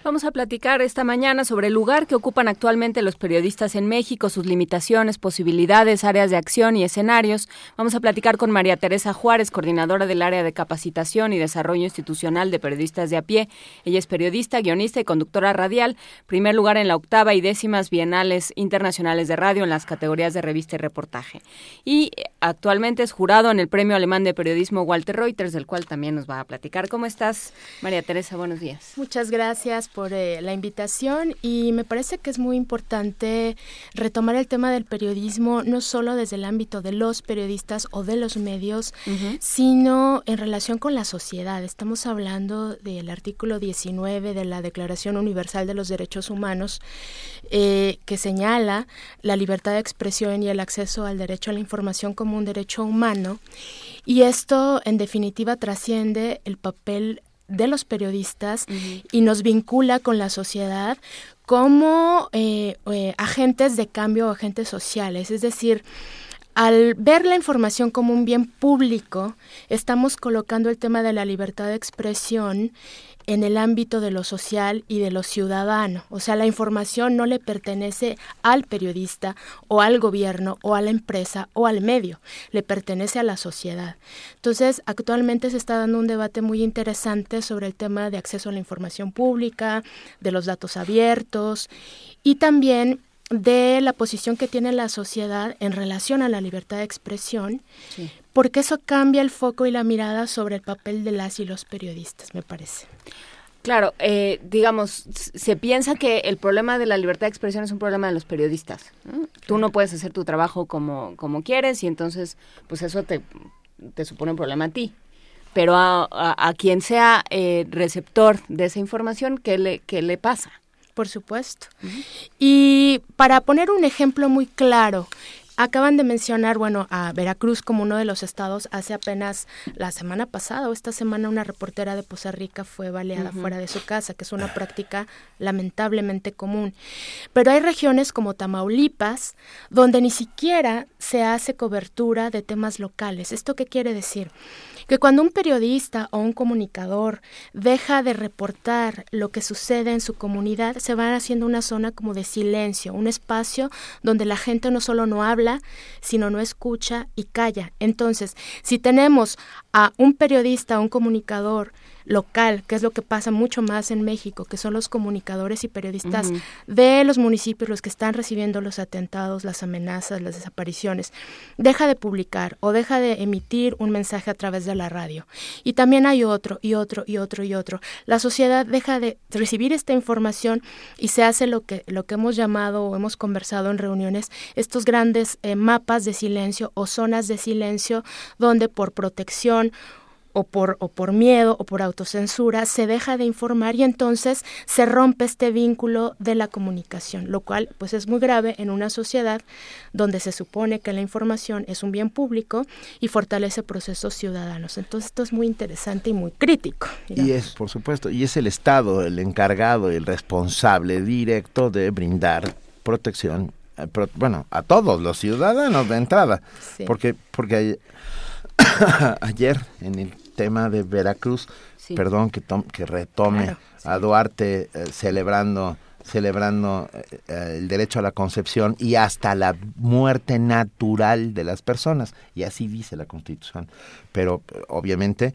Vamos a platicar esta mañana sobre el lugar que ocupan actualmente los periodistas en México, sus limitaciones, posibilidades, áreas de acción y escenarios. Vamos a platicar con María Teresa Juárez, coordinadora del área de capacitación y desarrollo institucional de periodistas de a pie. Ella es periodista, guionista y conductora radial, primer lugar en la octava y décimas bienales internacionales de radio en las categorías de revista y reportaje. Y actualmente es jurado en el Premio Alemán de Periodismo Walter Reuters, del cual también nos va a platicar. ¿Cómo estás, María Teresa? Buenos días. Muchas gracias por eh, la invitación y me parece que es muy importante retomar el tema del periodismo no solo desde el ámbito de los periodistas o de los medios, sino en relación con la sociedad. Estamos hablando del artículo 19 de la Declaración Universal de los Derechos Humanos eh, que señala la libertad de expresión y el acceso al derecho a la información como un derecho humano. Y esto, en definitiva, trasciende el papel de los periodistas y nos vincula con la sociedad como eh, eh, agentes de cambio o agentes sociales. Es decir, al ver la información como un bien público, estamos colocando el tema de la libertad de expresión en el ámbito de lo social y de lo ciudadano. O sea, la información no le pertenece al periodista o al gobierno o a la empresa o al medio, le pertenece a la sociedad. Entonces, actualmente se está dando un debate muy interesante sobre el tema de acceso a la información pública, de los datos abiertos y también de la posición que tiene la sociedad en relación a la libertad de expresión, porque eso cambia el foco y la mirada sobre el papel de las y los periodistas, me parece. Claro, eh, digamos, se piensa que el problema de la libertad de expresión es un problema de los periodistas. Tú no puedes hacer tu trabajo como, como quieres y entonces, pues eso te, te supone un problema a ti. Pero a, a, quien sea eh, receptor de esa información, ¿qué le, qué le pasa? Por supuesto. Y para poner un ejemplo muy claro, Acaban de mencionar, bueno, a Veracruz como uno de los estados. Hace apenas la semana pasada o esta semana una reportera de Poza Rica fue baleada fuera de su casa, que es una práctica lamentablemente común. Pero hay regiones como Tamaulipas donde ni siquiera se hace cobertura de temas locales. ¿Esto qué quiere decir? Que cuando un periodista o un comunicador deja de reportar lo que sucede en su comunidad, se va haciendo una zona como de silencio, un espacio donde la gente no solo no habla, sino no escucha y calla. Entonces, si tenemos a un periodista, un comunicador, local, que es lo que pasa mucho más en México, que son los comunicadores y periodistas de los municipios los que están recibiendo los atentados, las amenazas, las desapariciones, deja de publicar o deja de emitir un mensaje a través de la radio. Y también hay otro y otro y otro y otro. La sociedad deja de recibir esta información y se hace lo que, lo que hemos llamado o hemos conversado en reuniones, estos grandes eh, mapas de silencio o zonas de silencio donde por protección o por, o por miedo o por autocensura se deja de informar y entonces se rompe este vínculo de la comunicación, lo cual pues es muy grave en una sociedad donde se supone que la información es un bien público y fortalece procesos ciudadanos. Entonces esto es muy interesante y muy crítico. Y es, por supuesto, y es el Estado el encargado, el responsable directo de brindar protección eh, bueno, a todos los ciudadanos de entrada, porque porque ayer en el tema de Veracruz, perdón que, que retome a Duarte eh, celebrando celebrando eh, eh, el derecho a la concepción y hasta la muerte natural de las personas. Y así dice la Constitución. Pero obviamente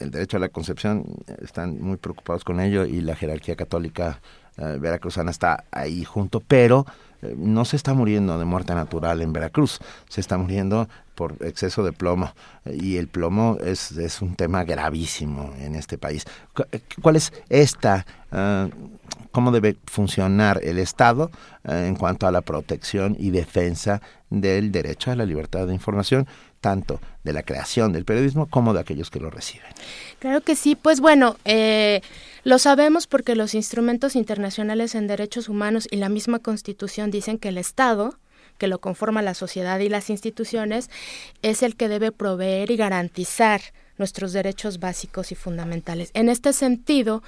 el derecho a la concepción están muy preocupados con ello y la jerarquía católica veracruzana está ahí junto, pero no se está muriendo de muerte natural en Veracruz, se está muriendo por exceso de plomo y el plomo es, es un tema gravísimo en este país. ¿Cuál es esta, uh, cómo debe funcionar el Estado uh, en cuanto a la protección y defensa del derecho a la libertad de información, tanto de la creación del periodismo como de aquellos que lo reciben? Claro que sí, pues bueno, eh, lo sabemos porque los instrumentos internacionales en derechos humanos y la misma Constitución dicen que el Estado que lo conforma la sociedad y las instituciones, es el que debe proveer y garantizar nuestros derechos básicos y fundamentales. En este sentido,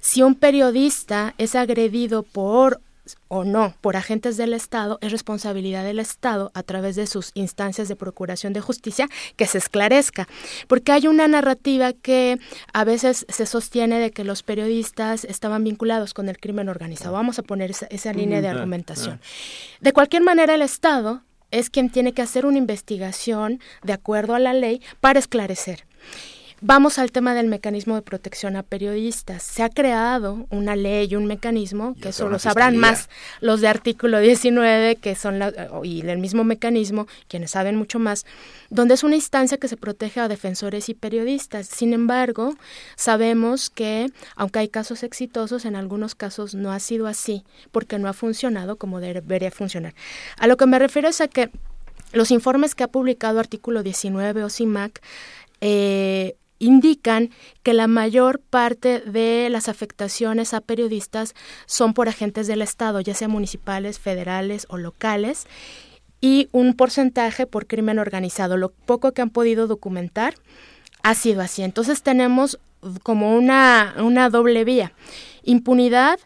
si un periodista es agredido por o no por agentes del Estado, es responsabilidad del Estado, a través de sus instancias de procuración de justicia, que se esclarezca. Porque hay una narrativa que a veces se sostiene de que los periodistas estaban vinculados con el crimen organizado. Vamos a poner esa, línea de argumentación. De cualquier manera, el Estado es quien tiene que hacer una investigación de acuerdo a la ley para esclarecer. Vamos al tema del mecanismo de protección a periodistas. Se ha creado una ley y un mecanismo, que eso lo sabrán más los de artículo 19, que son la, y el mismo mecanismo, quienes saben mucho más, donde es una instancia que se protege a defensores y periodistas. Sin embargo, sabemos que, aunque hay casos exitosos, en algunos casos no ha sido así, porque no ha funcionado como debería funcionar. A lo que me refiero es a que los informes que ha publicado artículo 19 o CIMAC eh, indican que la mayor parte de las afectaciones a periodistas son por agentes del Estado, ya sea municipales, federales o locales, y un porcentaje por crimen organizado. Lo poco que han podido documentar ha sido así. Entonces tenemos como una, una doble vía. Impunidad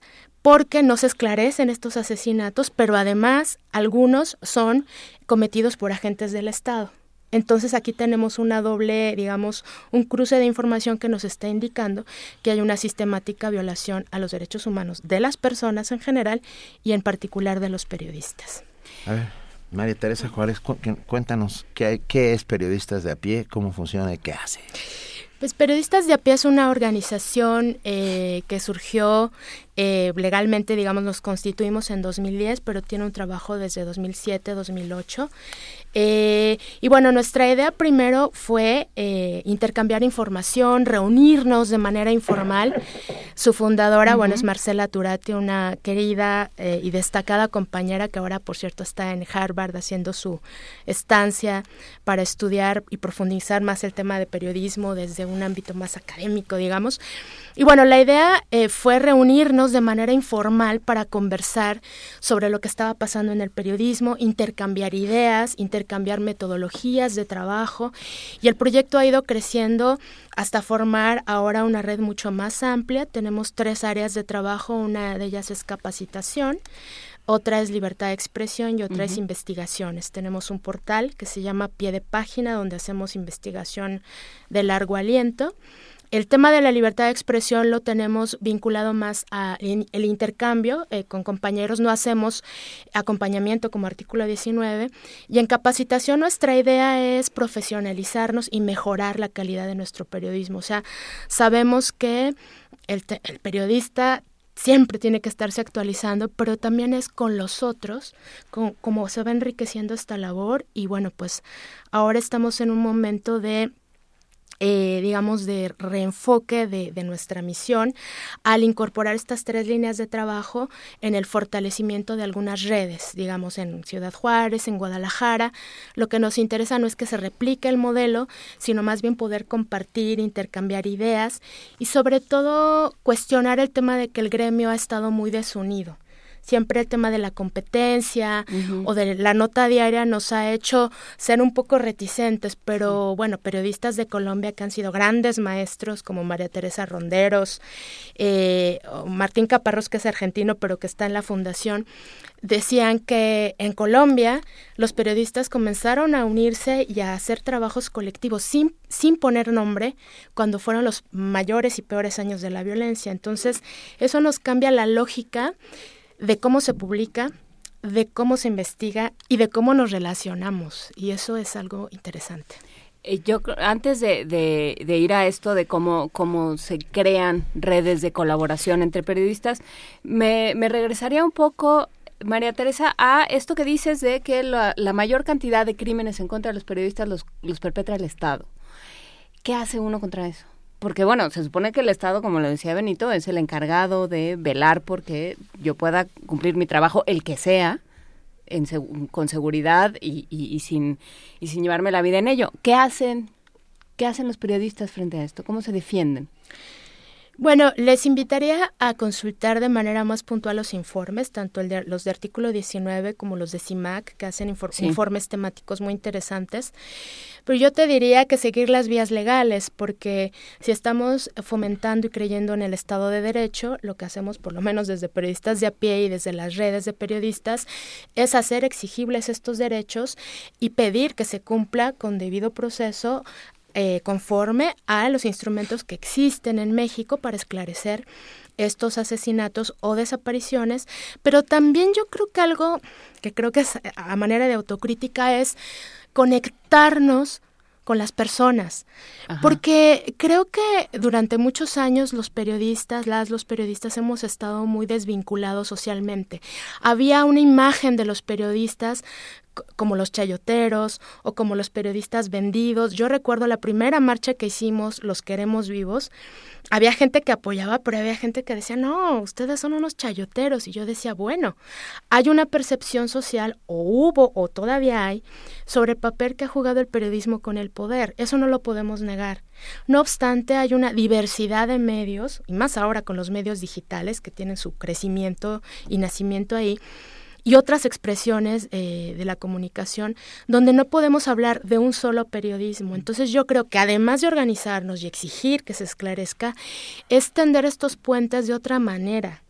porque no se esclarecen estos asesinatos, pero además algunos son cometidos por agentes del Estado. Entonces aquí tenemos una doble, digamos, un cruce de información que nos está indicando que hay una sistemática violación a los derechos humanos de las personas en general y en particular de los periodistas. A ver, María Teresa Juárez, cuéntanos qué, qué es Periodistas de a pie, cómo funciona y qué hace. Pues Periodistas de a pie es una organización eh, que surgió eh, legalmente, digamos, nos constituimos en 2010, pero tiene un trabajo desde 2007, 2008. Eh, y bueno, nuestra idea primero fue eh, intercambiar información, reunirnos de manera informal. Su fundadora, bueno, es Marcela Turati, una querida y destacada compañera que ahora, por cierto, está en Harvard haciendo su estancia para estudiar y profundizar más el tema de periodismo desde un ámbito más académico, digamos. Y bueno, la idea fue reunirnos de manera informal para conversar sobre lo que estaba pasando en el periodismo, intercambiar ideas, intercambiar metodologías de trabajo y el proyecto ha ido creciendo hasta formar ahora una red mucho más amplia. Tenemos tres áreas de trabajo, una de ellas es capacitación, otra es libertad de expresión y otra es investigaciones. Tenemos un portal que se llama Pie de Página, donde hacemos investigación de largo aliento. El tema de la libertad de expresión lo tenemos vinculado más al intercambio eh, con compañeros, no hacemos acompañamiento como artículo 19 y en capacitación nuestra idea es profesionalizarnos y mejorar la calidad de nuestro periodismo. O sea, sabemos que el, el periodista siempre tiene que estarse actualizando, pero también es con los otros, con, como se va enriqueciendo esta labor. Y bueno, pues ahora estamos en un momento de eh, digamos, de reenfoque de, de, nuestra misión al incorporar estas tres líneas de trabajo en el fortalecimiento de algunas redes, digamos, en Ciudad Juárez, en Guadalajara. Lo que nos interesa no es que se replique el modelo, sino más bien poder compartir, intercambiar ideas y sobre todo cuestionar el tema de que el gremio ha estado muy desunido siempre el tema de la competencia o de la nota diaria nos ha hecho ser un poco reticentes, pero bueno, periodistas de Colombia que han sido grandes maestros como María Teresa Ronderos, eh, Martín Caparrós que es argentino pero que está en la fundación, decían que en Colombia los periodistas comenzaron a unirse y a hacer trabajos colectivos sin, sin poner nombre cuando fueron los mayores y peores años de la violencia. Entonces, eso nos cambia la lógica de cómo se publica, de cómo se investiga y de cómo nos relacionamos. Y eso es algo interesante. Eh, yo antes de, ir a esto de cómo, se crean redes de colaboración entre periodistas, me, regresaría un poco María Teresa, a esto que dices de que la, mayor cantidad de crímenes en contra de los periodistas los, los perpetra el Estado. ¿Qué hace uno contra eso? Porque bueno, se supone que el Estado, como lo decía Benito, es el encargado de velar porque yo pueda cumplir mi trabajo, el que sea, en, con seguridad y, y, sin, y sin llevarme la vida en ello. ¿Qué hacen? ¿Qué hacen los periodistas frente a esto? ¿Cómo se defienden? Bueno, les invitaría a consultar de manera más puntual los informes, tanto el de, los de artículo 19 como los de CIMAC, que hacen informes temáticos muy interesantes. Pero yo te diría que seguir las vías legales, porque si estamos fomentando y creyendo en el Estado de Derecho, lo que hacemos, por lo menos desde periodistas de a pie y desde las redes de periodistas, es hacer exigibles estos derechos y pedir que se cumpla con debido proceso eh, conforme a los instrumentos que existen en México para esclarecer estos asesinatos o desapariciones, pero también yo creo que algo que creo que es a manera de autocrítica es conectarnos con las personas, porque creo que durante muchos años los periodistas, las los periodistas hemos estado muy desvinculados socialmente. Había una imagen de los periodistas como los chayoteros o como los periodistas vendidos. Yo recuerdo la primera marcha que hicimos, Los Queremos Vivos, había gente que apoyaba, pero había gente que decía, no, ustedes son unos chayoteros. Y yo decía, bueno, hay una percepción social, o hubo, o todavía hay, sobre el papel que ha jugado el periodismo con el poder. Eso no lo podemos negar. No obstante, hay una diversidad de medios, y más ahora con los medios digitales que tienen su crecimiento y nacimiento ahí, y otras expresiones eh, de la comunicación donde no podemos hablar de un solo periodismo. Entonces yo creo que además de organizarnos y exigir que se esclarezca, es tender estos puentes de otra manera.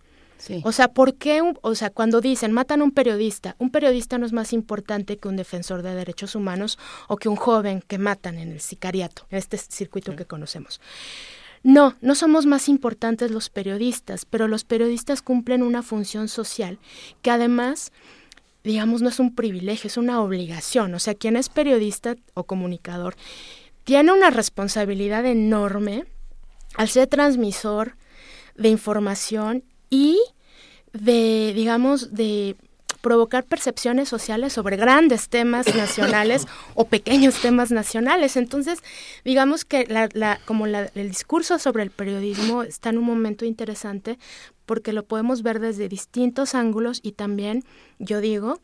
O sea, ¿por qué? o sea, cuando dicen matan a un periodista, un periodista no es más importante que un defensor de derechos humanos o que un joven que matan en el sicariato, en este circuito que conocemos. No, no somos más importantes los periodistas, pero los periodistas cumplen una función social que además, digamos, no es un privilegio, es una obligación. O sea, quien es periodista o comunicador tiene una responsabilidad enorme al ser transmisor de información y de, digamos, de provocar percepciones sociales sobre grandes temas nacionales o pequeños temas nacionales. Entonces, digamos que la, como el discurso sobre el periodismo está en un momento interesante porque lo podemos ver desde distintos ángulos y también, yo digo,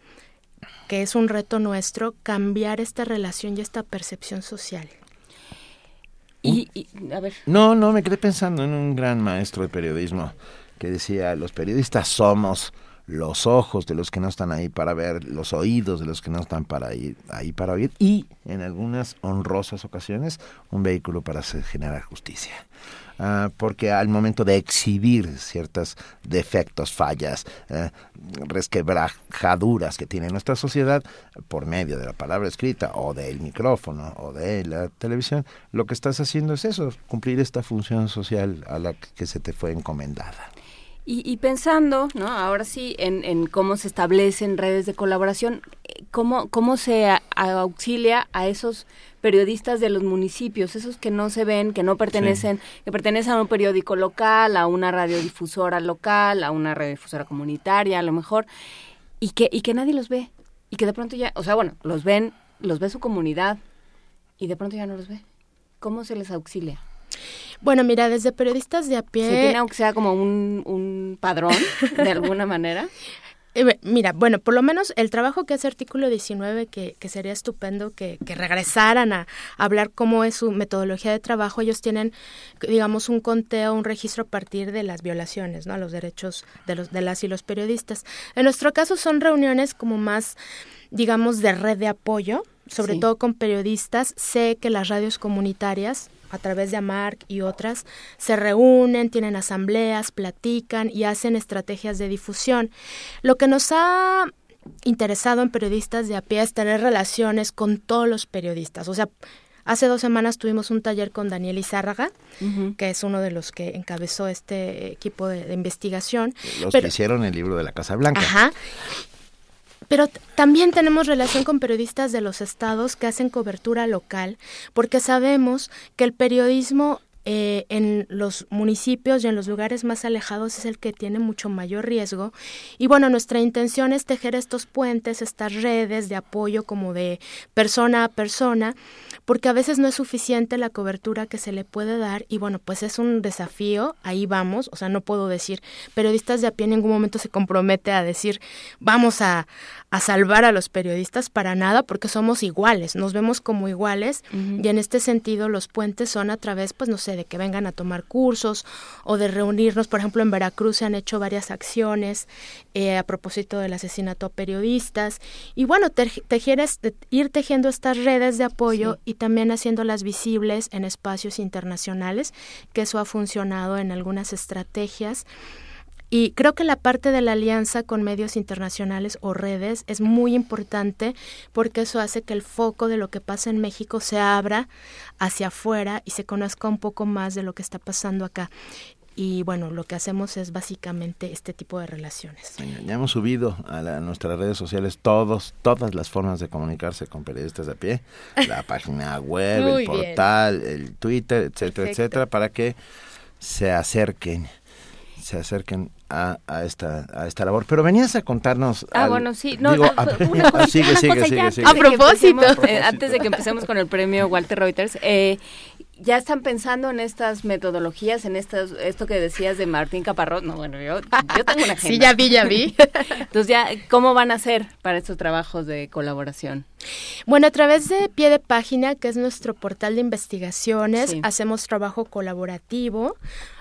que es un reto nuestro cambiar esta relación y esta percepción social. Y, a ver. No, no, me quedé pensando en un gran maestro de periodismo que decía, los periodistas somos los ojos de los que no están ahí para ver, los oídos de los que no están para ir, ahí para oír y en algunas honrosas ocasiones un vehículo para generar justicia. Ah, porque al momento de exhibir ciertos defectos, fallas, eh, resquebrajaduras que tiene nuestra sociedad por medio de la palabra escrita o del micrófono o de la televisión, lo que estás haciendo es eso, cumplir esta función social a la que se te fue encomendada. Y, pensando, ¿no? Ahora sí, en, cómo se establecen redes de colaboración, cómo, cómo se auxilia a esos periodistas de los municipios, esos que no se ven, que no pertenecen, que pertenecen a un periódico local, a una radiodifusora local, a una radiodifusora comunitaria, a lo mejor, y que, y que nadie los ve, y que de pronto ya, o sea, bueno, los ven, los ve su comunidad, y de pronto ya no los ve. ¿Cómo se les auxilia? Bueno, mira, desde periodistas de a pie... ¿Se tiene aunque sea como un, un padrón, de alguna manera? Eh, mira, bueno, por lo menos el trabajo que hace Artículo 19, que, que sería estupendo que, que, regresaran a, hablar cómo es su metodología de trabajo, ellos tienen, digamos, un conteo, un registro a partir de las violaciones, ¿no? A los derechos de, los, de las y los periodistas. En nuestro caso son reuniones como más, digamos, de red de apoyo, sobre todo con periodistas. Sé que las radios comunitarias a través de AMARC y otras, se reúnen, tienen asambleas, platican y hacen estrategias de difusión. Lo que nos ha interesado en periodistas de a pie es tener relaciones con todos los periodistas. O sea, hace dos semanas tuvimos un taller con Daniel Izárraga, que es uno de los que encabezó este equipo de, investigación. Los que hicieron el libro de la Casa Blanca. Ajá. Pero también tenemos relación con periodistas de los estados que hacen cobertura local, porque sabemos que el periodismo eh, en los municipios y en los lugares más alejados es el que tiene mucho mayor riesgo. Y bueno, nuestra intención es tejer estos puentes, estas redes de apoyo como de persona a persona, porque a veces no es suficiente la cobertura que se le puede dar y bueno, pues es un desafío, ahí vamos, o sea, no puedo decir, periodistas de a pie en ningún momento se compromete a decir, vamos a, a salvar a los periodistas para nada porque somos iguales, nos vemos como iguales y en este sentido los puentes son a través, pues no sé, de que vengan a tomar cursos o de reunirnos, por ejemplo en Veracruz se han hecho varias acciones eh, a propósito del asesinato a periodistas. Y bueno, tejer, ir tejiendo estas redes de apoyo y también haciéndolas visibles en espacios internacionales, que eso ha funcionado en algunas estrategias. Y creo que la parte de la alianza con medios internacionales o redes es muy importante porque eso hace que el foco de lo que pasa en México se abra hacia afuera y se conozca un poco más de lo que está pasando acá. Y bueno, lo que hacemos es básicamente este tipo de relaciones. Ya hemos subido a, nuestras redes sociales todos, todas las formas de comunicarse con periodistas de pie, la página web, el portal, el Twitter, etcétera, etcétera, para que se acerquen se acerquen a, a, esta, a esta labor. Pero venías a contarnos. Ah, bueno, sí. No, digo, a, sigue, sigue, sigue, sigue, A propósito. Eh, antes de que empecemos con el premio Walter Reuters, eh, ya están pensando en estas metodologías, en estas, esto que decías de Martín Caparrós. No, bueno, yo, yo tengo una agenda. sí, ya vi, ya vi. Entonces, ya, ¿cómo van a hacer para estos trabajos de colaboración? Bueno, a través de Pie de Página, que es nuestro portal de investigaciones, hacemos trabajo colaborativo,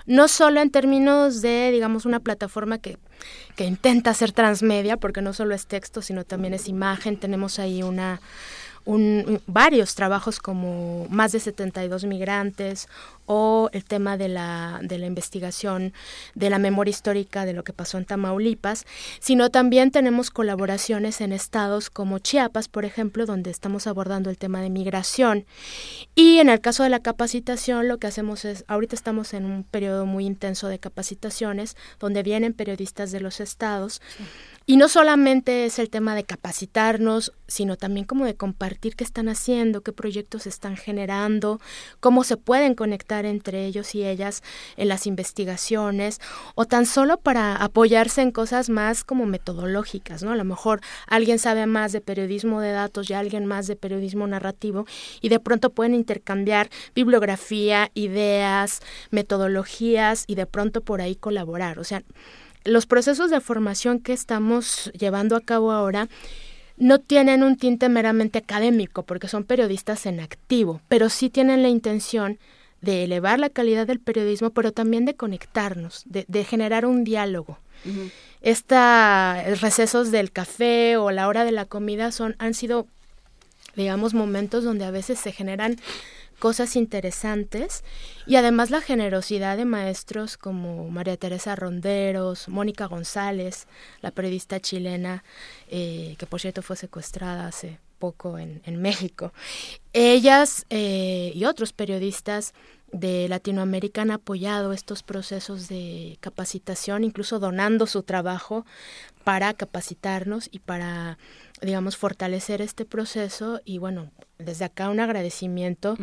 no solo en términos de, digamos, una plataforma que, que intenta ser transmedia, porque no solo es texto, sino también es imagen. Tenemos ahí una un, varios trabajos como más de 72 migrantes o el tema de la, de la investigación de la memoria histórica de lo que pasó en Tamaulipas, sino también tenemos colaboraciones en estados como Chiapas, por ejemplo, donde estamos abordando el tema de migración. Y en el caso de la capacitación, lo que hacemos es, ahorita estamos en un periodo muy intenso de capacitaciones, donde vienen periodistas de los estados. Y no solamente es el tema de capacitarnos, sino también como de compartir qué están haciendo, qué proyectos están generando, cómo se pueden conectar entre ellos y ellas en las investigaciones, o tan solo para apoyarse en cosas más como metodológicas, ¿no? A lo mejor alguien sabe más de periodismo de datos y alguien más de periodismo narrativo, y de pronto pueden intercambiar bibliografía, ideas, metodologías, y de pronto por ahí colaborar. O sea, los procesos de formación que estamos llevando a cabo ahora no tienen un tinte meramente académico, porque son periodistas en activo, pero sí tienen la intención de elevar la calidad del periodismo, pero también de conectarnos, de, generar un diálogo. Estos recesos del café o la hora de la comida son, han sido, digamos, momentos donde a veces se generan cosas interesantes y además la generosidad de maestros como María Teresa Ronderos, Mónica González, la periodista chilena, eh, que por cierto fue secuestrada hace poco en, México. Ellas eh, y otros periodistas de Latinoamérica han apoyado estos procesos de capacitación, incluso donando su trabajo para capacitarnos y para digamos, fortalecer este proceso y bueno, desde acá un agradecimiento,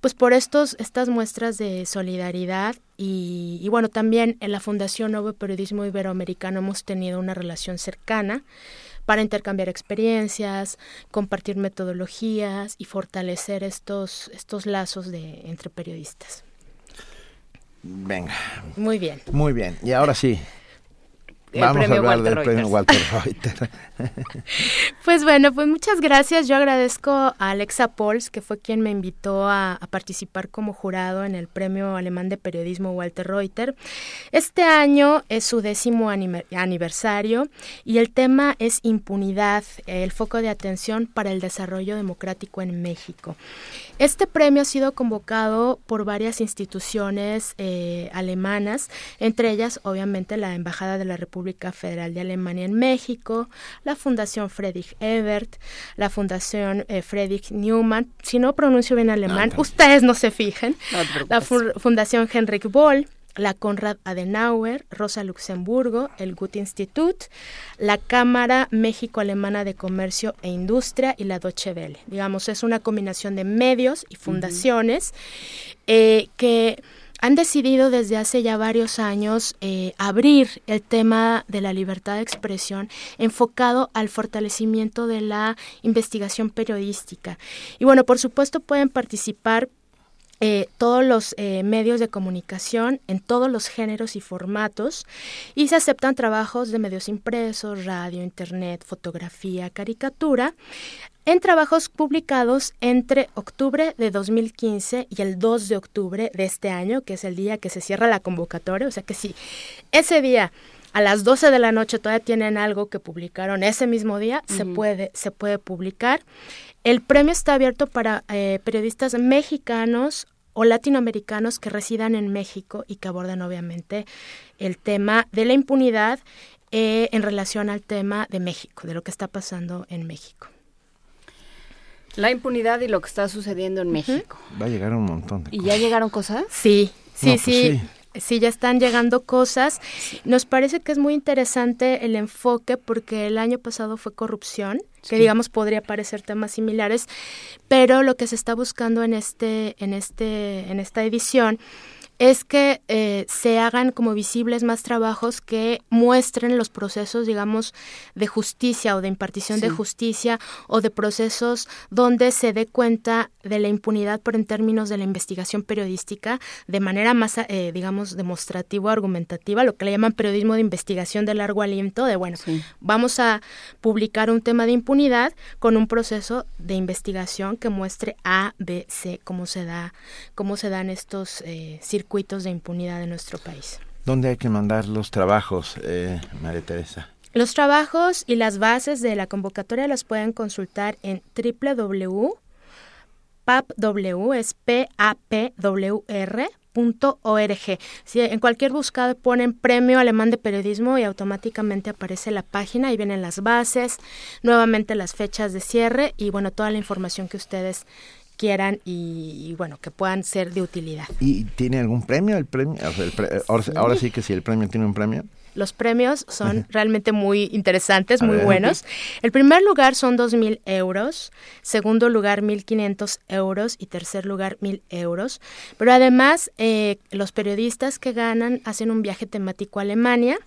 pues por estos, estas muestras de solidaridad y, y, bueno, también en la Fundación Nuevo Periodismo Iberoamericano hemos tenido una relación cercana para intercambiar experiencias, compartir metodologías y fortalecer estos, estos lazos de, entre periodistas. Venga. Muy bien. Muy bien. Y ahora sí, Vamos a hablar del premio Walter Reuter. pues bueno, pues muchas gracias. Yo agradezco a Alexa Pols, que fue quien me invitó a, participar como jurado en el premio alemán de periodismo Walter Reuter. Este año es su décimo aniversario y el tema es impunidad, el foco de atención para el desarrollo democrático en México. Este premio ha sido convocado por varias instituciones eh, alemanas, entre ellas obviamente la Embajada de la República Federal de Alemania en México, la Fundación Friedrich Ebert, la Fundación eh, Friedrich Neumann, si no pronuncio bien alemán, ustedes no se fijen, la Fundación Henrik Boll, la Konrad Adenauer, Rosa Luxemburgo, el Goethe Institut, la Cámara México-Alemana de Comercio e Industria y la Deutsche Welle. Digamos, es una combinación de medios y fundaciones eh, que han decidido desde hace ya varios años eh, abrir el tema de la libertad de expresión enfocado al fortalecimiento de la investigación periodística. Y bueno, por supuesto pueden participar eh, todos los eh, medios de comunicación en todos los géneros y formatos y se aceptan trabajos de medios impresos, radio, internet, fotografía, caricatura en trabajos publicados entre octubre de 2015 y el 2 de octubre de este año, que es el día que se cierra la convocatoria. O sea que si ese día a las 12 de la noche todavía tienen algo que publicaron ese mismo día, se, puede, se puede publicar. El premio está abierto para eh, periodistas mexicanos o latinoamericanos que residan en México y que abordan obviamente el tema de la impunidad eh, en relación al tema de México, de lo que está pasando en México. La impunidad y lo que está sucediendo en México. Va a llegar un montón de ¿Y ya llegaron cosas? Sí, sí, No, pues sí. Sí. Ya están llegando cosas. Nos parece que es muy interesante el enfoque porque el año pasado fue corrupción, que digamos podría parecer temas similares, pero lo que se está buscando en este, en este, en esta edición es que eh, se hagan como visibles más trabajos que muestren los procesos, digamos, de justicia o de impartición de justicia o de procesos donde se dé cuenta de la impunidad, pero en términos de la investigación periodística, de manera más, eh, digamos, demostrativa, argumentativa, lo que le llaman periodismo de investigación de largo aliento, de bueno, vamos a publicar un tema de impunidad con un proceso de investigación que muestre A, B, C, cómo se da, cómo se dan estos eh, circuitos de impunidad en nuestro país. ¿Dónde hay que mandar los trabajos, eh, María Teresa? Los trabajos y las bases de la convocatoria las pueden consultar en www.papw, es P-A-P-W-R, punto org. Si en cualquier buscado ponen Premio Alemán de Periodismo y automáticamente aparece la página y vienen las bases, nuevamente las fechas de cierre y bueno, toda la información que ustedes quieran y, y, bueno, que puedan ser de utilidad. ¿Y tiene algún premio el premio? El pre- ahora, Sí. ahora sí que si el premio tiene un premio. Los premios son realmente muy interesantes, A muy ver. buenos. El primer lugar son 2.000 euros, segundo lugar 1.500 euros y tercer lugar 1.000 euros. Pero además, eh, los periodistas que ganan hacen un viaje temático a Alemania.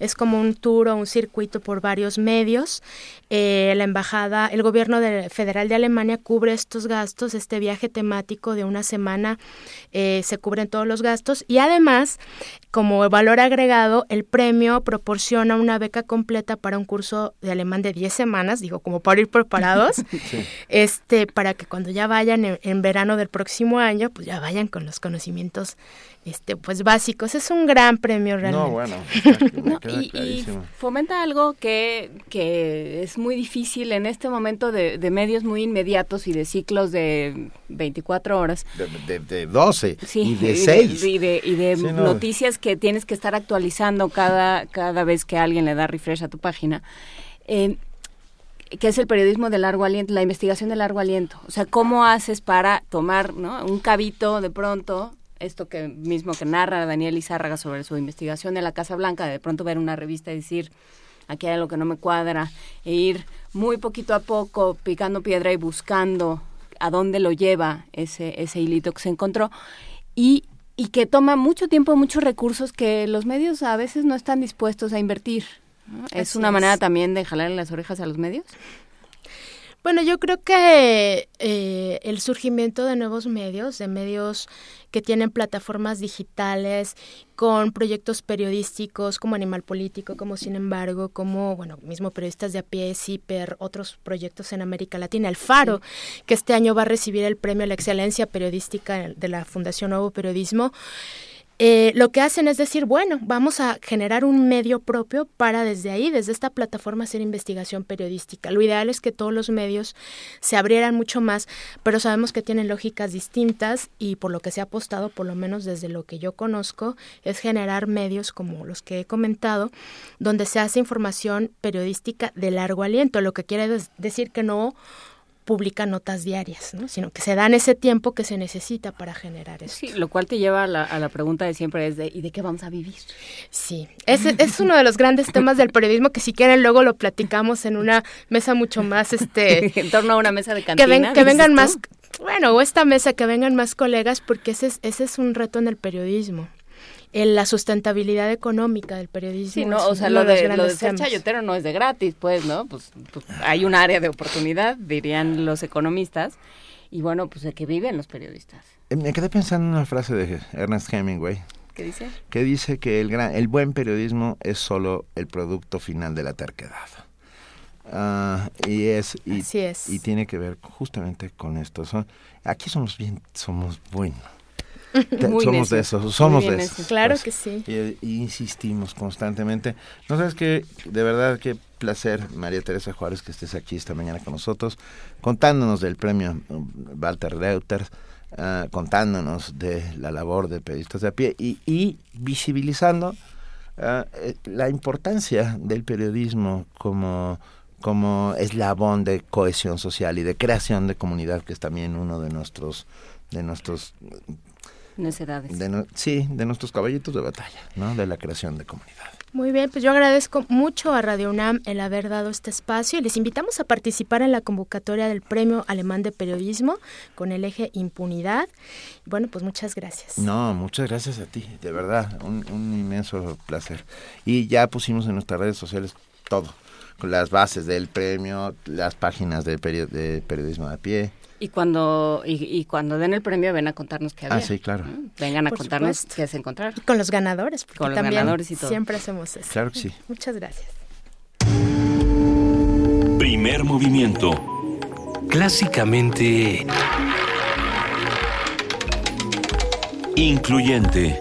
Es como un tour o un circuito por varios medios. Eh, la embajada, el gobierno de- federal de Alemania cubre estos gastos, este viaje temático de una semana eh, se cubren todos los gastos y además, como valor agregado, el premio proporciona una beca completa para un curso de alemán de 10 semanas, digo, como para ir preparados, este, para que cuando ya vayan en, en verano del próximo año, pues ya vayan con los conocimientos este, pues básicos. Es un gran premio realmente. No, bueno, y, y fomenta algo que, que es muy difícil en este momento de, de medios muy inmediatos y de ciclos de 24 horas. De, de, de 12 Sí, y de 6. Y de, y de Sí, no. noticias que tienes que estar actualizando cada, cada vez que alguien le da refresh a tu página. Eh, que es el periodismo de largo aliento, la investigación de largo aliento. O sea, ¿cómo haces para tomar ¿no? un cabito de pronto, esto que mismo que narra Daniel Izárraga sobre su investigación de la Casa Blanca, de pronto ver una revista y decir, aquí hay algo que no me cuadra, e ir muy poquito a poco picando piedra y buscando a dónde lo lleva ese, ese hilito que se encontró, y, y que toma mucho tiempo y muchos recursos que los medios a veces no están dispuestos a invertir. ¿no? Es una es. manera también de jalarle las orejas a los medios. Bueno, yo creo que eh, el surgimiento de nuevos medios, de medios que tienen plataformas digitales, con proyectos periodísticos como Animal Político, como Sin embargo, como, bueno, mismo periodistas de a pie, CIPER, otros proyectos en América Latina, El Faro, que este año va a recibir el premio a la excelencia periodística de la Fundación Nuevo Periodismo. Eh, lo que hacen es decir, bueno, vamos a generar un medio propio para desde ahí, desde esta plataforma, hacer investigación periodística. Lo ideal es que todos los medios se abrieran mucho más, pero sabemos que tienen lógicas distintas y por lo que se ha apostado, por lo menos desde lo que yo conozco, es generar medios como los que he comentado, donde se hace información periodística de largo aliento, lo que quiere decir que no publica notas diarias, ¿no? sino que se dan ese tiempo que se necesita para generar eso. Sí, lo cual te lleva a la, a la pregunta de siempre es de, ¿y de qué vamos a vivir? Sí, ese es uno de los grandes temas del periodismo que si quieren luego lo platicamos en una mesa mucho más, este... en torno a una mesa de que, cantina. ven- que vengan tú. más Bueno, o esta mesa que vengan más colegas porque ese es, ese es un reto en el periodismo. En la sustentabilidad económica del periodismo. Sí, no, es o sea, lo de, lo de ser temas. chayotero no es de gratis, pues, ¿no? Pues, pues hay un área de oportunidad, dirían los economistas, y bueno, pues de que viven los periodistas. Eh, Me quedé pensando en una frase de Ernest Hemingway ¿Qué dice? que dice que el, gran, el buen periodismo es solo el producto final de la terquedad. Ah, y es y, Así es. y tiene que ver justamente con esto. Son, aquí somos bien, somos buenos. Muy somos de esos, somos de esos. Claro pues. que sí. Y, y insistimos constantemente. No sabes que, de verdad, qué placer, María Teresa Juárez, que estés aquí esta mañana con nosotros, contándonos del premio um, Walter Reuters, ah, contándonos de la labor de periodistas de a pie y, y visibilizando ah, eh, la importancia del periodismo como como eslabón de cohesión social y de creación de comunidad que es también uno de nuestros de nuestros Necedades. de no- sí, de nuestros caballitos de batalla, ¿no? De la creación de comunidad. Muy bien, pues yo agradezco mucho a Radio UNAM el haber dado este espacio y les invitamos a participar en la convocatoria del Premio Alemán de Periodismo con el eje impunidad. Bueno, pues muchas gracias. No, muchas gracias a ti, de verdad, un, un inmenso placer. Y ya pusimos en nuestras redes sociales todo, con las bases del premio, las páginas de, perio- de periodismo de a pie. Y cuando, y, y cuando den el premio, ven a contarnos qué había. Ah, sí, claro. Vengan a Por contarnos supuesto. qué se encontraron. Con los ganadores, porque Con los también ganadores y todo. siempre hacemos eso. Claro que sí. Muchas gracias. Primer movimiento. Clásicamente... Incluyente.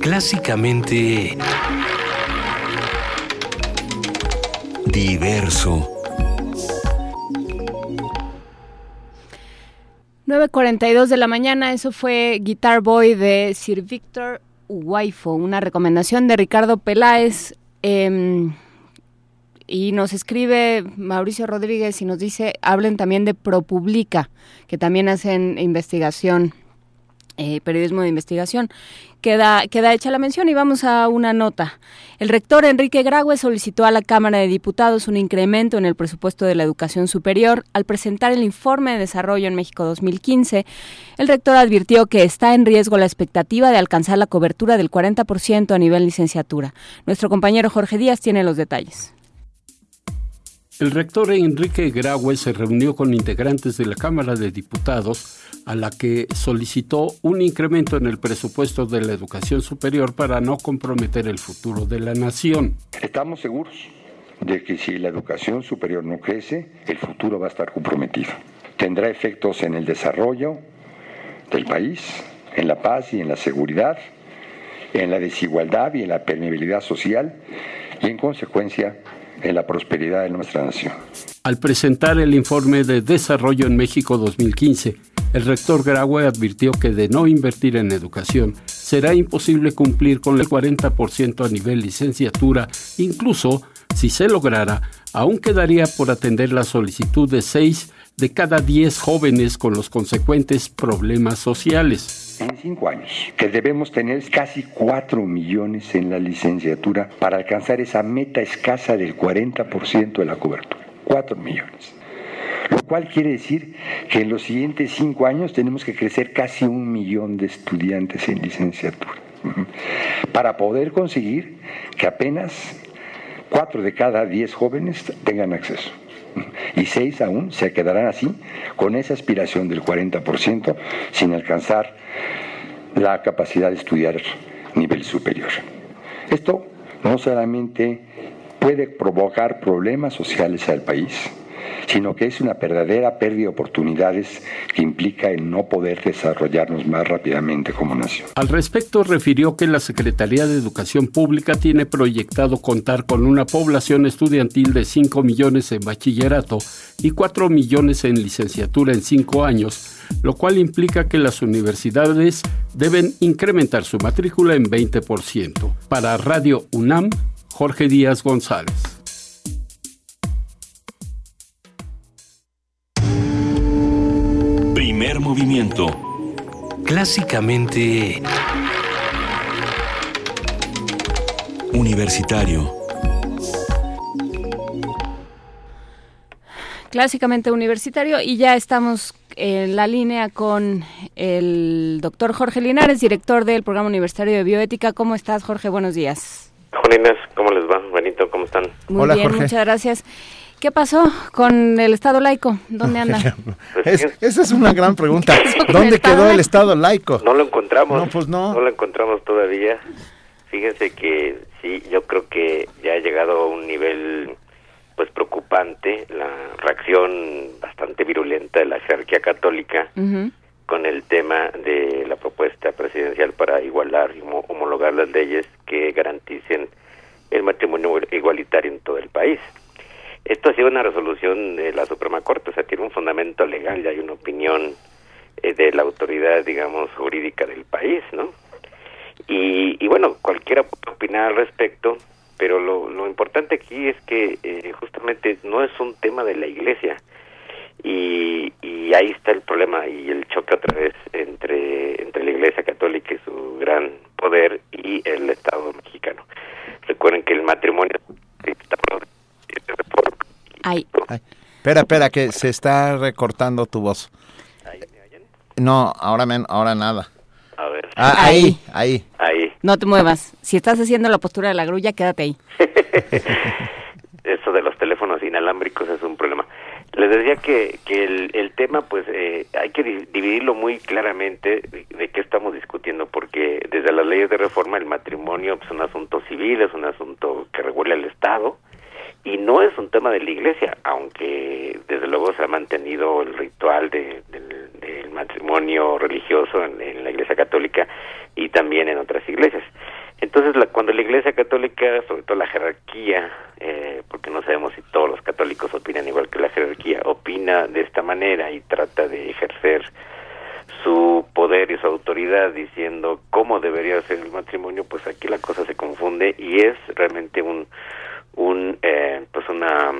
Clásicamente... Diverso. 9.42 de la mañana, eso fue Guitar Boy de Sir Victor Waifo, una recomendación de Ricardo Peláez. em, y nos escribe Mauricio Rodríguez y nos dice, hablen también de ProPublica, que también hacen investigación, eh, periodismo de investigación. Queda, queda hecha la mención y vamos a una nota. El rector Enrique Graue solicitó a la Cámara de Diputados un incremento en el presupuesto de la educación superior. Al presentar el informe de desarrollo en México 2015, el rector advirtió que está en riesgo la expectativa de alcanzar la cobertura del 40% a nivel licenciatura. Nuestro compañero Jorge Díaz tiene los detalles. El rector Enrique Graue se reunió con integrantes de la Cámara de Diputados, a la que solicitó un incremento en el presupuesto de la educación superior para no comprometer el futuro de la nación. Estamos seguros de que si la educación superior no crece, el futuro va a estar comprometido. Tendrá efectos en el desarrollo del país, en la paz y en la seguridad, en la desigualdad y en la permeabilidad social y en consecuencia en la prosperidad de nuestra nación. Al presentar el informe de Desarrollo en México 2015, el rector Graue advirtió que de no invertir en educación será imposible cumplir con el 40% a nivel licenciatura, incluso si se lograra, aún quedaría por atender la solicitud de 6 de cada 10 jóvenes con los consecuentes problemas sociales. En cinco años, que debemos tener casi 4 millones en la licenciatura para alcanzar esa meta escasa del 40% de la cobertura. 4 millones. Lo cual quiere decir que en los siguientes cinco años tenemos que crecer casi un millón de estudiantes en licenciatura. Para poder conseguir que apenas 4 de cada 10 jóvenes tengan acceso. Y 6 aún se quedarán así, con esa aspiración del 40%, sin alcanzar la capacidad de estudiar nivel superior. Esto no solamente puede provocar problemas sociales al país, sino que es una verdadera pérdida de oportunidades que implica el no poder desarrollarnos más rápidamente como nación. Al respecto, refirió que la Secretaría de Educación Pública tiene proyectado contar con una población estudiantil de 5 millones en bachillerato y 4 millones en licenciatura en 5 años, lo cual implica que las universidades deben incrementar su matrícula en 20%. Para Radio UNAM, Jorge Díaz González. Primer movimiento. Clásicamente... Universitario. Clásicamente universitario y ya estamos en la línea con el doctor Jorge Linares, director del programa universitario de bioética. ¿Cómo estás, Jorge? Buenos días. Hola Inés, ¿cómo les va? Benito, ¿cómo están? Muy bien, muchas gracias. ¿Qué pasó con el Estado laico? ¿Dónde anda? Es- esa es una gran pregunta. ¿Dónde quedó el Estado laico? No lo encontramos. No, pues no. No lo encontramos todavía. Fíjense que sí, yo creo que ya ha llegado a un nivel pues preocupante la reacción bastante virulenta de la jerarquía católica con el tema de la propuesta presidencial para igualar y homo- homologar las leyes que garanticen el matrimonio igualitario en todo el país. Esto ha sido una resolución de la Suprema Corte, o sea, tiene un fundamento legal y hay una opinión eh, de la autoridad, digamos, jurídica del país, ¿no? Y, y bueno, cualquiera puede opinar al respecto, pero lo, importante aquí es que eh, justamente no es un tema de la Iglesia. Y, y ahí está el problema y el choque otra vez entre, entre la Iglesia Católica y su gran poder y el Estado mexicano. Recuerden que el matrimonio Ay. Espera, espera, que se está recortando tu voz. No, ahora men, ahora nada. A ver. Ah, ahí, ahí. Ahí. No te muevas. Si estás haciendo la postura de la grulla, quédate ahí. eso de los teléfonos inalámbricos es un problema. Les decía que, que el, el tema, pues, eh, hay que di- dividirlo muy claramente de, de qué estamos discutiendo, porque desde las leyes de reforma el matrimonio pues, es un asunto civil, es un asunto que regula el Estado, y no es un tema de la Iglesia, aunque desde luego se ha mantenido el ritual de- del, del matrimonio religioso en, la Iglesia Católica y también en otras iglesias. Entonces, la- cuando la Iglesia Católica, sobre todo la jerarquía, eh, porque no sabemos si todos los católicos opinan igual que la jerarquía, opina de esta manera y trata de ejercer su poder y su autoridad diciendo cómo debería ser el matrimonio, pues aquí la cosa se confunde y es realmente un, un eh, pues una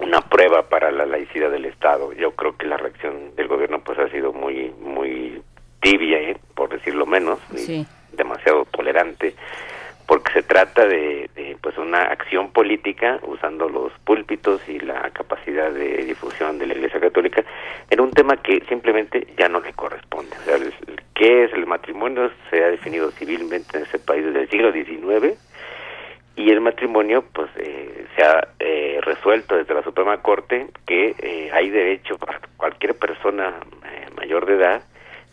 una prueba para la laicidad del Estado. Yo creo que la reacción del gobierno pues ha sido muy muy tibia, ¿eh? por decirlo menos, y demasiado tolerante, porque se trata de, de, pues una acción política usando los púlpitos y la capacidad de difusión de la Iglesia Católica en un tema que simplemente ya no le corresponde. O sea, ¿qué es el matrimonio? Se ha definido civilmente en ese país desde el siglo XIX y el matrimonio pues eh, se ha eh, resuelto desde la Suprema Corte que eh, hay derecho para cualquier persona eh, mayor de edad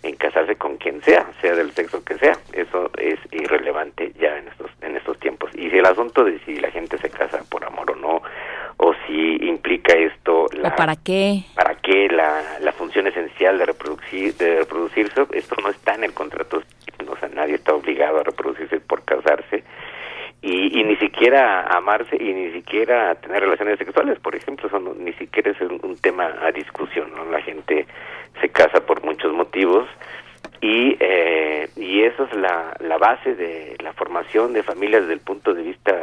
en casarse con quien sea, sea del sexo que sea. Eso es irrelevante ya en estos en estos tiempos. Y si el asunto de si la gente se casa por amor o no, o si implica esto la, ¿O para qué? para qué la, la función esencial de reproducir de reproducirse esto no está en el contrato o sea nadie está obligado a reproducirse por casarse y, y ni siquiera amarse y ni siquiera tener relaciones sexuales por ejemplo eso no- ni siquiera es un, tema a discusión ¿no? la gente se casa por muchos motivos y eh, y eso es la, la base de la formación de familias desde el punto de vista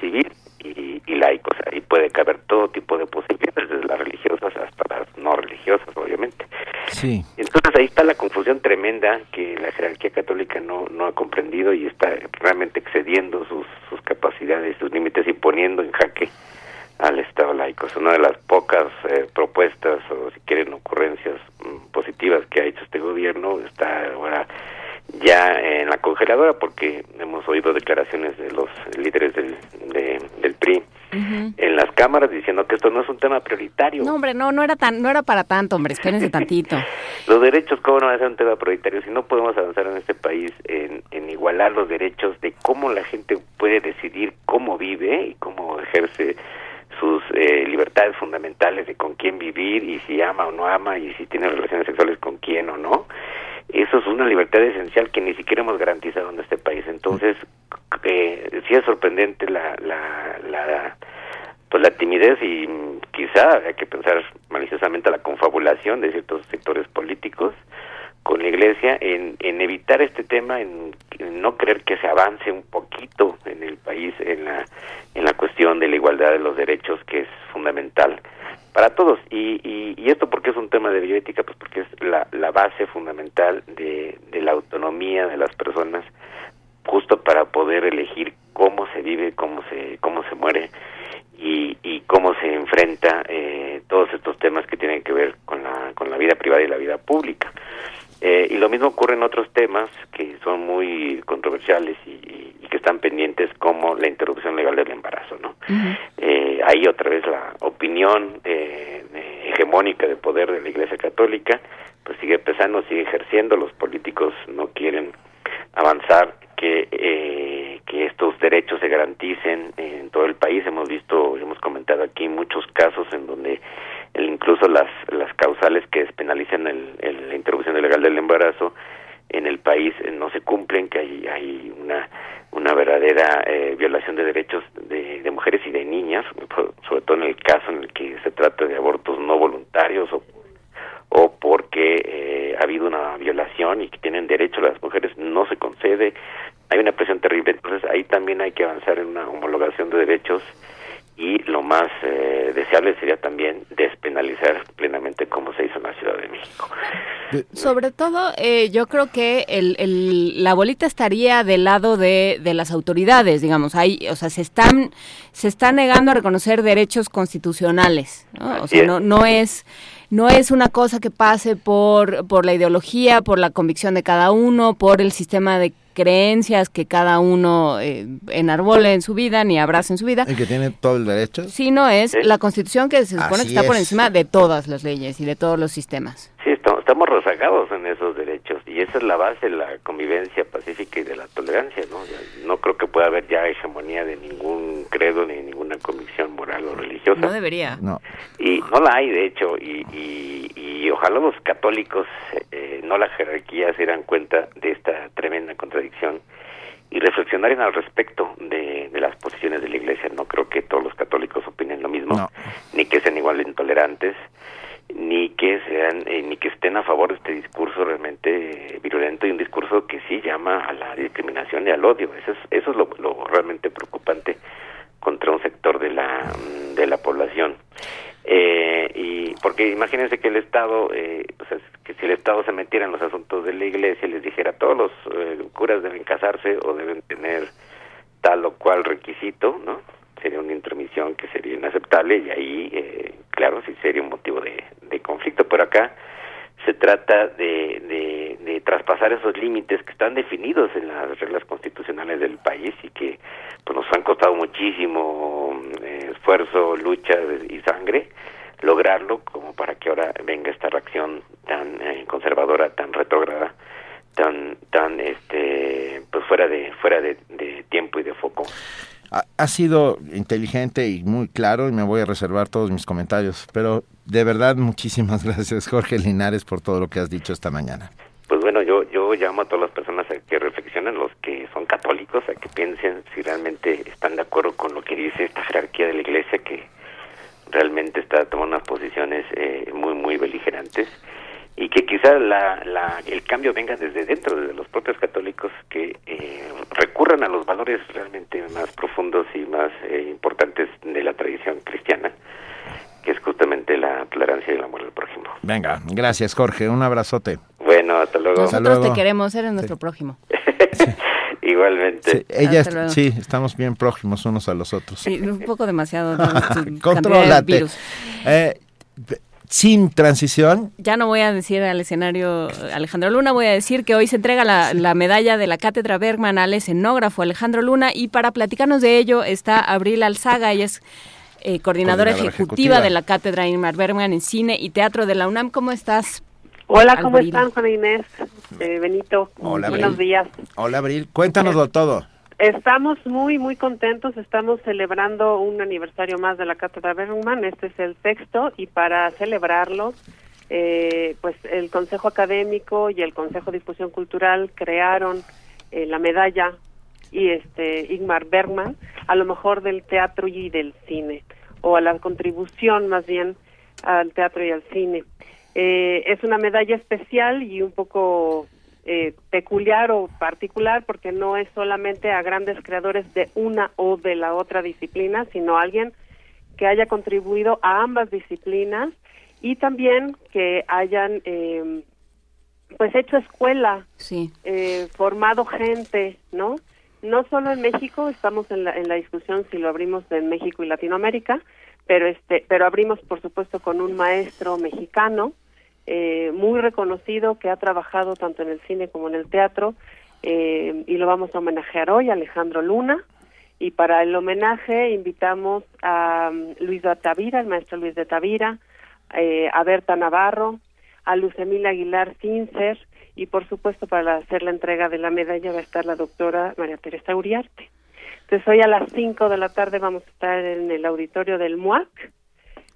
civil y, y laico o sea, ahí puede caber todo tipo de posibilidades desde las religiosas hasta las no religiosas obviamente Sí. entonces ahí está la confusión tremenda que la jerarquía católica no, no ha comprendido y está realmente excediendo sus, sus capacidades, sus límites y poniendo en jaque al Estado laico. Es una de las pocas eh, propuestas o si quieren ocurrencias mm, positivas que ha hecho este gobierno. Está ahora ya en la congeladora porque hemos oído declaraciones de los líderes del, de- del PRI en las cámaras diciendo que esto no es un tema prioritario. No, hombre, no, no era tan, no era para tanto, hombre, espérense tantito. Los derechos, ¿cómo no va a ser un tema prioritario? Si no podemos avanzar en este país en, en igualar los derechos de cómo la gente puede decidir cómo vive y cómo ejerce sus eh, libertades fundamentales de con quién vivir y si ama o no ama y si tiene relaciones sexuales con quién o no. Eso es una libertad esencial que ni siquiera hemos garantizado en este país. Entonces, eh, sí es sorprendente la, la, la, pues la timidez y mm, quizá hay que pensar maliciosamente la confabulación de ciertos sectores políticos con la iglesia en, en evitar este tema, en, en no creer que se avance un poquito en el país en la, en la cuestión de la igualdad de los derechos que es fundamental para todos y, y, esto porque es un tema de bioética, pues porque es la, la base fundamental de, de la autonomía de las personas, justo para poder elegir cómo se vive, cómo se, cómo se muere y, y cómo se enfrenta eh, todos estos temas que tienen que ver con la, con la vida privada y la vida pública. Eh, y lo mismo ocurre en otros temas que son muy controversiales y, y- y que están pendientes como la interrupción legal del embarazo, ¿no? Eh, ahí otra vez la opinión eh, eh, hegemónica de poder de la Iglesia Católica pues sigue pesando, sigue ejerciendo, los políticos no quieren avanzar que eh, que estos derechos se garanticen en todo el país. Hemos visto, hemos comentado aquí muchos casos en donde incluso las las causales que despenalicen el, el- la interrupción ilegal del embarazo en el país eh, no se cumplen, que hay, hay una una verdadera eh, violación de derechos de, de mujeres y de niñas, sobre todo en el caso en el que se trata de abortos no voluntarios o o porque eh, ha habido una violación y que tienen derecho las mujeres, no se concede, hay una presión terrible, entonces ahí también hay que avanzar en una homologación de derechos y lo más eh, deseable sería también despenalizar plenamente como se hizo en la Ciudad de México. Sobre todo, eh, yo creo que el, el- la bolita estaría del lado de, de las autoridades, digamos. Hay, o sea, se están se está negando a reconocer derechos constitucionales. ¿no? O sea, no, no es no es una cosa que pase por por la ideología, por la convicción de cada uno, por el sistema de creencias que cada uno eh, enarbole en su vida ni abraza en su vida. El que tiene todo el derecho. sino es la Constitución que se supone Así que está por encima de todas las leyes y de todos los sistemas. Sí, estamos, rezagados en esos derechos y esa es la base de la convivencia pacífica y de la tolerancia, ¿no? Ya no creo que pueda haber ya hegemonía de ningún credo ni ninguna convicción moral o religiosa. No debería. No. Y no la hay, de hecho, y, y, y ojalá los católicos, eh, no la jerarquía, se dieran cuenta de esta tremenda contradicción y reflexionaran al respecto de, de las posiciones de la Iglesia. No creo que todos los católicos opinen lo mismo, ni que sean igual de intolerantes, ni que sean, eh, ni que estén a favor de este discurso realmente eh, virulento y un discurso que sí llama a la discriminación y al odio. Eso es, eso es lo, lo realmente preocupante contra un sector de la, mm, de la población. Eh, y porque imagínense que el Estado, eh, o sea, que si el Estado se metiera en los asuntos de la Iglesia y les dijera todos los eh, curas deben casarse o deben tener tal o cual requisito, ¿no? Sería una intromisión que sería inaceptable y ahí, eh, claro, sí sería un motivo de, conflicto. Pero acá se trata de, de, traspasar esos límites que están definidos en las reglas constitucionales del país y que pues, nos han costado muchísimo eh, esfuerzo, lucha y sangre lograrlo como para que ahora venga esta reacción tan eh, conservadora, tan retrógrada, tan tan este pues fuera de fuera de tiempo y de foco. Ha, sido inteligente y muy claro y me voy a reservar todos mis comentarios, pero de verdad muchísimas gracias Jorge Linares por todo lo que has dicho esta mañana. Pues bueno, yo yo llamo a todas las personas a que reflexionen, los que son católicos, a que piensen si realmente están de acuerdo con lo que dice esta jerarquía de la Iglesia que realmente está tomando unas posiciones eh, muy muy beligerantes y que quizás la, la, el cambio venga desde dentro, desde los propios católicos que eh, recurran a los valores realmente más profundos y más eh, importantes de la tradición cristiana, que es justamente la tolerancia y el amor al prójimo. Venga, gracias Jorge, un abrazote. Bueno, hasta luego. Nosotros te queremos, eres nuestro prójimo. Igualmente. Ella, Hasta luego. sí, estamos bien próximos unos a los otros. Sí, un poco demasiado. de Contrólate. virus. Eh, sin transición, Ya no voy a decir al escenario Alejandro Luna, voy a decir que hoy se entrega la, la medalla de la Cátedra Bergman al escenógrafo Alejandro Luna y para platicarnos de ello está Abril Alzaga, ella es eh, coordinadora, Coordinadora ejecutiva, ejecutiva. de la Cátedra Ingmar Bergman en Cine y Teatro de la UNAM. ¿Cómo estás? Hola, ¿cómo Abril? están, Juana Inés? Eh, Benito, Hola, buenos Abril. días. hola Abril, cuéntanoslo todo. Estamos muy, muy contentos. Estamos celebrando un aniversario más de la Cátedra Bergman. Este es el sexto y para celebrarlo, eh, pues el Consejo Académico y el Consejo de Difusión Cultural crearon eh, la medalla y este Ingmar Bergman a lo mejor del teatro y del cine o a la contribución más bien al teatro y al cine. Eh, es una medalla especial y un poco eh, peculiar o particular porque no es solamente a grandes creadores de una o de la otra disciplina, sino a alguien que haya contribuido a ambas disciplinas y también que hayan eh, pues hecho escuela, sí. eh, formado gente, ¿no? No solo en México, estamos en la, en la discusión si lo abrimos en México y Latinoamérica, pero este, pero abrimos por supuesto con un maestro mexicano eh, muy reconocido que ha trabajado tanto en el cine como en el teatro eh, y lo vamos a homenajear hoy, Alejandro Luna. Y para el homenaje invitamos a um, Luis de Tavira, el maestro Luis de Tavira, eh, a Berta Navarro, a Luz Emilia Aguilar Cincer y por supuesto para hacer la entrega de la medalla va a estar la doctora María Teresa Uriarte. Entonces hoy a las 5 de la tarde vamos a estar en el auditorio del MUAC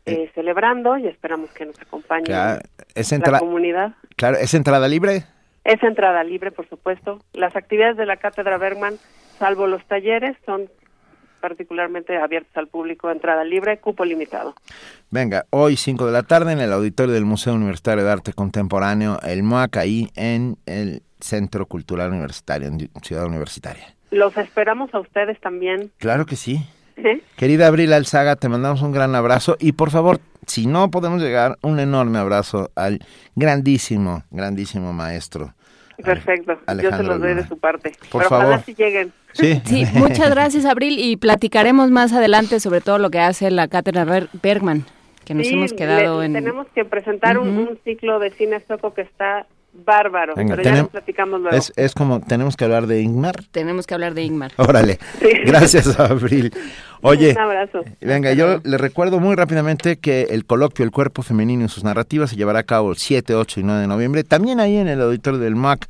eh, celebrando y esperamos que nos acompañe Claro, es la comunidad. Claro, ¿es entrada libre? Es entrada libre, por supuesto. Las actividades de la Cátedra Bergman, salvo los talleres, son particularmente abiertas al público, entrada libre, cupo limitado. Venga, hoy 5 de la tarde en el auditorio del Museo Universitario de Arte Contemporáneo, el MOAC, ahí en el Centro Cultural Universitario, en Ciudad Universitaria. Los esperamos a ustedes también. Claro que sí. Querida Abril Alzaga, te mandamos un gran abrazo y por favor, si no podemos llegar, un enorme abrazo al grandísimo, grandísimo maestro. Perfecto. Yo se Alejandro los doy de su parte. Por Pero ojalá favor. si lleguen. Sí. Sí, muchas gracias, Abril, y platicaremos más adelante sobre todo lo que hace la cátedra Ber- Bergman, que nos Sí, hemos quedado le- en... Tenemos que presentar un, Ujú. un ciclo de cine sueco que está bárbaro, Venga, pero ya lo platicamos luego. es, es como, tenemos que hablar de Ingmar. Tenemos que hablar de Ingmar. Órale. Gracias, Abril. Oye, Un abrazo. venga, yo le recuerdo muy rápidamente que el coloquio El cuerpo femenino y sus narrativas se llevará a cabo el 7, 8 y 9 de noviembre, también ahí en el auditorio del MAC.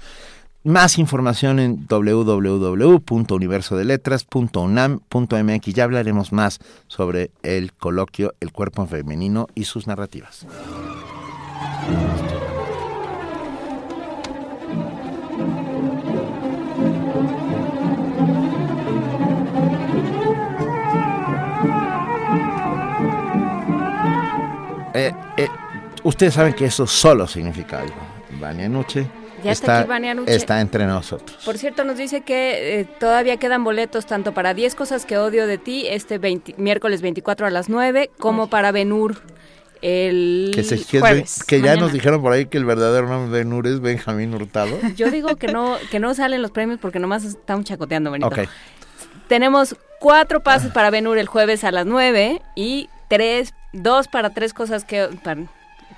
Más información en www.universodeletras.unam.mx. Ya hablaremos más sobre el coloquio El cuerpo femenino y sus narrativas. Eh, eh, ustedes saben que eso solo significa algo. Vania Nuche Ya está aquí Vania Nuche. está entre nosotros. Por cierto, nos dice que eh, todavía quedan boletos tanto para 10 cosas que odio de ti este 20 miércoles 24 a las 9 como para Benur el Que, se- que es jueves. Que ya nos dijeron por ahí que el verdadero nombre de Nur es Benjamín Hurtado. Yo digo que no que no salen los premios porque nomás están chacoteando, Benito. ok. Tenemos cuatro pases para Benur el jueves a las 9 y tres, dos para tres cosas que para,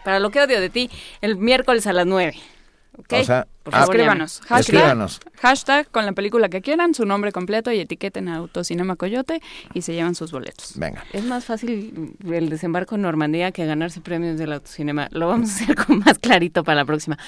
para lo que odio de ti el miércoles a las 9. ¿Ok? O sea, Por ah, favor, Escríbanos. Hashtag, Escríbanos. hashtag con la película que quieran, su nombre completo y etiqueten a Autocinema Coyote y se llevan sus boletos. Venga. Es más fácil el desembarco en Normandía que ganarse premios del autocinema. Lo vamos a hacer con más clarito para la próxima.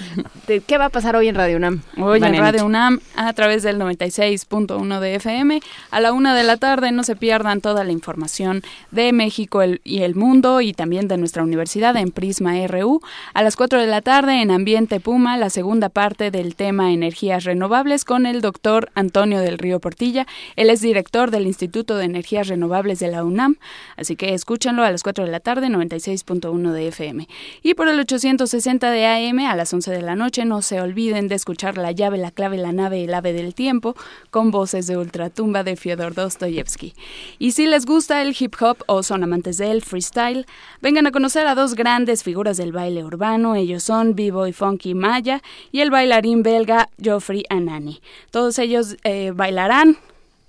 ¿De ¿Qué va a pasar hoy en Radio UNAM? Hoy en Vania Radio? UNAM a través del 96.1 de FM. A la una de la tarde no se pierdan toda la información de México el- y el mundo y también de nuestra universidad en Prisma RU. A las 4 de la tarde en Ambiente Puma, la segunda parte del tema Energías Renovables con el doctor Antonio del Río Portilla. Él es director del Instituto de Energías Renovables de la UNAM. Así que escúchanlo a las 4 de la tarde, 96.1 de FM. Y por el 860 de AM a las 11 de la noche no se olviden de escuchar La llave, la clave, la nave, el ave del tiempo con voces de ultratumba de Fyodor Dostoyevsky. Y si les gusta el hip hop o son amantes del freestyle, vengan a conocer a dos grandes figuras del baile urbano. Ellos son B-Boy Funky Maya y el bailarín belga Geoffrey Anani. Todos ellos eh, bailarán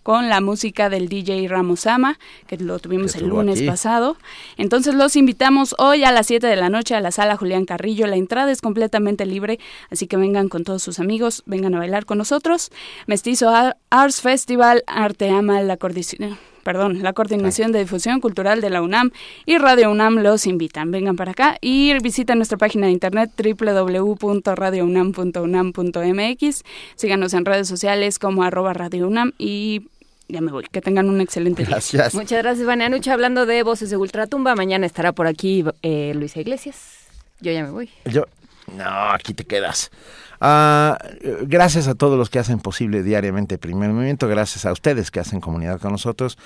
con la música del DJ Ramosama, que lo tuvimos Que el lunes aquí. pasado. Entonces los invitamos hoy a las 7 de la noche a la sala Julián Carrillo. La entrada es completamente libre, así que vengan con todos sus amigos, vengan a bailar con nosotros. Mestizo Ar- Arts Festival, Arte Ama, la coordinación. Perdón, la Coordinación de Difusión Cultural de la UNAM y Radio UNAM los invitan. Vengan para acá y visiten nuestra página de internet www.radiounam.unam.mx. Síganos en redes sociales como arroba Radio UNAM y ya me voy. Que tengan un excelente día. Muchas gracias, Vania Nuche. Hablando de voces de Ultratumba, mañana estará por aquí eh, Luisa Iglesias. Yo ya me voy. Yo, no, aquí te quedas. Eh, gracias a todos los que hacen posible diariamente Primer Movimiento, gracias a ustedes que hacen comunidad con nosotros.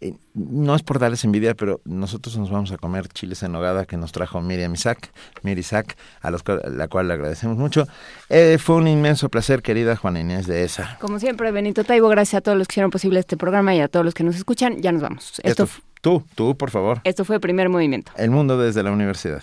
Eh, no es por darles envidia, pero nosotros nos vamos a comer chiles en nogada que nos trajo Miriam Isaac, Miri Isaac, a los, la cual le agradecemos mucho. Eh, fue un inmenso placer, querida Juana Inés de esa. Como siempre, Benito Taibo, gracias a todos los que hicieron posible este programa y a todos los que nos escuchan. Ya nos vamos. Esto, Esto, tú, tú, por favor. esto fue Primer Movimiento. El mundo desde la universidad.